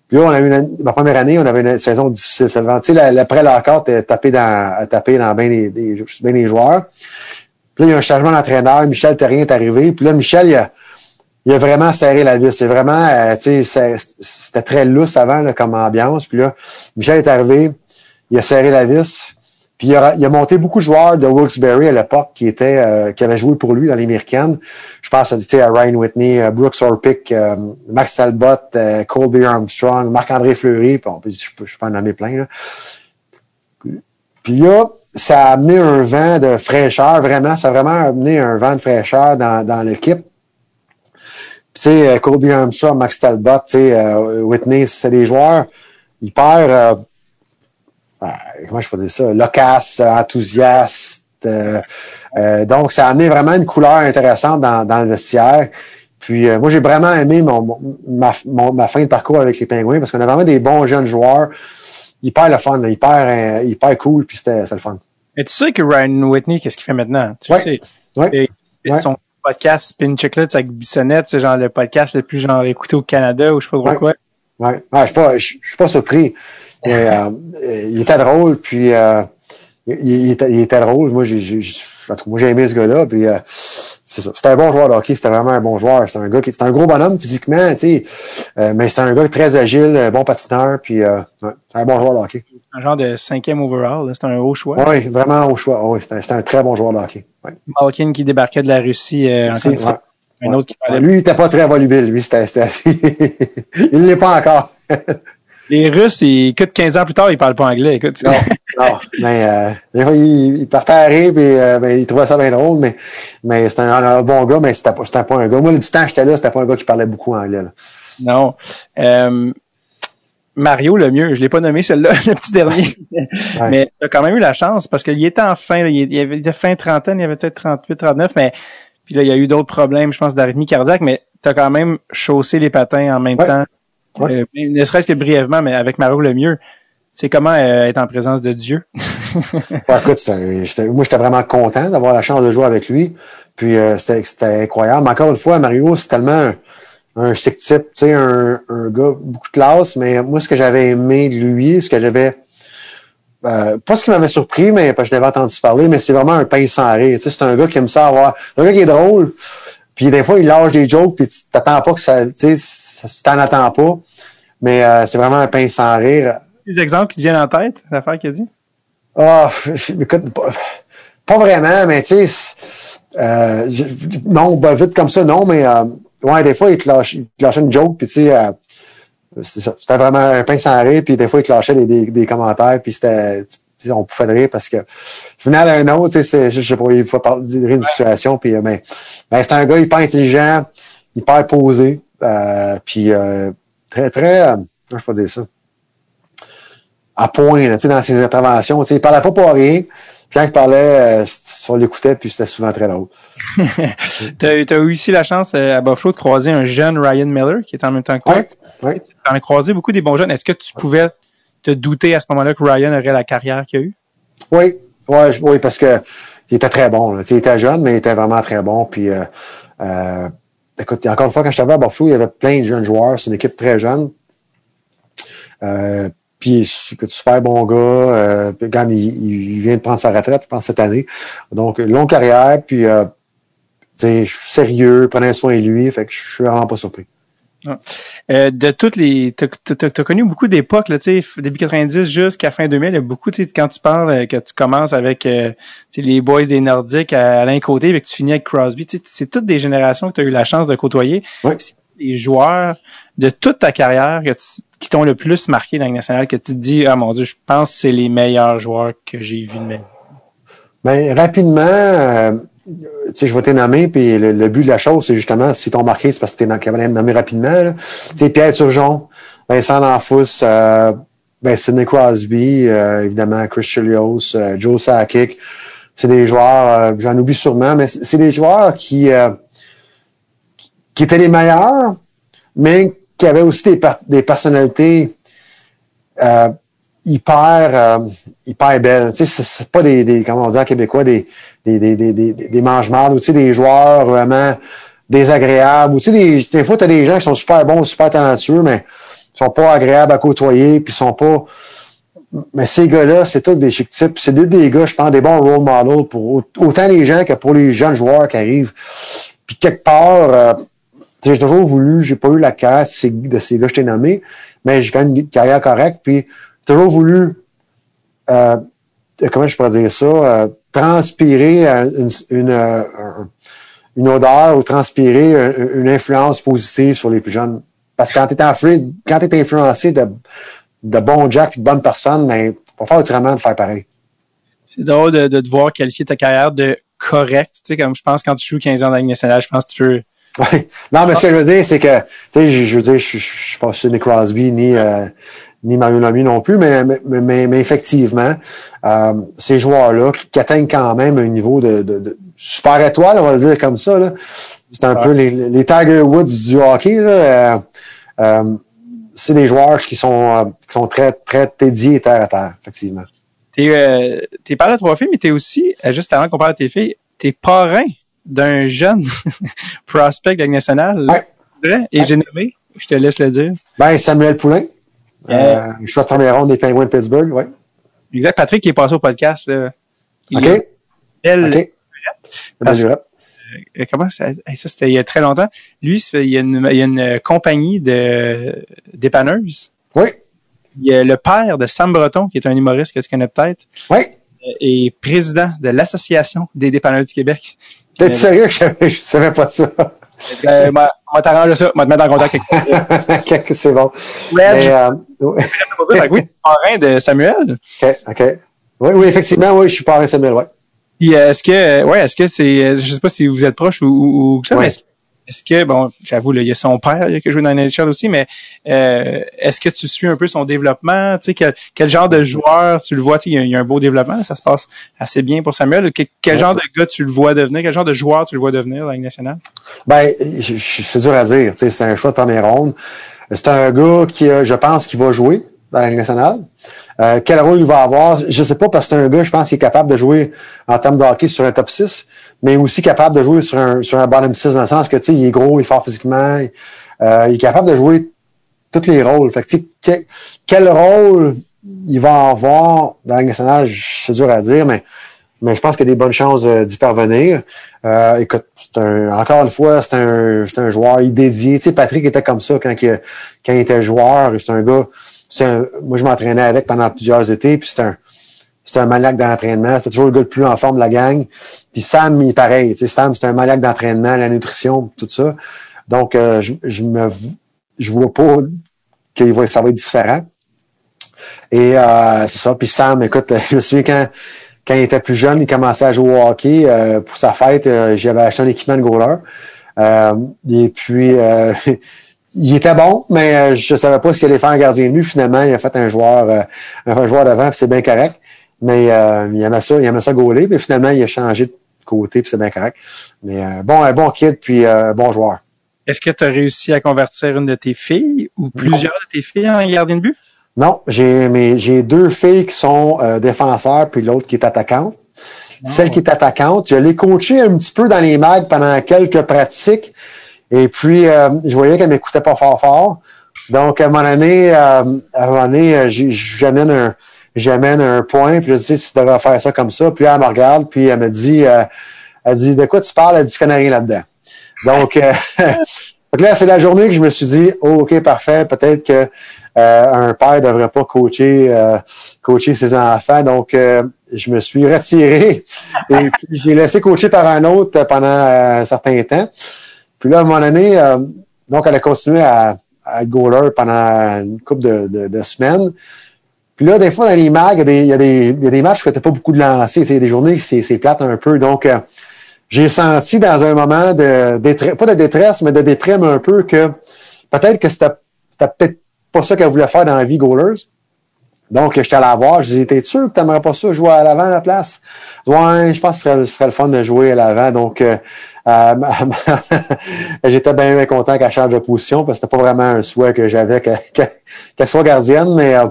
Puis là, on a eu une, première année, on avait une saison difficile seulement. Tu sais, la- l'après l'accord était tapé dans, tapé dans bien des, des, des joueurs. Puis là, il y a un changement d'entraîneur. Michel Terrien est arrivé. Puis là, Michel, il a, il a vraiment serré la vis. C'est vraiment, euh, tu sais, c'était très lousse avant là, comme ambiance. Puis là, Michel est arrivé, il a serré la vis. Puis il a, a monté beaucoup de joueurs de Wilkes-Barre à l'époque qui étaient, euh, qui avaient joué pour lui dans l'américaine. Je pense à Ryan Whitney, euh, Brooks Orpik, euh, Max Talbot, euh, Colby Armstrong, Marc-André Fleury. Puis on peut, je peux, je peux en nommer plein. Là. Puis là, ça a amené un vent de fraîcheur, vraiment. Ça a vraiment amené un vent de fraîcheur dans, dans l'équipe. Tu sais, Kobe Armstrong, Max Talbot, tu sais, euh, Whitney, c'est des joueurs hyper, euh, comment je peux dire ça, loquaces, euh, enthousiastes. euh, euh, donc, ça a amené vraiment une couleur intéressante dans, dans le vestiaire. Puis, euh, moi, j'ai vraiment aimé mon, mon- ma, mon- ma fin de parcours avec les Pingouins parce qu'on a vraiment des bons jeunes joueurs. Hyper le fun, là, hyper, euh, hyper cool, puis c'était le fun. Mais tu sais que Ryan Whitney, qu'est-ce qu'il fait maintenant? Tu Ouais. sais. Ouais. Et- et Ouais. Son podcast Spin Chicklets avec Bissonnette, c'est genre le podcast le plus genre écouté au Canada ou je sais pas trop quoi. Ouais. Ouais, je suis pas, je, je suis pas surpris. Euh, euh, il était drôle, puis euh, il, il était, il était drôle. Moi, j'ai, j'ai, moi, j'ai aimé ce gars-là, puis euh, c'est ça. C'était un bon joueur de hockey, c'était vraiment un bon joueur. C'était un gars qui c'était un gros bonhomme physiquement, tu sais, euh, mais c'était un gars très agile, un bon patineur, puis euh, ouais, un bon joueur de hockey. Un genre de cinquième overall. là. C'est un haut choix. Oui, vraiment au choix. Oui, c'était, c'était un très bon joueur de hockey. Ouais. Malkin qui débarquait de la Russie. Euh, fois. ouais. Un autre qui parlait. Lui, il était pas très volubile. Lui, c'était, c'était assez... il l'est pas encore. Les Russes, ils, écoute, 15 ans plus tard, ils parlent pas anglais. Écoute, Non, non. Mais euh, des fois, il, il partait à rire, puis euh, ben, il trouvait ça bien drôle, mais, mais c'était un, un bon gars, mais c'était pas, c'était pas un gars. Moi, du temps j'étais là, c'était pas un gars qui parlait beaucoup anglais. Là. non. Euh, Mario, le mieux, je l'ai pas nommé celle-là, le petit dernier. Ouais. Mais tu as quand même eu la chance parce qu'il était en fin, là, il, était fin trentaine, il avait peut-être 38, 39, mais puis là, il y a eu d'autres problèmes, je pense, d'arythmie cardiaque, mais tu as quand même chaussé les patins en même Ouais. temps. Ouais. Euh, ne serait-ce que brièvement, mais avec Mario le mieux. C'est comment euh, être en présence de Dieu. Ouais, écoute, moi, j'étais vraiment content d'avoir la chance de jouer avec lui. Puis euh, c'était, incroyable. Mais encore une fois, Mario, c'est tellement un chic type, tu sais, un, un gars beaucoup de classe, mais moi, ce que j'avais aimé de lui, ce que j'avais euh, pas ce qui m'avait surpris, mais parce que je l'avais entendu parler, mais c'est vraiment un pain sans rire. Tu sais, c'est un gars qui aime ça avoir. un gars qui est drôle. Puis des fois, il lâche des jokes, puis tu t'attends pas que ça. Tu sais, tu t'en attends pas. Mais euh, c'est vraiment un pain sans rire. Des exemples qui te viennent en tête, l'affaire qu'il a dit? Ah, écoute, pas, vraiment, mais tu sais, euh, non, ben, vite comme ça, non, mais euh, ouais, des fois, il te lâche, il te lâche une joke, puis tu sais, euh, c'était vraiment un pain sans rire, puis des fois, il clenchait des, des, des commentaires, puis c'était, on pouvait rire parce que je venais d'un autre, tu sais, je sais pas, il faut parler d'une situation, puis euh, mais, mais c'est un gars hyper intelligent, hyper posé, euh, puis euh, très, très, euh, je peux dire ça, à point, tu sais, dans ses interventions, tu sais, il parlait pas pour rien, puis quand il parlait, euh, on l'écoutait, puis c'était souvent très drôle. tu as, eu aussi la chance à Buffalo de croiser un jeune Ryan Miller qui est en même temps que toi. Oui. Tu en as croisé beaucoup des bons jeunes. Est-ce que tu pouvais te douter à ce moment-là que Ryan aurait la carrière qu'il a eue? Oui, oui, parce que il était très bon. Il était jeune, mais il était vraiment très bon. Puis, euh, euh, écoute, encore une fois, quand je suis à Buffalo, il y avait plein de jeunes joueurs. C'est une équipe très jeune. Euh, puis, super bon gars. Euh, il, vient de prendre sa retraite, je pense, cette année. Donc, longue carrière. Puis, je suis sérieux, prenez soin de lui. Fait que je suis vraiment pas surpris. Euh, de toutes les, t'as as, connu beaucoup d'époques là, tu sais, début 90 jusqu'à fin 2000, il y a beaucoup, tu sais, quand tu parles euh, que tu commences avec euh, les boys des Nordiques à, l'un côté, et que tu finis avec Crosby, tu c'est toutes des générations que tu as eu la chance de côtoyer. Ouais. C'est les joueurs de toute ta carrière qui t'ont le plus marqué dans le national, que tu te dis, ah mon dieu, je pense que c'est les meilleurs joueurs que j'ai vus de ma vie. Ben rapidement tu sais, je vais t'énommer, puis le, but de la chose, c'est justement, si t'ont marqué, c'est parce que t'es capable nommé rapidement. Tu sais, Pierre Turgeon, Vincent Lanfous, euh, ben, Sidney Crosby, euh, évidemment, Chris Chilios, euh, Joe Sakic. C'est des joueurs, euh, j'en oublie sûrement, mais c'est des joueurs qui, qui étaient les meilleurs, mais qui avaient aussi des, des personnalités hyper, hyper belles. Tu sais, c'est pas des, des, comment on dit en québécois, des des, des, des, des, mange-mardes ou tu sais, des joueurs vraiment désagréables. Ou tu sais, des, des fois, des gens qui sont super bons, super talentueux, mais ils sont pas agréables à côtoyer, puis ils sont pas. Mais ces gars-là, c'est tous des chic types. C'est des, gars, je pense, des bons role models pour autant les gens que pour les jeunes joueurs qui arrivent. Puis quelque part, euh, j'ai toujours voulu, j'ai pas eu la casse de ces gars que je t'ai nommé, mais j'ai quand même une carrière correcte. Puis j'ai toujours voulu euh, comment je pourrais dire ça, euh, transpirer une, une, euh, une, odeur ou transpirer une, influence positive sur les plus jeunes. Parce que quand tu es, quand es influencé de, de bons Jack et de bonnes personnes, ben, pas faire autrement de faire pareil. C'est drôle de, de, voir qualifier ta carrière de correct. Tu sais, comme je pense quand tu joues 15 ans dans la nationale, je pense que tu peux. Non, mais ce que je veux dire, c'est que, tu sais, je, veux dire, je, je, je suis pas Sidney Crosby ni, euh, ni Mario Lamy non plus, mais, mais, mais, effectivement, euh, ces joueurs-là qui, atteignent quand même un niveau de, de, de, super étoile, on va le dire comme ça. C'est un peu les, les, Tiger Woods du hockey. Euh, euh, c'est des joueurs qui sont, qui sont très, très dédiés terre à terre, effectivement. T'es euh, es parlé de trois filles, mais t'es aussi, juste avant qu'on parle de tes filles, t'es parrain d'un jeune prospect de la nationale. Ouais. Et j'ai nommé, je te laisse le dire. Ben, Samuel Poulain. Euh, je suis à première ronde des Penguins de Pittsburgh, oui. Exact. Patrick qui est passé au podcast. Là. OK. Elle, okay. Euh, comment ça, ça c'était il y a très longtemps. Lui, il y a une, il y a une compagnie de dépanneuses. Oui. Il y a le père de Sam Breton, qui est un humoriste que tu connais peut-être. Oui. Et président de l'Association des dépanneurs du Québec. T'es sérieux? Je, je savais pas ça. Euh, on va t'arranger ça. On va te mettre en contact avec C'est bon. Mais, euh, oui, parrain de Samuel. OK, OK. Oui, oui, effectivement, oui, je suis parrain de Samuel, oui. Euh, est-ce que, ouais, est-ce que c'est, je sais pas si vous êtes proche ou, ou, ou ça, mais est-ce est-ce que, bon, j'avoue, il y a son père qui a joué dans NHL aussi, mais euh, est-ce que tu suis un peu son développement? Tu sais, quel, quel genre de joueur tu le vois? Il y, a, il y a un beau développement, ça se passe assez bien pour Samuel. quel genre de gars tu le vois devenir? Quel genre de joueur tu le vois devenir dans la nationale? Ben, c'est dur à dire. C'est un choix de première ronde. C'est un gars qui, je pense, qui va jouer dans la nationale. Euh, quel rôle il va avoir? Je sais pas parce que c'est un gars, je pense, qui est capable de jouer en termes de hockey sur un top 6, mais aussi capable de jouer sur un, sur un bottom 6 dans le sens que, tu sais, il est gros, il est fort physiquement. il est capable de jouer tous les rôles. Fait que, quel rôle il va avoir dans le national, c'est dur à dire, mais, mais je pense qu'il y a des bonnes chances d'y parvenir. Euh, écoute, un, encore une fois, c'est un, un joueur dédié. Tu sais, Patrick était comme ça quand il, quand il était joueur. C'est un gars. Un, moi, je m'entraînais avec pendant plusieurs étés, puis c'est un, c'est un maniaque d'entraînement. C'était toujours le gars le plus en forme de la gang. Puis Sam, il est pareil. Tu sais, Sam, c'est un maniaque d'entraînement, la nutrition, tout ça. Donc, euh, je, je me je vois pas que ça va être différent. Et euh, c'est ça. Puis Sam, écoute, je me souviens quand, quand il était plus jeune, il commençait à jouer au hockey. Euh, pour sa fête, euh, j'avais acheté un équipement de goaler. et puis, il était bon, mais je savais pas s'il allait faire un gardien de but. Finalement, il a fait un joueur, un joueur d'avant, c'est bien correct. Mais il aimait ça, il aimait ça gauler. Puis finalement, il a changé de côté, puis c'est bien correct. Mais bon, un bon kid, puis un bon joueur. Est-ce que tu as réussi à convertir une de tes filles ou plusieurs de tes filles en gardien de but? Non, j'ai mais j'ai deux filles qui sont euh, défenseurs puis l'autre qui est attaquante. Ah. Celle qui est attaquante, je l'ai coachée un petit peu dans les mags pendant quelques pratiques. Et puis euh, je voyais qu'elle m'écoutait pas fort fort. Donc à mon année, euh, à un moment donné, j'amène un j'amène un point, puis je dis si tu devrais faire ça comme ça. Puis elle me regarde, puis elle me dit elle dit de quoi tu parles, elle dit qu'elle rien là-dedans. Donc, euh, là, c'est la journée que je me suis dit, oh, OK, parfait, peut-être que euh, un père devrait pas coacher euh, coacher ses enfants. Donc, euh, je me suis retiré et puis j'ai laissé coacher par un autre pendant un certain temps. Puis là, à un moment donné, donc, elle a continué à, à être goaler pendant une couple de, de, semaines. Puis là, des fois, dans les mags, il y a des, il y a des, matchs où tu pas beaucoup de lancers. Y a des journées c'est, c'est plate un peu. Donc, j'ai senti dans un moment de détresse, pas de détresse, mais de déprime un peu que peut-être que c'était, peut-être pas ça qu'elle voulait faire dans la vie goalers. Donc, j'étais allé la voir, je disais, t'es sûr que t'aimerais pas ça jouer à l'avant à la place? Ouais, je pense que ce serait, le fun de jouer à l'avant. Donc, euh, euh j'étais bien, bien content qu'elle change de position parce que c'était pas vraiment un souhait que j'avais qu'elle soit gardienne, mais euh,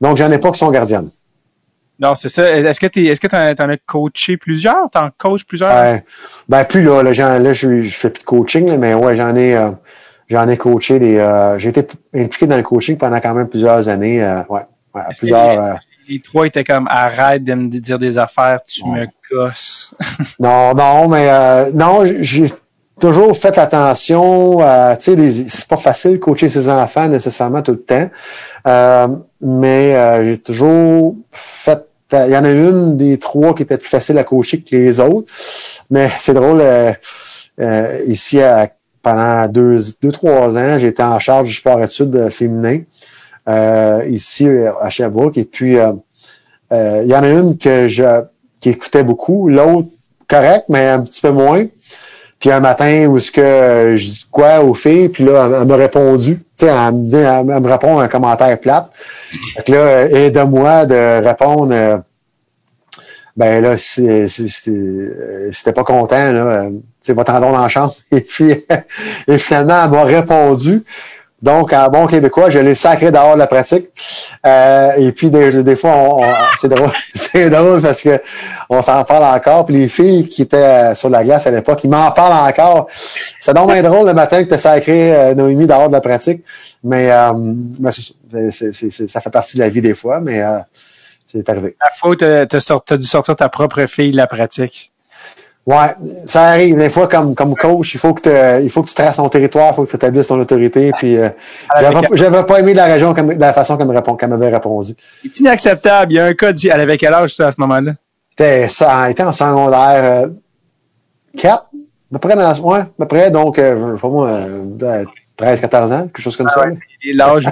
donc j'en ai pas qui sont gardiennes. Non, c'est ça. Est-ce que tu est-ce que en as coaché plusieurs? T'en coaches plusieurs? Ben, ben plus là, là, là je, je fais plus de coaching, mais ouais, j'en ai euh, j'en ai coaché des. Euh, j'ai été impliqué dans le coaching pendant quand même plusieurs années. Euh, ouais, ouais plusieurs. Les, trois étaient comme arrête de me dire des affaires, tu me cosses. non, non, mais non, j'ai toujours fait attention. tu sais, c'est pas facile de coacher ses enfants nécessairement tout le temps. mais j'ai toujours fait il y en a une des trois qui était plus facile à coacher que les autres. Mais c'est drôle, euh, euh, ici, pendant deux, deux, trois ans, j'étais en charge du sport études féminin euh, ici à Sherbrooke. Et puis, il y en a une que je qui écoutait beaucoup, l'autre correct, mais un petit peu moins. Puis un matin où ce que je dis quoi aux filles, puis là, elle, m'a répondu. Tu sais, elle me dit, elle, me répond un commentaire plate. Fait là, aide-moi de répondre. Euh, ben là, c'était pas content, là. Tu sais, va t'en dans la chambre. Et puis, et finalement, elle m'a répondu. Donc, en bon québécois, je l'ai sacré dehors de la pratique. Euh, et puis, des, fois, c'est drôle, parce que on s'en parle encore. Puis les filles qui étaient sur la glace à l'époque, ils m'en parlent encore. C'est donc bien drôle le matin que tu sacré euh, Noémie dehors de la pratique. Mais, euh, ça fait partie de la vie des fois, mais euh, c'est arrivé. La faute, tu as dû sortir ta propre fille de la pratique. Ouais, ça arrive. Des fois, comme, comme coach, il faut que tu, il faut que tu traces ton territoire, il faut que tu établisses ton autorité. Puis, euh, j'avais, pas aimé la région comme, la façon qu'elle, m'avait répondu. C'est inacceptable. Il y a un cas, elle avait quel âge, ça, à ce moment-là? Ça, était en secondaire, euh, 4, à peu près dans, ouais, à peu près, donc, euh, je sais pas moi, 13, 14 ans, quelque chose comme ah ça. Ouais, l'âge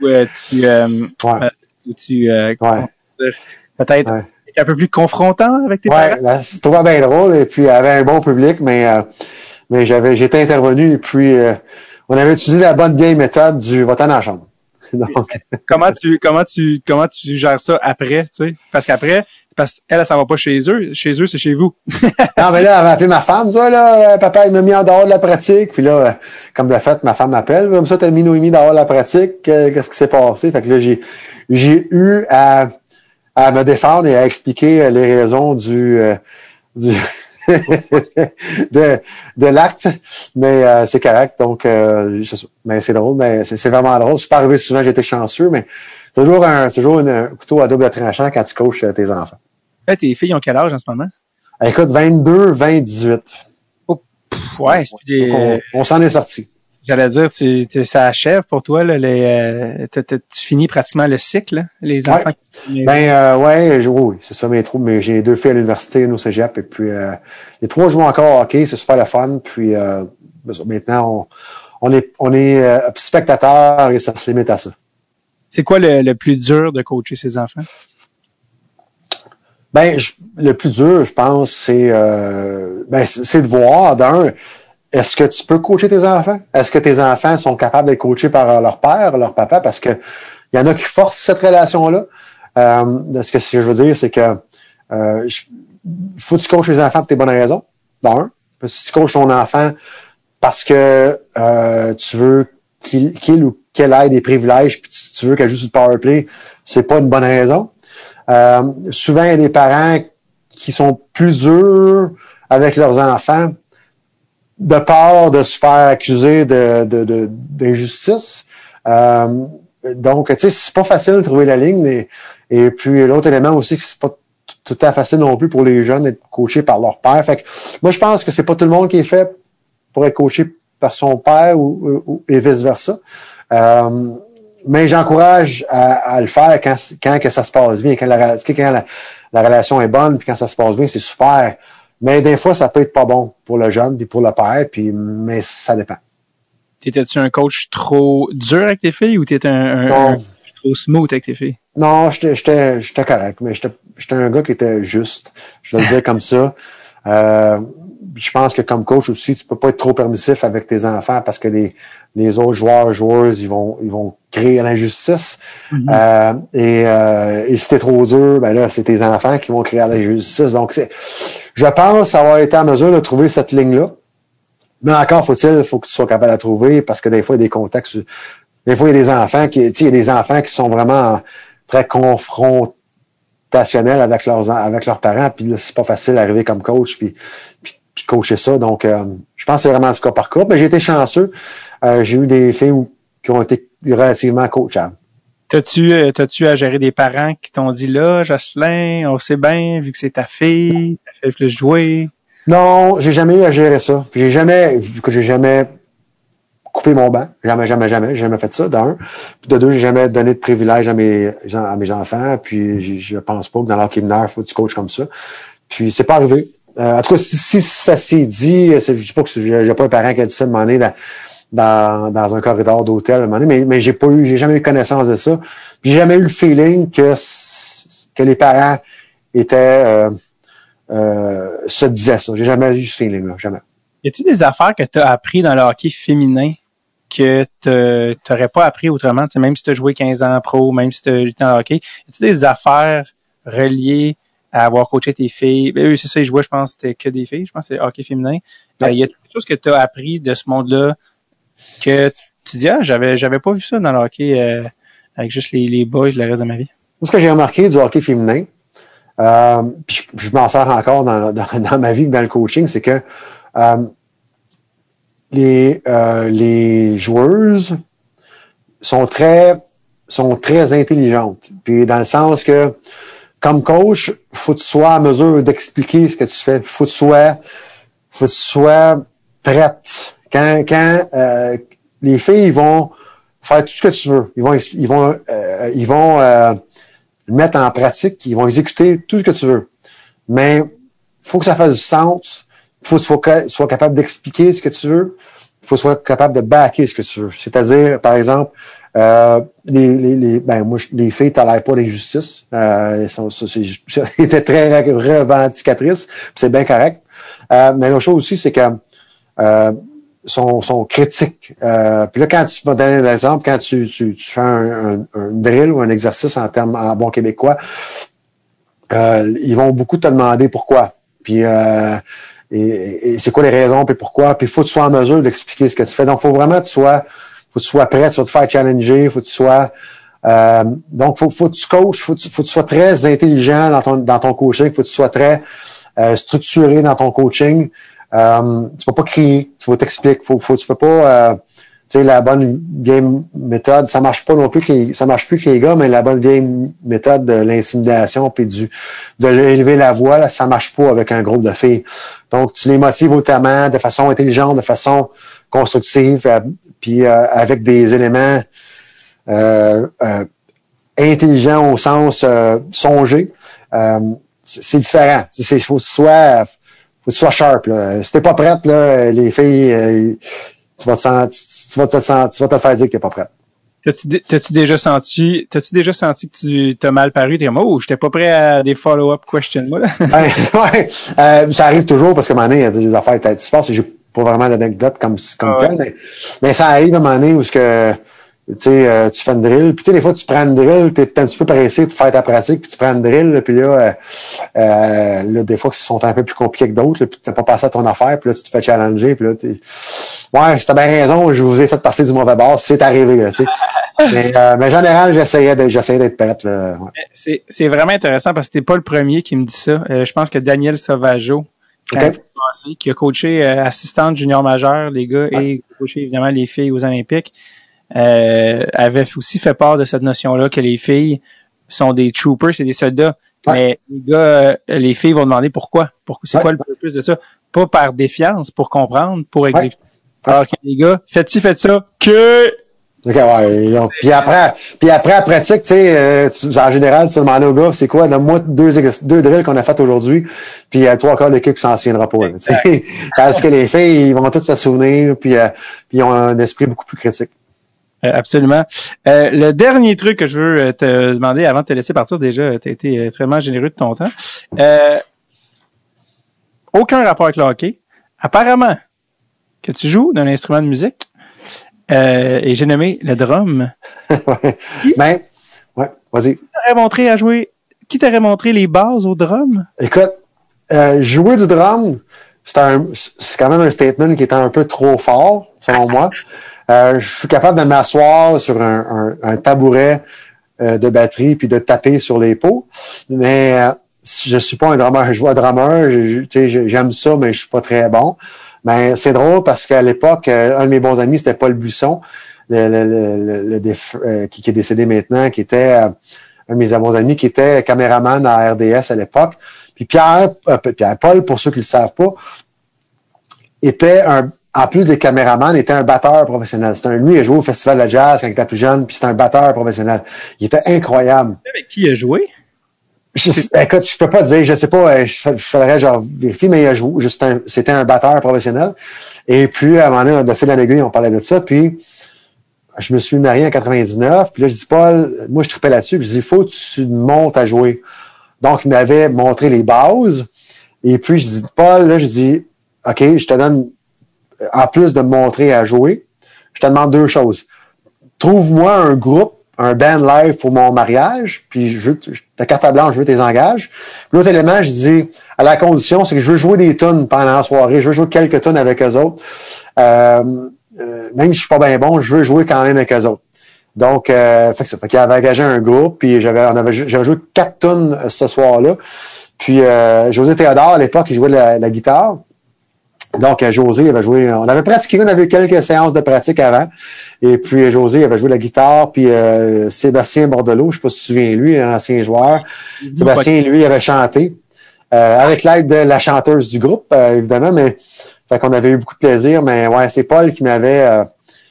où euh, tu, euh, ouais. où tu, ouais. peut-être, un peu plus confrontant avec tes ouais, parents? c'est trop bien drôle. Et puis, il y avait un bon public, mais, euh, mais j'avais, j'étais intervenu et puis, euh, on avait utilisé la bonne vieille méthode du votant la chambre. Donc... comment tu, comment tu, comment tu gères ça après, tu sais? Parce qu'après, parce qu'elle, elle s'en va pas chez eux. Chez eux, c'est chez vous. non, mais là, elle avait appelé ma femme. Ça, là, papa, il m'a mis en dehors de la pratique. Puis là, comme de fait, ma femme m'appelle. Comme ça, t'as mis Noémie dehors de la pratique. Qu'est-ce qui s'est passé? Fait que là, j'ai, j'ai eu à à me défendre et à expliquer euh, les raisons du, euh, du de, de l'acte, mais euh, c'est correct. Donc, euh, mais c'est drôle, mais c'est vraiment drôle. C'est pas arrivé souvent, été chanceux, mais c'est toujours un, toujours une- un couteau à double tranchant quand tu coaches euh, tes enfants. Là, tes filles ont quel âge en ce moment? Écoute, 22, 20, 18. Pff, ouais, Donc, on s'en est sorti. J'allais dire, tu, tu- ça achève pour toi, là, les, euh, tu finis pratiquement le cycle, là, les enfants. qui- Ben euh, ouais, oui, c'est ça mes trous. Mais j'ai deux filles à l'université, nous au cégep, et puis euh, les trois jouent encore au hockey, c'est super le fun. Puis euh, ben maintenant, on, on est on est spectateur et ça se limite à ça. C'est quoi le, le plus dur de coacher ses enfants? Ben je- le plus dur, je pense, c'est euh, ben c'est de voir d'un. Est-ce que tu peux coacher tes enfants? Est-ce que tes enfants sont capables d'être coachés par euh, leur père, leur papa? Parce que il y en a qui forcent cette relation-là. Euh, ce que je veux dire, c'est que euh, faut que tu coaches les enfants pour tes bonnes raisons. D'un. Si tu coaches ton enfant parce que euh, tu veux qu'il ou qu'elle ait des privilèges, puis tu, veux qu'elle joue sur le power play, c'est pas une bonne raison. Euh, souvent, il y a des parents qui sont plus durs avec leurs enfants de peur de se faire accuser de, de, de- d'injustice. Euh, donc, tu sais, c'est pas facile de trouver la ligne. Et, et puis, l'autre élément aussi, c'est pas tout à fait facile non plus pour les jeunes d'être coachés par leur père. Fait que, moi, je pense que c'est pas tout le monde qui est fait pour être coaché par son père ou, ou- et vice-versa. Euh, mais j'encourage à, à le faire quand, quand que ça se passe bien, quand, la, quand la, la relation est bonne, puis quand ça se passe bien, c'est super. Mais des fois, ça peut être pas bon pour le jeune, puis pour le père, puis mais ça dépend. T'étais-tu un coach trop dur avec tes filles ou t'étais un, un- un trop smooth avec tes filles? Non, j'étais, correct, mais j'étais, j'étais un gars qui était juste. Je vais le dire comme ça. Euh, je pense que comme coach aussi, tu peux pas être trop permissif avec tes enfants parce que les, les autres joueurs, joueuses, ils vont, ils vont créer l'injustice. Euh, et, euh, et si t'es trop dur, ben là, c'est tes enfants qui vont créer l'injustice. Donc, je pense avoir été en mesure de trouver cette ligne-là. Mais encore faut-il, faut que tu sois capable de la trouver parce que des fois, il y a des contextes. Des fois, il y a des enfants qui, tu sais, il y a des enfants qui sont vraiment très confrontationnels avec leurs, avec leurs parents, puis là, c'est pas facile d'arriver comme coach, puis, puis, puis coacher ça. Donc, euh, je pense que c'est vraiment du cas par cas. Mais j'ai été chanceux. Euh, j'ai eu des filles où- qui ont été relativement coachables. T'as-tu, euh, t'as-tu à gérer des parents qui t'ont dit là, Jocelyn, on sait bien, vu que c'est ta fille, t'as fait plus jouer? Non, j'ai jamais eu à gérer ça. J'ai jamais, vu que j'ai jamais coupé mon banc. Jamais, jamais, jamais. J'ai jamais fait ça, d'un. Puis de deux, j'ai jamais donné de privilège à mes, à mes enfants. Puis je pense pas que dans l'hockey mineur, il faut que tu coaches comme ça. Puis c'est pas arrivé. Euh, en tout cas, si, si ça s'est dit, c'est- je dis pas que j'ai pas un parent qui a dit ça de m'en dans, dans, un corridor d'hôtel, à un moment donné, mais, mais j'ai pas eu, j'ai jamais eu connaissance de ça. Puis j'ai jamais eu le feeling que, que les parents étaient, euh, euh, se disaient ça. J'ai jamais eu ce feeling-là, jamais. Y a-tu des affaires que t'as appris dans le hockey féminin que te- t'aurais pas appris autrement, tu sais, même si t'as joué 15 ans pro, même si t'as été dans le hockey? Y a-tu des affaires reliées à avoir coaché tes filles? Ben, eux, c'est ça, ils jouaient, je pense, c'était que des filles, je pense, c'est hockey féminin. Euh, Ouais. y a quelque chose que t'as appris de ce monde-là que tu dis, ah, j'avais, j'avais pas vu ça dans le hockey, euh, avec juste les, les boys le reste de ma vie. Ce que j'ai remarqué du hockey féminin, euh, puis je, m'en sers encore dans, dans, ma vie, dans le coaching, c'est que euh, les, les joueuses sont très sont très intelligentes. Puis dans le sens que comme coach, faut que tu sois en mesure d'expliquer ce que tu fais. Faut que tu sois, faut que tu sois prête. Quand, quand les filles ils vont faire tout ce que tu veux, ils vont, ils vont, euh, ils vont euh, mettre en pratique, ils vont exécuter tout ce que tu veux. Mais faut que ça fasse du sens. Il faut que tu sois, ca- sois capable d'expliquer ce que tu veux. Il faut que tu sois capable de backer ce que tu veux. C'est-à-dire, par exemple, euh, les, les, les, ben, moi, les filles tolèrent pas l'injustice. Euh, elles étaient très revendicatrices, c'est bien correct. Euh, mais l'autre chose aussi, c'est que euh, sont, sont critiques. Euh, puis là, quand tu vas donner un exemple, quand tu, tu, tu fais un, un, drill ou un exercice en termes en bon québécois, euh, ils vont beaucoup te demander pourquoi. Puis euh, et, et c'est quoi les raisons, puis pourquoi. Puis il faut que tu sois en mesure d'expliquer ce que tu fais. Donc, faut vraiment que tu sois, faut que tu sois prêt, tu vas te faire challenger, faut que tu sois. Euh, donc, faut, faut que tu coaches, faut, faut que tu sois très intelligent dans ton, dans ton coaching, faut que tu sois très euh, structuré dans ton coaching. Euh, tu peux pas crier, tu vas t'expliquer. Faut, faut, tu peux pas, euh, tu sais, la bonne vieille méthode, ça marche pas non plus que les, ça marche plus que les gars, mais la bonne vieille méthode de l'intimidation puis du, de l'élever la voix, là, ça marche pas avec un groupe de filles. Donc, tu les motives autrement, de façon intelligente, de façon constructive, euh, puis euh, avec des éléments euh, euh, intelligents au sens songé. C'est différent. Il faut que tu sois, faut que tu sois sharp. Là. Si t'es pas prête, là, les filles, euh, tu vas te sentir, tu vas te, tu vas te faire dire que t'es pas prête. T'as-tu dé- t'as-tu déjà senti, t'as-tu déjà senti que tu t'as mal paru? T'es comme, oh, j'étais pas prêt à des follow-up questions, moi, là. Ouais, ouais. Euh, ça arrive toujours parce un moment donné, il y a des affaires qui se passent et j'ai pas vraiment d'anecdote comme, comme Ah ouais. telle, mais, mais ça arrive à un moment donné où ce que, tu sais, euh, tu fais une drill, puis tu sais, des fois, tu prends une drill, t'es un petit peu pressé pour faire ta pratique, puis tu prends une drill, là, puis là, euh, euh, là, des fois, qui sont un peu plus compliqués que d'autres, puis t'as pas passé à ton affaire, puis là, tu te fais challenger, puis là, t'es, ouais, c'était bien raison, je vous ai fait passer du mauvais bord, c'est arrivé, là, tu sais. mais, euh, mais en général, j'essayais d'être, prête, là, ouais. C'est, vraiment intéressant parce que t'es pas le premier qui me dit ça. Euh, je pense que Daniel Sauvageau, quand Ok. il est passé, qui a coaché assistante junior majeure, les gars, et coaché évidemment les filles aux Olympiques, euh, avait aussi fait part de cette notion-là que les filles sont des troopers, c'est des soldats. Ouais. Mais les gars, euh, les filles vont demander pourquoi. pourquoi c'est Ouais. quoi le purpose de ça? Pas par défiance, pour comprendre, pour exécuter. Alors que les gars, faites-ci, faites ça, que OK, ouais. ont- Puis après, puis après, à pratique, tu sais, euh, en général, tu vas demander au gars, c'est quoi, donne-moi deux, drills qu'on a fait aujourd'hui, puis euh, trois quarts d'équipe qui s'en souviendra pas. là. Parce que les filles, ils vont tous se souvenir, puis, euh, puis ils ont un esprit beaucoup plus critique. Euh, absolument. Euh, le dernier truc que je veux euh, te demander avant de te laisser partir, déjà, tu as été euh, très généreux de ton temps. Euh, aucun rapport avec le hockey. Apparemment que tu joues d'un instrument de musique euh, et j'ai nommé le drum. Mais, ouais, vas-y. Qui t'aurait montré à jouer? Qui t'aurait montré les bases au drum? Écoute, euh, jouer du drum, c'est un, c'est quand même un statement qui est un peu trop fort, selon moi. Euh, je suis capable de m'asseoir sur un, un- un tabouret euh, de batterie puis de taper sur les pots, mais euh, je suis pas un drummer. Je sais, je- j'aime ça, mais je suis pas très bon. Mais c'est drôle parce qu'à l'époque, euh, un de mes bons amis, c'était Paul Buisson, le, le, le, euh, qui, qui est décédé maintenant, qui était euh, un de mes bons amis, qui était caméraman à RDS à l'époque. Puis Pierre, Pierre Paul, pour ceux qui le savent pas, était un, en plus des caméramans, était un batteur professionnel. C'était un, lui, il a joué au Festival de jazz quand il était plus jeune, puis c'était un batteur professionnel. Il était incroyable. Avec qui il a joué? Je, sais- écoute, je peux pas dire, je sais pas, euh, je, je faudrait genre vérifier, mais il a joué, juste un- c'était un batteur professionnel. Et puis, à un moment donné, de fil en aiguille, on parlait de ça, puis je me suis marié en 99, puis là, je dis, Paul, moi, je tripais là-dessus, puis je dis, il faut que tu montes à jouer. Donc, il m'avait montré les bases, et puis je dis, Paul, là, je dis, OK, je te donne, en plus de me montrer à jouer, je te demande deux choses. Trouve-moi un groupe, un band live pour mon mariage, puis je veux, ta carte à blanche, je veux tes engages. L'autre élément, je dis, à la condition, c'est que je veux jouer des tunes pendant la soirée, je veux jouer quelques tunes avec eux autres. Euh, euh, même si je suis pas bien bon, je veux jouer quand même avec eux autres. Donc, euh, fait ça fait avait engagé un groupe, puis j'avais, j'avais joué quatre tunes euh, ce soir-là. Puis euh, José Théodore, à l'époque, il jouait de la guitare. Donc, euh, José avait joué, on avait pratiqué, on avait eu quelques séances de pratique avant. Et puis, euh, José avait joué la guitare, puis euh, Sébastien Bordelot, je sais pas si tu te souviens, lui, un ancien joueur. Sébastien, lui, avait chanté euh, avec l'aide de la chanteuse du groupe, euh, évidemment, mais fait qu'on avait eu beaucoup de plaisir. Mais ouais, c'est Paul qui m'avait...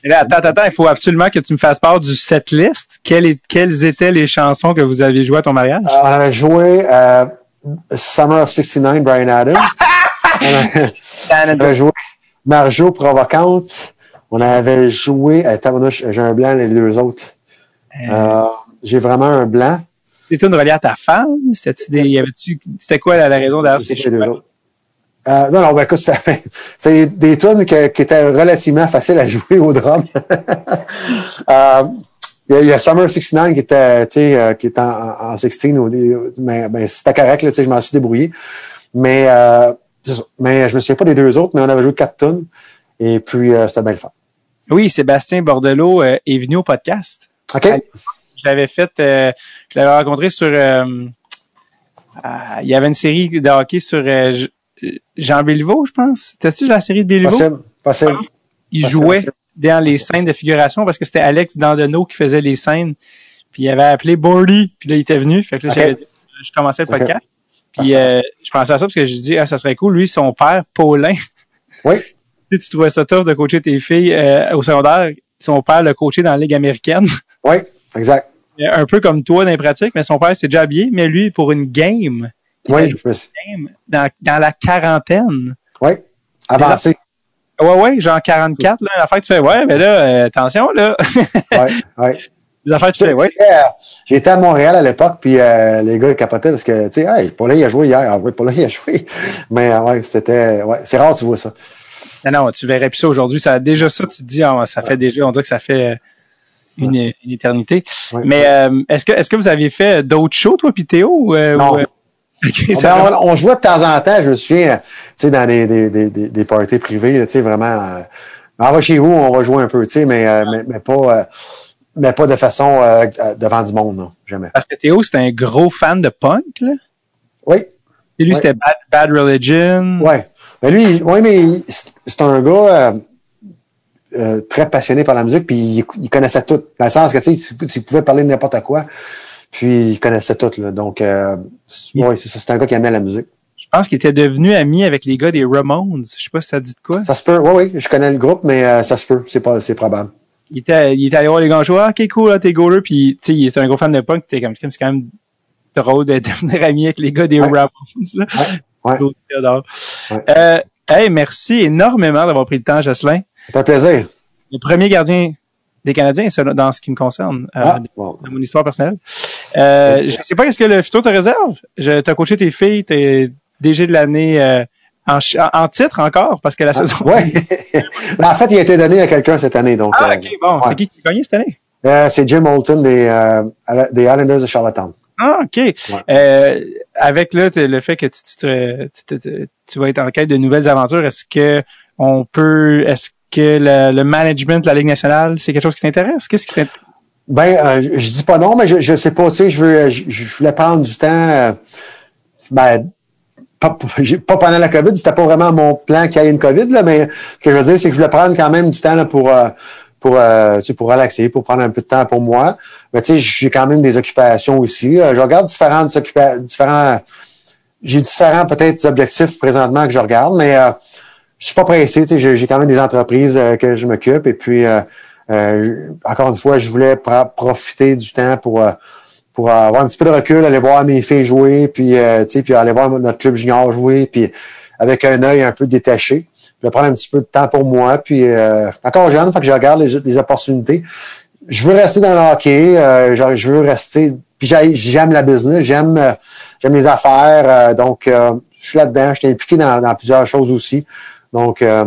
là, attends, attends, il faut absolument que tu me fasses part du setlist. Quelles, quelles étaient les chansons que vous aviez jouées à ton mariage? on avait joué Summer of 69, Brian Adams. On avait- joué Marjo Provocante. On avait joué... Attends, j'ai un blanc, les deux autres. Euh, j'ai vraiment un blanc. C'était une reliée à ta femme? C'était-tu des, y avait-tu, c'était quoi la, la raison derrière ces autres. Euh, non, non, ben, écoute, c'est des tunes qui étaient relativement faciles à jouer au drum. Euh, Il y, a- il y a Summer 69 qui était, tu sais, euh, qui en, en 16, au- mais ben, c'était correct, là, tu sais, je m'en suis débrouillé. Mais, euh. Mais je me souviens pas des deux autres, mais on avait joué quatre tunes. Et puis, euh, c'était bien le fun. Oui, Sébastien Bordelot euh, est venu au podcast. OK? Je l'avais fait, euh, je l'avais rencontré sur, euh, il y avait une série de hockey sur euh, Jean Béliveau, je pense. T'as-tu la série de Béliveau? Possible, possible. Il Possible, jouait possible. dans les scènes de figuration parce que c'était Alex Dandonneau qui faisait les scènes. Puis il avait appelé Bordy, puis là, il était venu. Fait que là, je commençais le podcast. Puis euh, je pensais à ça parce que je dis, ah, ça serait cool. Lui, son père, Paulin, Oui, tu tu trouvais ça tough de coacher tes filles euh, au secondaire. Son père l'a coaché dans la Ligue américaine. oui, exact. un peu comme toi dans les pratiques, mais son père s'est déjà habillé, mais lui, pour une game, Oui, je me suis- une game dans, dans la quarantaine. oui. Avancé. Ouais, ouais, genre 44, là, l'affaire que tu fais, ouais, mais là, euh, attention, là. Oui, oui. Affaires tu ouais. J'étais, euh, J'étais à Montréal à l'époque, puis euh, les gars ils capotaient parce que, tu sais, hey, Paulin, il a joué hier. Ah oui, Paulin, il a joué. Mais euh, ouais, c'était. Ouais, c'est rare, tu vois ça. Non, non, tu verrais plus ça aujourd'hui. Ça, déjà ça, tu te dis, ah, ça fait déjà, on dirait que ça fait une, une éternité. Ouais. Mais euh, est-ce que est-ce que vous avez fait d'autres shows, toi, puis Théo? euh, Non. ou, ok, Ben, on, on jouait de temps en temps, je me souviens, tu sais, dans des, des, des, des, parties privées, tu sais, vraiment. euh, on va chez vous, on va jouer un peu, tu sais, mais, mais, mais pas. Mais pas de façon euh, euh, devant du monde, non, jamais. Parce que Théo, c'était un gros fan de punk, là. Oui, Et lui, c'était Bad, Bad Religion. ouais. Mais lui, oui, mais c'est un gars euh, très passionné par la musique, puis il, il connaissait tout. Dans le sens que, tu pouvais parler de n'importe quoi, puis il connaissait tout, là. Donc, euh, c'est- ouais, c'est ça, c'est un gars qui aimait la musique. Je pense qu'il était devenu ami avec les gars des Ramones. Je sais pas si ça dit de quoi. Ça se peut, oui, oui, je connais le groupe, mais euh, ça se peut, c'est pas, c'est probable. Il était, il était allé voir les gars jouer. Ah, ok, cool, là, t'es goaler. Puis, tu sais, il était un gros fan de punk. T'es comme, c'est quand même drôle de devenir ami avec les gars des Ouais. Ramones, là. Ouais. Ouais. Euh, hey, merci énormément d'avoir pris le temps, Jocelyn. C'est un plaisir. Le premier gardien des Canadiens, dans ce qui me concerne, euh, Ah, dans mon histoire personnelle. Euh, je sais pas qu'est-ce que le futur te réserve. Je, t'as coaché tes filles, t'es DG de l'année euh, en, en, titre encore, parce que la saison. Ouais. Ben, en fait, il a été donné à quelqu'un cette année, donc. Ah, euh, ok, bon. ouais. C'est qui qui a gagné cette année? Euh, c'est Jim Moulton des, euh, des Islanders de Charlottetown. Ah, OK. Euh, avec là, le fait que tu, tu, te- tu, te- tu vas être en quête de nouvelles aventures, est-ce que on peut, est-ce que le, le management de la Ligue nationale, c'est quelque chose qui t'intéresse? Qu'est-ce qui t'intéresse? Ben, euh, je- dis pas non, mais je, je sais pas, tu sais, je veux, je, je voulais prendre du temps, ben, pas, pas pendant la COVID, c'était pas vraiment mon plan qu'il y ait une COVID, là, mais ce que je veux dire, c'est que je voulais prendre quand même du temps là, pour, euh, pour, euh, tu pour relaxer, pour prendre un peu de temps pour moi. Mais tu sais, j'ai quand même des occupations aussi. Je regarde différentes différents, j'ai différents peut-être objectifs présentement que je regarde, mais euh, je suis pas pressé. tu sais, J'ai quand même des entreprises euh, que je m'occupe et puis encore une fois, je voulais profiter du temps pour pour avoir un petit peu de recul, aller voir mes filles jouer, puis euh, puis aller voir notre club junior jouer, puis avec un œil un peu détaché. Je vais prendre un petit peu de temps pour moi, puis euh, encore jeune, fait que je regarde les, les opportunités. Je veux rester dans le hockey, euh, je, je veux rester. Puis j'ai- j'aime la business, j'aime euh, j'aime les affaires, euh, donc euh, je suis là-dedans. Je suis impliqué dans, dans plusieurs choses aussi. Donc, euh,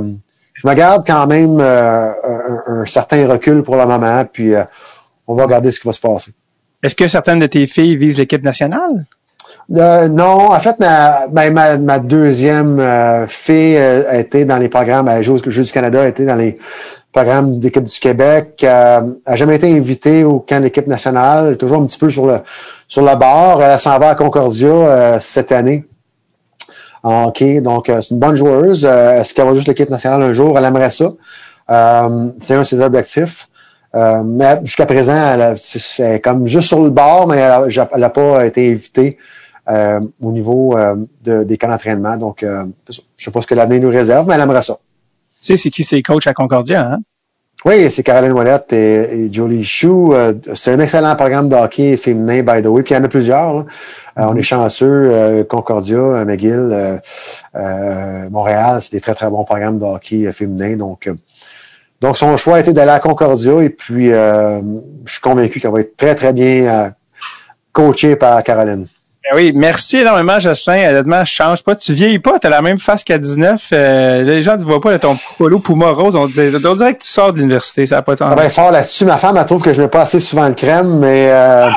je me garde quand même euh, un, un certain recul pour le moment, puis euh, on va regarder ce qui va se passer. Est-ce que certaines de tes filles visent l'équipe nationale? Euh, non, en fait, ma, ben, ma, ma deuxième euh, fille euh, a été dans les programmes, elle joue Jeux du Canada, a été dans les programmes d'équipe du Québec, euh, a jamais été invitée au camp de l'équipe nationale, elle toujours un petit peu sur le sur le bord. Elle s'en va à Concordia euh, cette année. en hockey. donc euh, c'est une bonne joueuse. Est-ce qu'elle va juste l'équipe nationale un jour? Elle aimerait ça. C'est un de ses objectifs. Euh, mais jusqu'à présent, elle a- c'est- comme juste sur le bord, mais elle n'a pas été invitée euh, au niveau euh, de- des camps d'entraînement. Donc, euh, je sais pas ce que l'avenir nous réserve, mais elle aimerait ça. Tu sais, c'est qui ses coachs à Concordia, hein? Oui, c'est Caroline Ouellette et, et Jolie Chou. Euh, c'est un excellent programme de hockey féminin, by the way. Puis il y en a plusieurs. là. Euh, on est chanceux. euh, Concordia, McGill, euh, euh, Montréal, c'est des très, très bons programmes de hockey féminin. Donc, euh, donc, son choix a été d'aller à Concordia. Et puis, euh, je suis convaincu qu'elle va être très, très bien euh, coachée par Caroline. Ben oui, merci énormément, Jocelyn. Honnêtement, change pas. Tu vieillis pas. Tu as la même face qu'à 19. Euh, les gens ne te voient pas là, ton petit polo Puma rose. On, on dirait que tu sors de l'université. Ça n'a pas de sens. va être fort là-dessus. Ma femme, elle trouve que je mets pas assez souvent le crème, mais euh,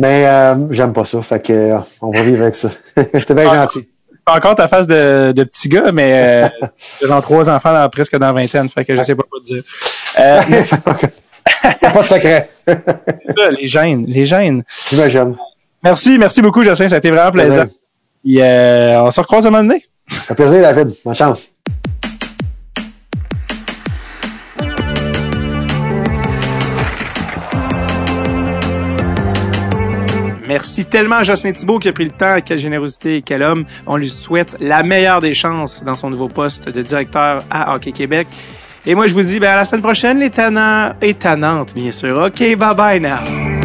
mais euh, j'aime pas ça. Fait que euh, on va vivre avec ça. T'es bien gentil. Pas encore ta face de, de petit gars, mais euh, j'ai genre trois enfants dans, presque dans vingtaine. Fait que je sais pas quoi te dire. Euh, pas de secret. c'est ça, les gènes. Les gènes. J'imagine. Merci, merci beaucoup, Jocelyn. Ça a été vraiment plaisant. Puis, euh, on se recroise à un moment donné. Fait plaisir, David. Bonne chance. Merci tellement à Jocelyn Thibault qui a pris le temps. Quelle générosité et quel homme. On lui souhaite la meilleure des chances dans son nouveau poste de directeur à Hockey Québec. Et moi, je vous dis ben, à la semaine prochaine, les tannants et tannantes, bien sûr. OK, bye bye now.